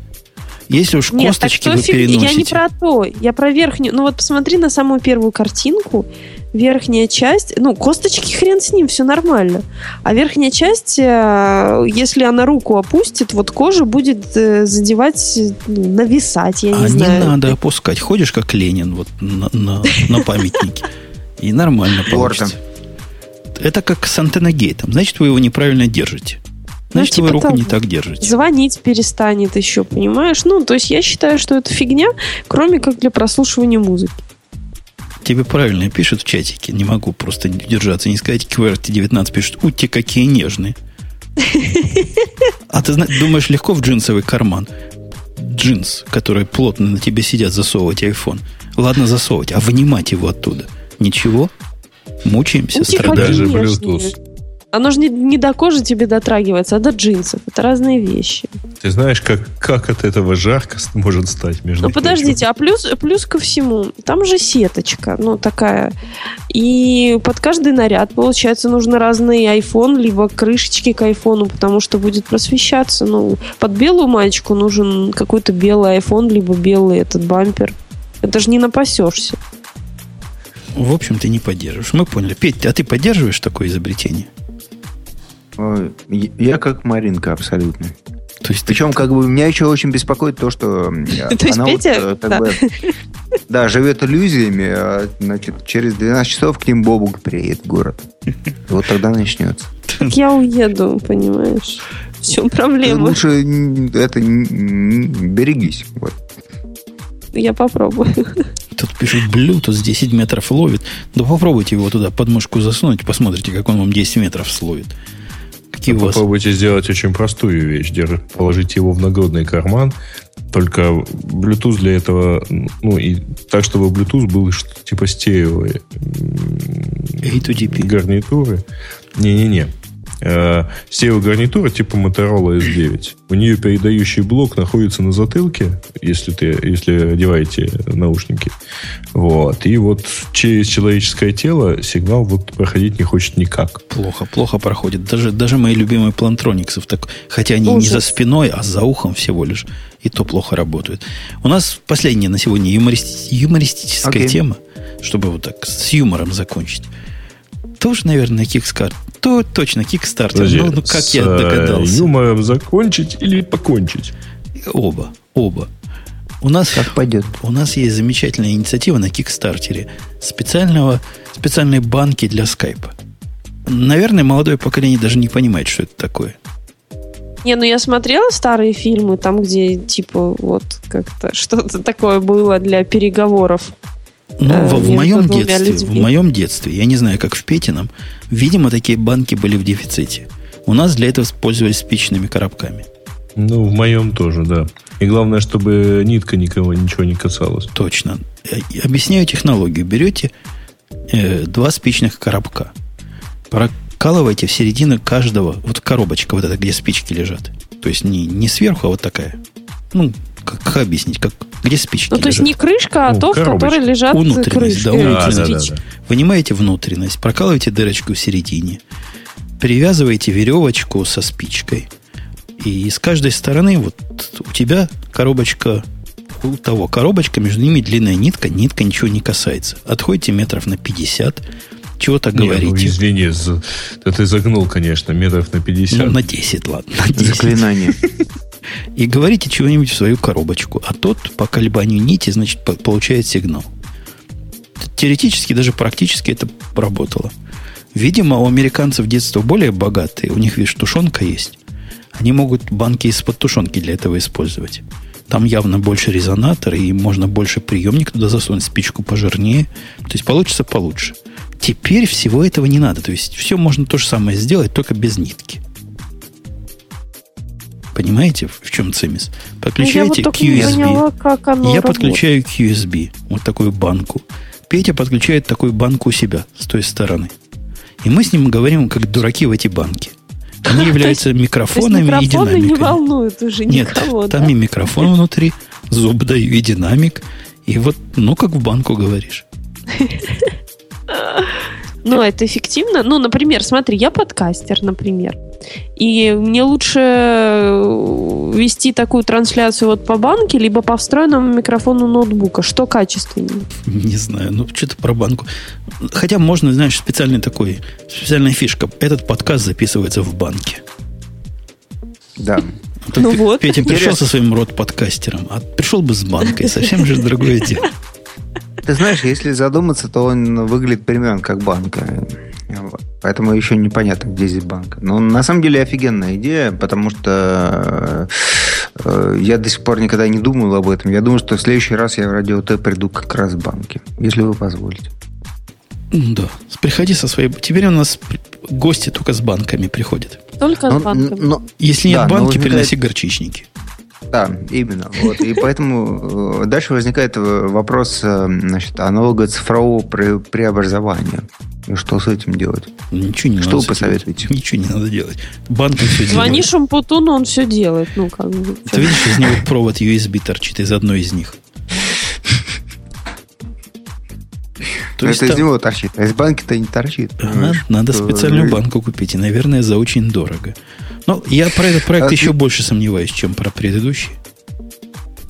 Если уж Нет, косточки вы фиг... переносите... Я не про то, я про верхнюю. Ну вот посмотри на самую первую картинку. Верхняя часть, ну, косточки хрен с ним, все нормально. А верхняя часть, э, если она руку опустит, вот кожа будет э, задевать, ну, нависать, я не а знаю. не надо опускать. Ходишь как Ленин вот на, на, на памятнике. И нормально получится. Это как с антенногейтом. Значит, вы его неправильно держите. Значит, ну, типа вы руку не так держите. Звонить перестанет еще, понимаешь? Ну, то есть я считаю, что это фигня, кроме как для прослушивания музыки. Тебе правильно пишут в чатике. Не могу просто держаться, не сказать. QWERTY19 пишет, ути какие нежные. А ты думаешь, легко в джинсовый карман джинс, которые плотно на тебе сидят, засовывать iPhone. Ладно засовывать, а вынимать его оттуда. Ничего? Мучаемся, ну, страдаем. Даже Bluetooth. Оно же не, не до кожи тебе дотрагивается, а до джинсов. Это разные вещи. Ты знаешь, как, как от этого жарко может стать между Ну, подождите, а плюс, плюс ко всему, там же сеточка, ну, такая. И под каждый наряд, получается, нужно разный iPhone, либо крышечки к айфону, потому что будет просвещаться. Ну, под белую маечку нужен какой-то белый iPhone, либо белый этот бампер. Это же не напасешься. В общем, ты не поддерживаешь. Мы поняли. Петь, а ты поддерживаешь такое изобретение? Я как Маринка абсолютно. То есть Причем, как бы, меня еще очень беспокоит то, что то она вот, э, как да. бы, да, живет иллюзиями, а, значит, через 12 часов к ним Бобук приедет в город. И вот тогда начнется. Так я уеду, понимаешь? Все, проблема. Лучше это берегись. Вот. Я попробую. Тут пишут Bluetooth 10 метров ловит. Да попробуйте его туда под мышку засунуть, посмотрите, как он вам 10 метров словит. Какие вас... Попробуйте сделать очень простую вещь. Положите его в нагрудный карман. Только Bluetooth для этого, ну, и так, чтобы Bluetooth был типа стерео. A2DP. Гарнитуры. Не-не-не э, стереогарнитура типа Motorola S9. У нее передающий блок находится на затылке, если, ты, если одеваете наушники. Вот. И вот через человеческое тело сигнал вот проходить не хочет никак. Плохо, плохо проходит. Даже, даже мои любимые плантрониксов, так, хотя они Ужас. не за спиной, а за ухом всего лишь, и то плохо работают. У нас последняя на сегодня юмористи- юмористическая okay. тема, чтобы вот так с юмором закончить. Тоже, наверное, Kickstarter то точно Kickstarter. Подожди, ну, ну, как с я догадался. юмором закончить или покончить? Оба. Оба. У нас, как пойдет. У нас есть замечательная инициатива на Кикстартере специального, специальной банки для скайпа. Наверное, молодое поколение даже не понимает, что это такое. Не, ну я смотрела старые фильмы, там, где типа вот как-то что-то такое было для переговоров. Ну, э, в, в моем детстве, людьми. в моем детстве, я не знаю, как в Петином, видимо, такие банки были в дефиците. У нас для этого пользовались спичными коробками. Ну, в моем тоже, да. И главное, чтобы нитка никого ничего не касалась. Точно. Объясняю технологию. Берете э, два спичных коробка, прокалываете в середину каждого, вот коробочка вот эта, где спички лежат. То есть не, не сверху, а вот такая. Ну, как, как объяснить, как, где спички Ну, то есть не крышка, а ну, то, коробочка. в которой лежат внутренность, крышки. Да, внутренность. Да, да, да. Вынимаете внутренность, прокалываете дырочку в середине, привязываете веревочку со спичкой. И с каждой стороны вот у тебя коробочка у того коробочка, между ними длинная нитка, нитка ничего не касается. Отходите метров на 50, чего-то говорите. Ну, извини, ты загнул, конечно, метров на 50. Ну, на 10, ладно. На 10. Заклинание. И говорите чего-нибудь в свою коробочку. А тот по колебанию нити, значит, получает сигнал. Теоретически, даже практически это работало. Видимо, у американцев детство более богатые. У них, видишь, тушенка есть. Они могут банки из-под тушенки для этого использовать. Там явно больше резонатор, и можно больше приемник туда засунуть, спичку пожирнее. То есть получится получше. Теперь всего этого не надо. То есть все можно то же самое сделать, только без нитки. Понимаете, в чем цимис? Подключаете я вот QSB. Поняла, как оно я работает. подключаю QSB, вот такую банку. Петя подключает такую банку у себя с той стороны. И мы с ним говорим, как дураки в эти банки. Они являются микрофонами и динамиками. не волнуют уже никого. Нет, там и микрофон внутри, зуб даю и динамик. И вот, ну, как в банку говоришь. Ну, это эффективно. Ну, например, смотри, я подкастер, например. И мне лучше э, вести такую трансляцию вот по банке, либо по встроенному микрофону ноутбука. Что качественнее? Не знаю, ну что-то про банку. Хотя можно, знаешь, специальный такой, специальная фишка. Этот подкаст записывается в банке. Да. А ну вот. Петя пришел со своим рот-подкастером, а пришел бы с банкой. Совсем же другое дело. Ты знаешь, если задуматься, то он выглядит примерно как банка. Поэтому еще непонятно, где здесь банк. Но на самом деле офигенная идея, потому что э, я до сих пор никогда не думал об этом. Я думаю, что в следующий раз я в радио Т приду как раз в банки, если вы позволите. Да, приходи со своей... Теперь у нас гости только с банками приходят. Только но, с банками. Но, если нет да, банки, возникает... приноси горчичники. Да, именно. Вот. И поэтому э, дальше возникает вопрос э, значит, аналога цифрового преобразования. И что с этим делать? Ничего не что надо. Что вы посоветуете? Ничего не надо делать. Банк все делает. Звонишь Умпутуну, он все делает. Ну, как бы. Ты видишь, из него провод USB торчит из одной из них. То есть это там... из него торчит, а из банки-то не торчит. Ага, надо специальную банку купить, и, наверное, за очень дорого. Но я про этот проект а еще ты... больше сомневаюсь, чем про предыдущий.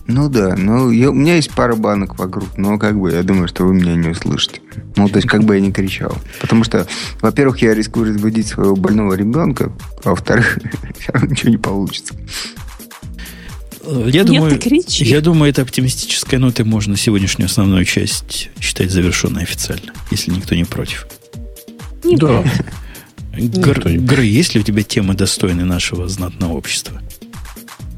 Ну да, ну я, у меня есть пара банок вокруг, но как бы я думаю, что вы меня не услышите. Ну, то есть, как бы я не кричал. Потому что, во-первых, я рискую разбудить своего больного ребенка, а во-вторых, ничего не получится. Я думаю, я думаю, это оптимистическая нота можно сегодняшнюю основную часть считать завершенной официально, если никто не против. Не да. Гр, Гры, есть ли у тебя темы достойные нашего знатного общества?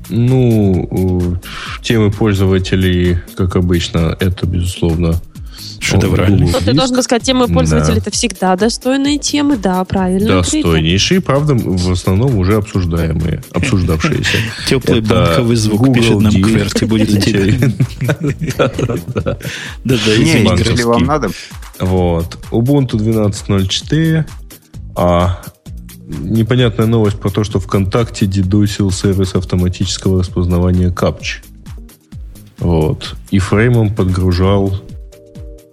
Ну, темы пользователей, как обычно, это, безусловно, шедевральный. Но ты должен сказать, темы пользователей да. это всегда достойные темы, да, правильно. Достойнейшие, правда, в основном уже обсуждаемые, обсуждавшиеся. Теплый банковый звук пишет нам Кверти, будет интересно. Да, да, если вам надо. Вот. Ubuntu 12.04, а непонятная новость про то, что ВКонтакте дедусил сервис автоматического распознавания капч. Вот. И фреймом подгружал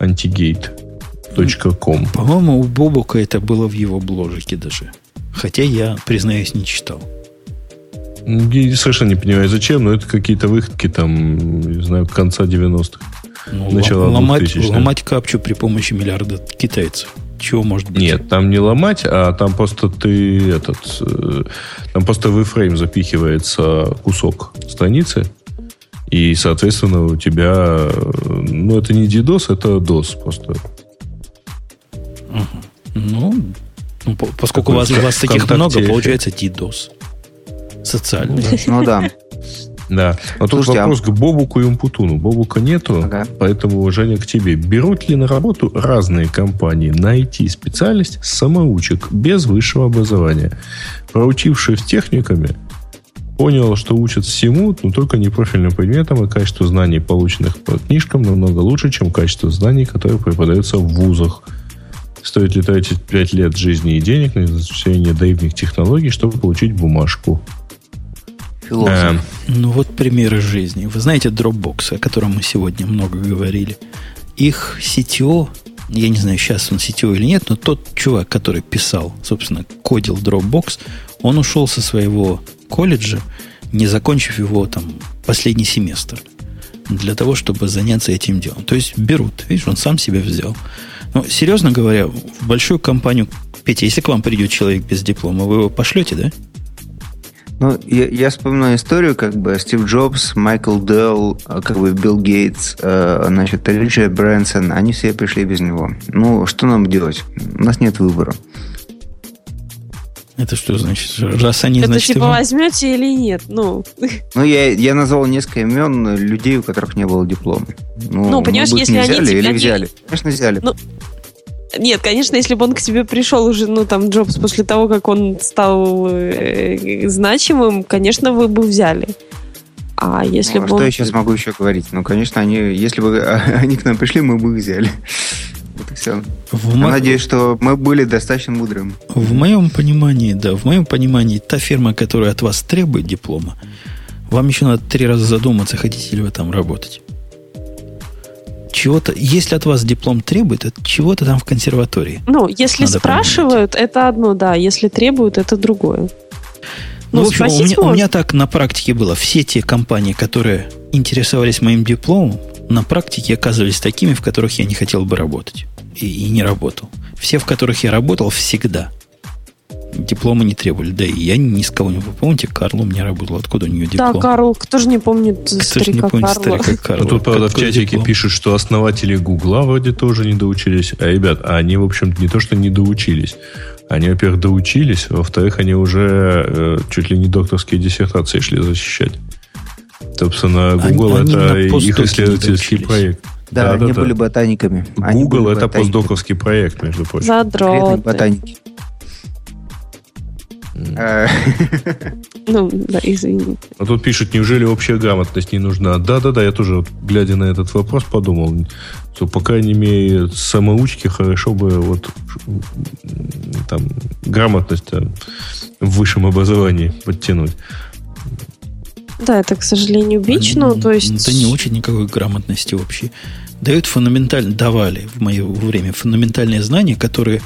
antigate.com. По-моему, у Бобука это было в его бложике даже. Хотя я, признаюсь, не читал. Я совершенно не понимаю, зачем, но это какие-то выходки там, не знаю, конца 90-х. Ну, начала ломать, ломать капчу при помощи миллиарда китайцев. Чего может быть? Нет, там не ломать, а там просто ты этот... Э, там просто в iframe запихивается кусок страницы, и, соответственно, у тебя... Ну, это не DDoS, это DOS просто. Ну, ну, поскольку у вас, у вас таких много, получается DDoS. Социальный. Ну да. Да. А тут а вопрос а... к Бобуку и Умпутуну. Бобука нету, ага. поэтому, Женя, к тебе. Берут ли на работу разные компании на IT-специальность самоучек без высшего образования, проучившие в техниками понял, что учат всему, но только не профильным предметам, и качество знаний, полученных по книжкам, намного лучше, чем качество знаний, которые преподаются в вузах. Стоит ли тратить 5 лет жизни и денег на изучение наивных технологий, чтобы получить бумажку? Э, ну вот примеры жизни. Вы знаете Dropbox, о котором мы сегодня много говорили. Их CTO, я не знаю, сейчас он CTO или нет, но тот чувак, который писал, собственно, кодил Dropbox, он ушел со своего колледжа, не закончив его там последний семестр, для того, чтобы заняться этим делом. То есть берут, видишь, он сам себя взял. Но, серьезно говоря, в большую компанию, Петя, если к вам придет человек без диплома, вы его пошлете, да? Ну, я, я вспоминаю историю, как бы Стив Джобс, Майкл Делл, э, как бы Билл Гейтс, э, значит, Ричард Брэнсон, они все пришли без него. Ну, что нам делать? У нас нет выбора. Это что значит? Раз они, Это значит, типа его... возьмете или нет? Ну, ну я, я назвал несколько имен людей, у которых не было диплома. Ну, ну понимаешь, если они... Взяли или они... взяли? Конечно, взяли. Ну, нет, конечно, если бы он к тебе пришел уже, ну, там, Джобс, после того, как он стал э, значимым, конечно, вы бы взяли. А если ну, а бы что он... я сейчас могу еще говорить? Ну, конечно, они, если бы они к нам пришли, мы бы их взяли. Вот и все. В Я мо... надеюсь, что мы были достаточно мудрым. В моем понимании, да, в моем понимании, та фирма, которая от вас требует диплома, вам еще надо три раза задуматься, хотите ли вы там работать чего-то, если от вас диплом требует, это чего-то там в консерватории. Ну, если спрашивают, понимать. это одно, да. Если требуют, это другое. Ну, ну в общем, у меня, у меня так на практике было. Все те компании, которые интересовались моим дипломом, на практике оказывались такими, в которых я не хотел бы работать. И, и не работал. Все, в которых я работал, всегда – диплома не требовали. Да и я ни с кого не помню. Помните, Карл у меня работал. Откуда у нее диплом? Да, Карл. Кто же не помнит кто старика не помнит Карла? старика Карла? Ну, тут, правда, в чатике диплом? пишут, что основатели Гугла вроде тоже не доучились. А, ребят, а они, в общем не то, что не доучились. Они, во-первых, доучились, во-вторых, они уже э, чуть ли не докторские диссертации шли защищать. Собственно, Google они, это они их исследовательский проект. Да, да они да, были да. ботаниками. Google это ботаниками. постдоковский проект, между прочим. Задроты. ботаники. Э. Ну, да, извини. А тут пишут, неужели общая грамотность не нужна? Да-да-да, я тоже, вот, глядя на этот вопрос, подумал, что, по крайней мере, самоучки хорошо бы вот там грамотность в высшем образовании подтянуть. Да, это, к сожалению, бич, но то есть... Это не очень никакой грамотности вообще. Дают фундаментально, давали в мое время фундаментальные знания, которые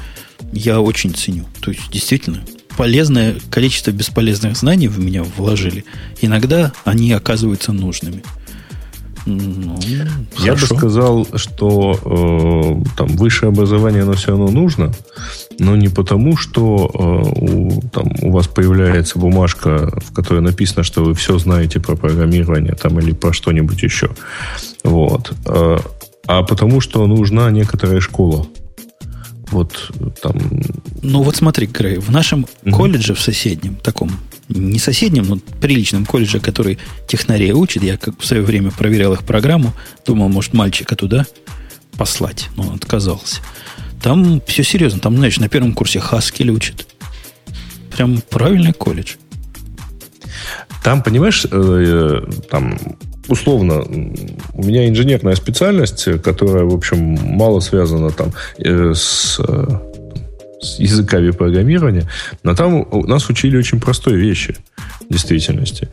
я очень ценю. То есть, действительно, полезное количество бесполезных знаний в меня вложили. Иногда они оказываются нужными. Ну, Я бы сказал, что э, там высшее образование оно все равно нужно, но не потому, что э, у, там, у вас появляется бумажка, в которой написано, что вы все знаете про программирование там, или про что-нибудь еще. Вот. Э, а потому, что нужна некоторая школа. Вот там... Ну вот смотри, Грей, в нашем угу. колледже, в соседнем, таком, не соседнем, но приличном колледже, который технарей учит, я как в свое время проверял их программу, думал, может, мальчика туда послать, но он отказался. Там все серьезно, там, знаешь, на первом курсе Haskell учат. Прям правильный колледж. Там, понимаешь, э, э, там условно, у меня инженерная специальность, которая, в общем, мало связана там э, с, э, с языками программирования, но там нас учили очень простой вещи в действительности.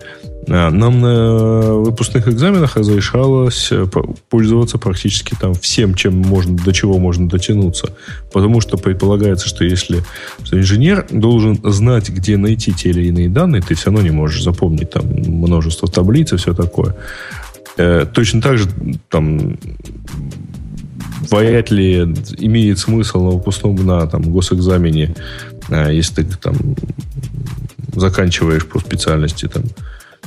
А, нам на выпускных экзаменах разрешалось э, пользоваться практически там всем, чем можно, до чего можно дотянуться. Потому что предполагается, что если что инженер должен знать, где найти те или иные данные, ты все равно не можешь запомнить там множество таблиц и все такое. Э, точно так же там вряд ли имеет смысл на выпускном на там, госэкзамене, э, если ты там заканчиваешь по специальности там,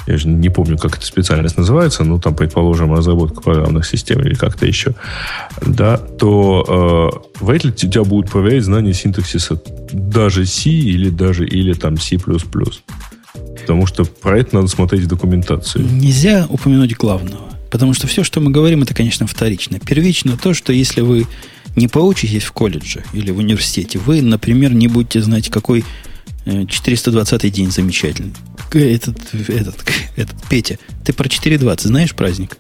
я же не помню, как эта специальность называется, но там, предположим, разработка программных систем или как-то еще, да, то э, вряд ли тебя будут проверять знания синтаксиса даже C или даже или там C++. Потому что про это надо смотреть в документации. Нельзя упомянуть главного. Потому что все, что мы говорим, это, конечно, вторично. Первично то, что если вы не поучитесь в колледже или в университете, вы, например, не будете знать, какой 420 день замечательный. Этот, этот, этот, Петя, ты про 4.20 знаешь праздник?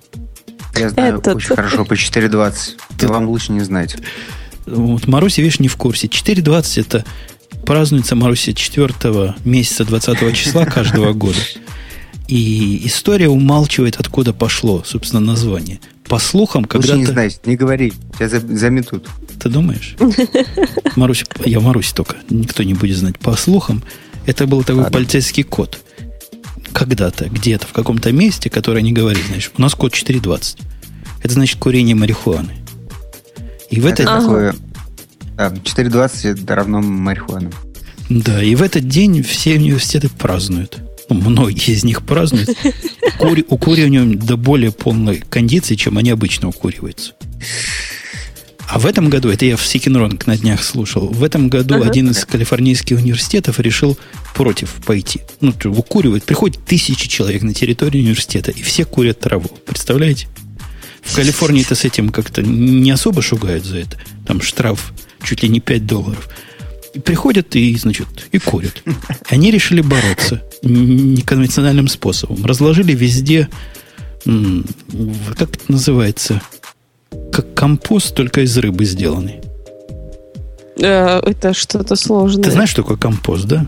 Я знаю этот. очень хорошо по 4.20. Ты... Вам лучше не знать. Вот Маруся, видишь, не в курсе. 4.20 это празднуется Маруся 4 месяца 20 числа каждого года. И история умалчивает, откуда пошло, собственно, название. По слухам, когда Лучше не знать, не говори, тебя заметут. Ты думаешь? Марусь, я Марусь только, никто не будет знать. По слухам, это был такой Ладно. полицейский код. Когда-то, где-то, в каком-то месте, которое не говорит, знаешь, у нас код 420. Это значит курение марихуаны. И в это... этот... Такое... Да, 420 это равно марихуана. Да, и в этот день все университеты празднуют. Ну, многие из них празднуют. Кури, укуриванием до более полной кондиции, чем они обычно укуриваются. А в этом году, это я в Сикинронг на днях слушал, в этом году uh-huh. один из калифорнийских университетов решил против пойти. Ну, выкуривает. Приходит тысячи человек на территорию университета, и все курят траву. Представляете? В Калифорнии-то с этим как-то не особо шугают за это. Там штраф чуть ли не 5 долларов. И приходят и, значит, и курят. Они решили бороться неконвенциональным способом. Разложили везде, как это называется, как компост, только из рыбы сделанный. Э, это что-то сложное. Ты знаешь, что такое компост, да?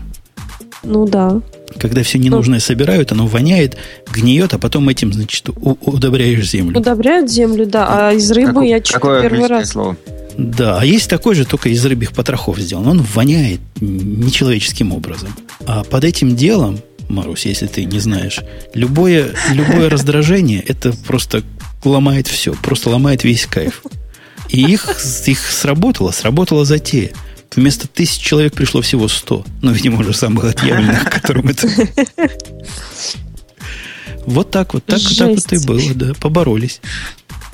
Ну да. Когда все ненужное ну, собирают, оно воняет, гниет, а потом этим, значит, удобряешь землю. Удобряют землю, да. А из рыбы как, я что-то первый раз. Слово? Да, а есть такой же, только из рыбьих потрохов сделан. Он воняет нечеловеческим образом. А под этим делом, Марусь, если ты не знаешь, любое, любое раздражение, это просто ломает все, просто ломает весь кайф. И их, их сработало, сработала затея. Вместо тысяч человек пришло всего сто. Ну, видимо, уже самых отъявленных, которым это... Вот так вот, так, так вот и было, да, поборолись.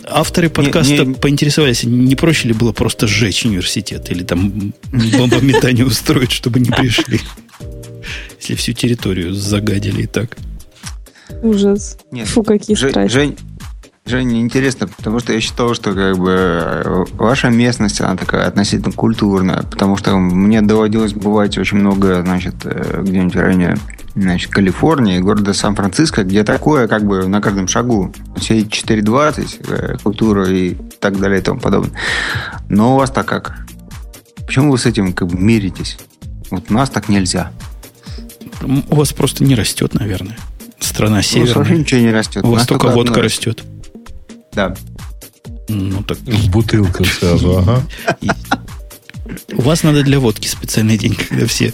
Авторы подкаста не, не... поинтересовались, не проще ли было просто сжечь университет или там бомбометание устроить, чтобы не пришли. Если всю территорию загадили и так. Ужас. Нет, Фу, какие Жень, Жень, Женя, интересно, потому что я считал, что как бы ваша местность, она такая относительно культурная, потому что мне доводилось бывать очень много, значит, э, где-нибудь в районе значит, Калифорнии, города Сан-Франциско, где такое как бы на каждом шагу. Все 4.20, э, культура и так далее и тому подобное. Но у вас-то как? Почему вы с этим как бы миритесь? Вот у нас так нельзя. У вас просто не растет, наверное. Страна северная. У вас вообще ничего не растет. У, у вас только водка растет. Да. Ну, так... Бутылка сразу, ага. У вас надо для водки специальный день, когда все,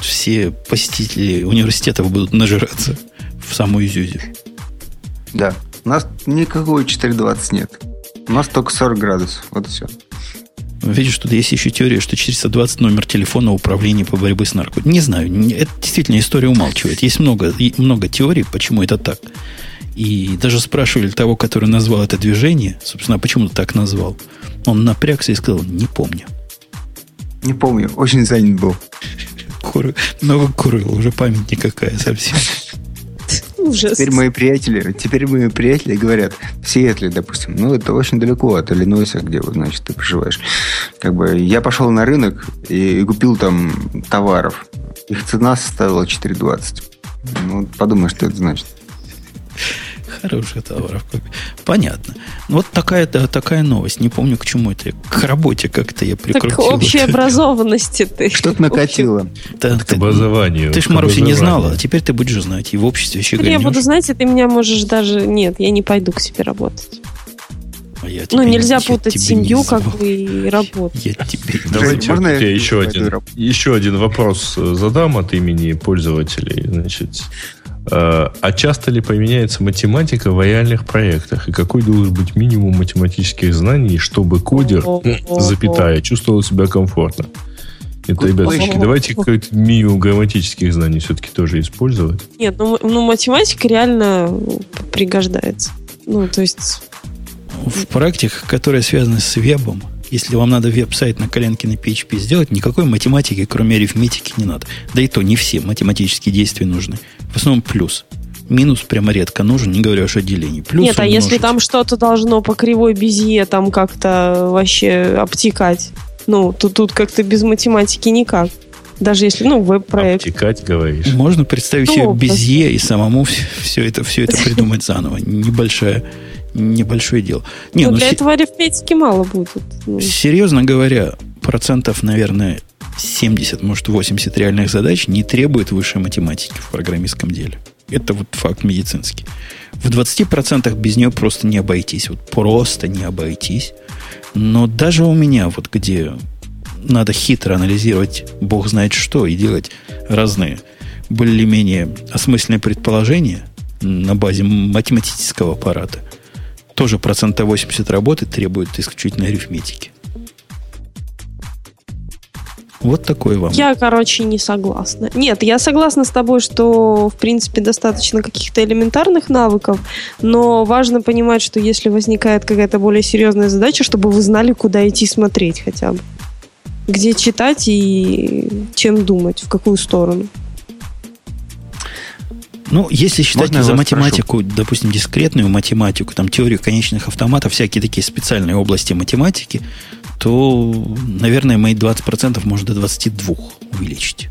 все посетители университетов будут нажираться в самую Изюзю. Да. У нас никакого 4.20 нет. У нас только 40 градусов. Вот и все. Видишь, тут есть еще теория, что 420 номер телефона управления по борьбе с наркотиками. Не знаю, это действительно история умалчивает. Есть много, много теорий, почему это так. И даже спрашивали того, который назвал это движение, собственно, почему ты так назвал. Он напрягся и сказал, не помню. Не помню, очень занят был. Куры, много курил, уже память никакая совсем. Ужас. Теперь мои приятели, теперь мои приятели говорят, в Сиэтле, допустим, ну, это очень далеко от Иллинойса, где, вот, значит, ты проживаешь. Как бы я пошел на рынок и, и купил там товаров. Их цена составила 4,20. Ну, подумай, что это значит. Хорошая товаров копия. Понятно. Вот такая, да, такая новость. Не помню, к чему это. К работе как-то я прикрутил. Так общей образованности ты. Что-то накатило. Да, к образованию. Ты ж, Маруси, не знала, а теперь ты будешь знать. И в обществе еще Я буду знать, и ты меня можешь даже... Нет, я не пойду к себе работать. А я ну, нельзя не, путать семью как бы и работу. Я тебе Давайте Можно я еще один, еще один вопрос задам от имени пользователей. Значит, Э, а часто ли применяется математика в реальных проектах? И какой должен быть минимум математических знаний, чтобы кодер, запятая, чувствовал себя комфортно? Это, ребяточки, давайте какой-то минимум грамматических знаний все-таки тоже использовать. Нет, ну, ну математика реально пригождается. Ну, то есть... В практиках, которые связаны с вебом, если вам надо веб-сайт на коленке на PHP сделать, никакой математики, кроме арифметики, не надо. Да и то не все математические действия нужны. В основном плюс. Минус прямо редко нужен, не говоря уж о делении. Плюс Нет, а если там что-то должно по кривой безе там как-то вообще обтекать, ну, тут, тут как-то без математики никак. Даже если, ну, веб-проект. Обтекать, говоришь. Можно представить ну, себе безе и самому все, все, это, все это придумать заново. Небольшая небольшое дело. Не, ну, ну, для с... этого арифметики мало будет. Ну. Серьезно говоря, процентов, наверное, 70, может 80 реальных задач не требует высшей математики в программистском деле. Это вот факт медицинский. В 20% без нее просто не обойтись. Вот просто не обойтись. Но даже у меня, вот где надо хитро анализировать бог знает что и делать разные более-менее осмысленные предположения на базе математического аппарата – тоже процента 80 работы требует исключительно арифметики. Вот такой вам. Я, короче, не согласна. Нет, я согласна с тобой, что, в принципе, достаточно каких-то элементарных навыков, но важно понимать, что если возникает какая-то более серьезная задача, чтобы вы знали, куда идти смотреть хотя бы. Где читать и чем думать, в какую сторону. Ну, если считать Можно за математику, спрошу? допустим, дискретную математику, там теорию конечных автоматов, всякие такие специальные области математики, то, наверное, мои 20% можно до 22 увеличить.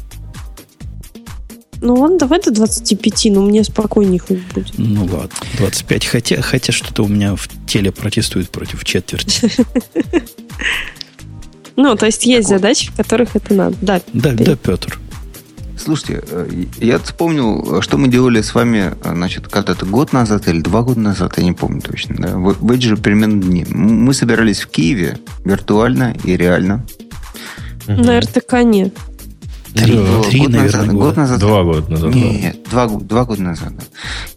Ну ладно, давай до 25, но мне спокойнее хоть будет. Ну ладно, 25. Хотя, хотя что-то у меня в теле протестует против четверти. Ну, то есть есть задачи, в которых это надо. Да, да, Петр. Слушайте, э, я вспомнил, что мы делали с вами, э, значит, когда-то год назад или два года назад, я не помню точно, да, в, в эти же переменные дни. Мы собирались в Киеве виртуально и реально. На РТК нет. Три, да. три год наверное, назад, год назад. Два года назад. Нет, два, два года назад. Да.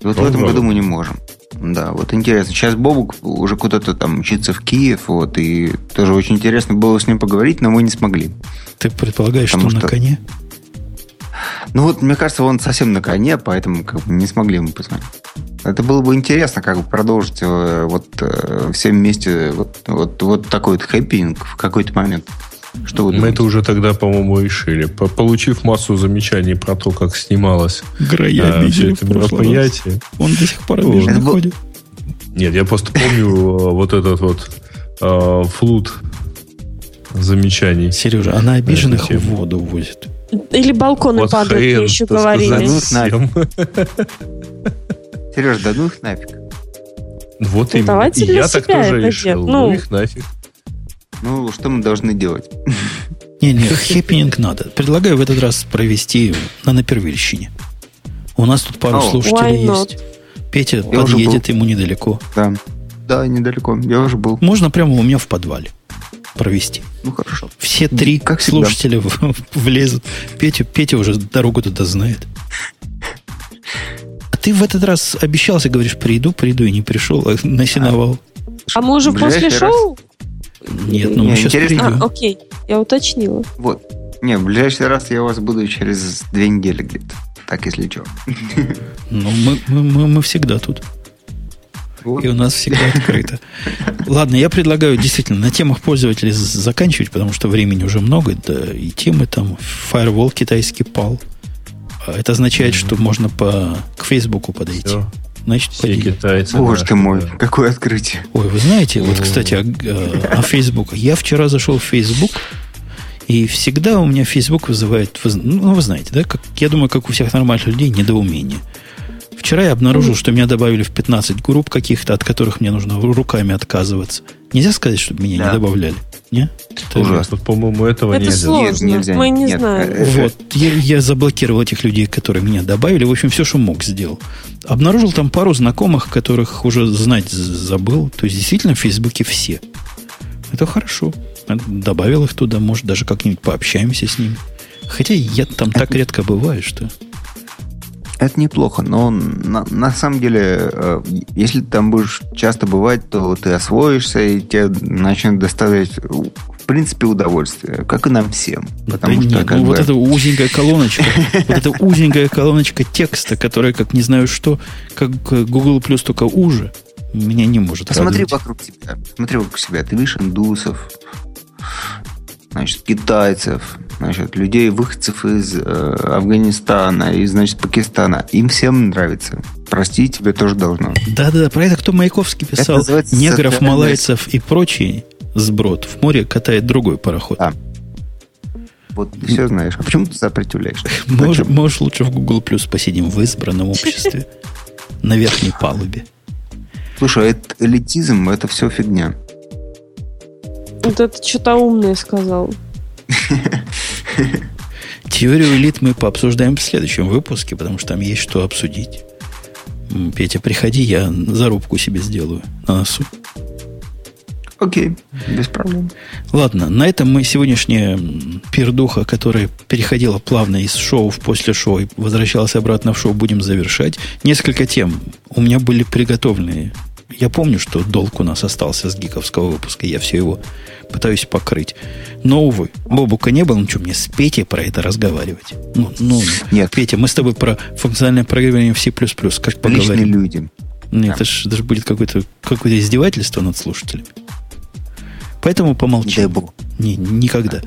И вот Два в этом году мы не можем. Да, вот интересно. Сейчас Бобук уже куда-то там учится в Киев, вот, и тоже очень интересно было с ним поговорить, но мы не смогли. Ты предполагаешь, Потому что, что на коне? Ну вот, мне кажется, он совсем на коне, поэтому как бы не смогли ему позвонить. Это было бы интересно, как бы продолжить э, вот э, все вместе вот, вот, вот такой вот хэппинг в какой-то момент. Что вы Мы это уже тогда, по-моему, решили. Получив массу замечаний про то, как снималось Грая а, все это мероприятие. Он до сих пор обиженно ходит. Нет, я просто помню э, вот этот вот э, флуд замечаний. Сережа, на обиженных воду возят. Или балконы вот падают, хрен, еще говорили. Сереж, да ну их нафиг. Вот ну, именно. И я так тоже решил. Ну, ну их нафиг. Ну, что мы должны делать? Не-не, хэппенинг надо. Предлагаю в этот раз провести на Напервильщине. У нас тут пару о, слушателей есть. Петя я подъедет, ему недалеко. Да. Да, недалеко. Я уже был. Можно прямо у меня в подвале провести. Ну, хорошо. Все три как слушателя в, влезут. Петя, Петя уже дорогу туда знает. А ты в этот раз обещался, говоришь, приду, приду, и не пришел, а насиновал. А мы уже после шоу? Нет, ну мы сейчас придем. А, окей, я уточнила. Вот. Не, в ближайший раз я у вас буду через две недели где-то. Так, если что. Ну, мы, мы, мы, мы всегда тут. Вот. И у нас всегда открыто. Ладно, я предлагаю действительно на темах пользователей заканчивать, потому что времени уже много, да и темы там. Firewall китайский пал. А это означает, mm-hmm. что можно по, к Фейсбуку подойти. Все. Значит, Все поделим. китайцы. Боже ты мой, да. какое открытие. Ой, вы знаете, вот, кстати, о, о, о Facebook. Я вчера зашел в Facebook, и всегда у меня Facebook вызывает, ну, вы знаете, да, как, я думаю, как у всех нормальных людей, недоумение. Вчера я обнаружил, что меня добавили в 15 групп каких-то, от которых мне нужно руками отказываться. Нельзя сказать, чтобы меня да. не добавляли? Не? Это ужасно. По-моему, этого это нельзя. сложно. Нет, нельзя. Мы не Нет. знаем. Э, вот. Я, я заблокировал этих людей, которые меня добавили. В общем, все, что мог, сделал. Обнаружил там пару знакомых, которых уже знать забыл. То есть, действительно, в Фейсбуке все. Это хорошо. Добавил их туда. Может, даже как-нибудь пообщаемся с ними. Хотя я там так редко бываю, что... Это неплохо, но на, на самом деле, э, если ты там будешь часто бывать, то ты освоишься, и тебе начнет доставлять, в принципе, удовольствие, как и нам всем. Потому да что, нет, ну, бы... вот эта узенькая колоночка, вот эта узенькая колоночка текста, которая, как не знаю что, как Google Plus только уже, меня не может Посмотри вокруг себя, смотри вокруг себя, ты видишь индусов, значит, китайцев, значит, людей, выходцев из э, Афганистана и, значит, Пакистана. Им всем нравится. Прости, тебе тоже должно. Да-да-да, про это кто Маяковский писал. Негров, малайцев и прочие сброд в море катает другой пароход. Да. Вот ты все знаешь. А почему ты сопротивляешься? Можешь, можешь лучше в Google Plus посидим в избранном обществе на верхней палубе. Слушай, это элитизм, это все фигня. Вот это что-то умное сказал. Теорию элит мы пообсуждаем в следующем выпуске, потому что там есть что обсудить. Петя, приходи, я зарубку себе сделаю на носу. Окей, без проблем. Ладно, на этом мы сегодняшняя пердуха, которая переходила плавно из шоу в после шоу и возвращалась обратно в шоу, будем завершать. Несколько тем у меня были приготовленные я помню, что долг у нас остался с гиковского выпуска. Я все его пытаюсь покрыть. Но, увы, Бобука не было. Ну что, мне с Петей про это разговаривать? Ну, ну Нет. Петя, мы с тобой про функциональное программирование в C++. Как поговорим? Личные люди. Нет, да. это же это ж будет какое-то какое издевательство над слушателями. Поэтому помолчи. Не, никогда.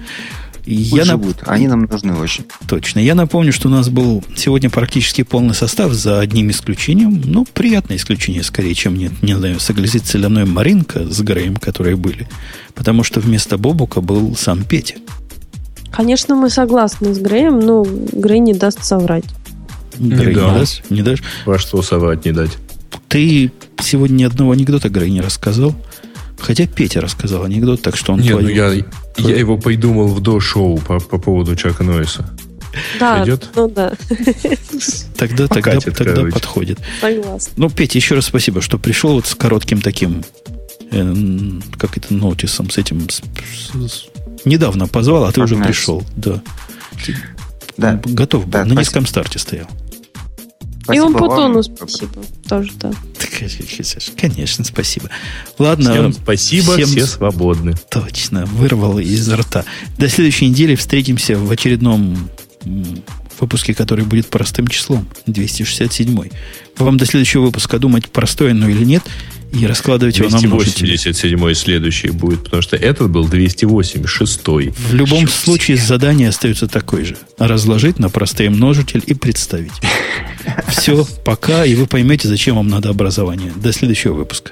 Я нап... Они нам нужны очень. Точно. Я напомню, что у нас был сегодня практически полный состав, за одним исключением. Ну, приятное исключение, скорее, чем, не, не знаю, согласится ли мной Маринка с Греем, которые были. Потому что вместо Бобука был сам Петя. Конечно, мы согласны с Греем, но Грей не даст соврать. Грей не, не даст? Не дашь? Во что соврать не дать? Ты сегодня ни одного анекдота Грей не рассказал. Хотя Петя рассказал анекдот, так что он Нет, ну я, я его придумал в до-шоу по, по поводу Чака Нойса. Да, Пойдет? ну да. Тогда, тогда, тогда подходит. Согласна. Ну, Петя, еще раз спасибо, что пришел вот с коротким таким, э, как это, нотисом, с этим. С, с, недавно позвал, а ты уже пришел. Да. Да. Готов был. Да, на низком старте стоял. Спасибо И он Путону спасибо. Тоже, да. Конечно, спасибо. Ладно. Всем спасибо, всем все свободны. Точно, вырвал из рта. До следующей недели встретимся в очередном выпуске, который будет простым числом, 267. Вам до следующего выпуска думать, простой оно или нет, и раскладывать его на множители. 287 следующий будет, потому что этот был 286. В любом Черт случае задание остается такое же. Разложить на простые множитель и представить. Все, пока, и вы поймете, зачем вам надо образование. До следующего выпуска.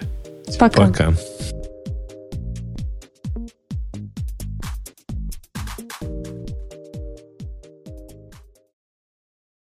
Пока. Пока.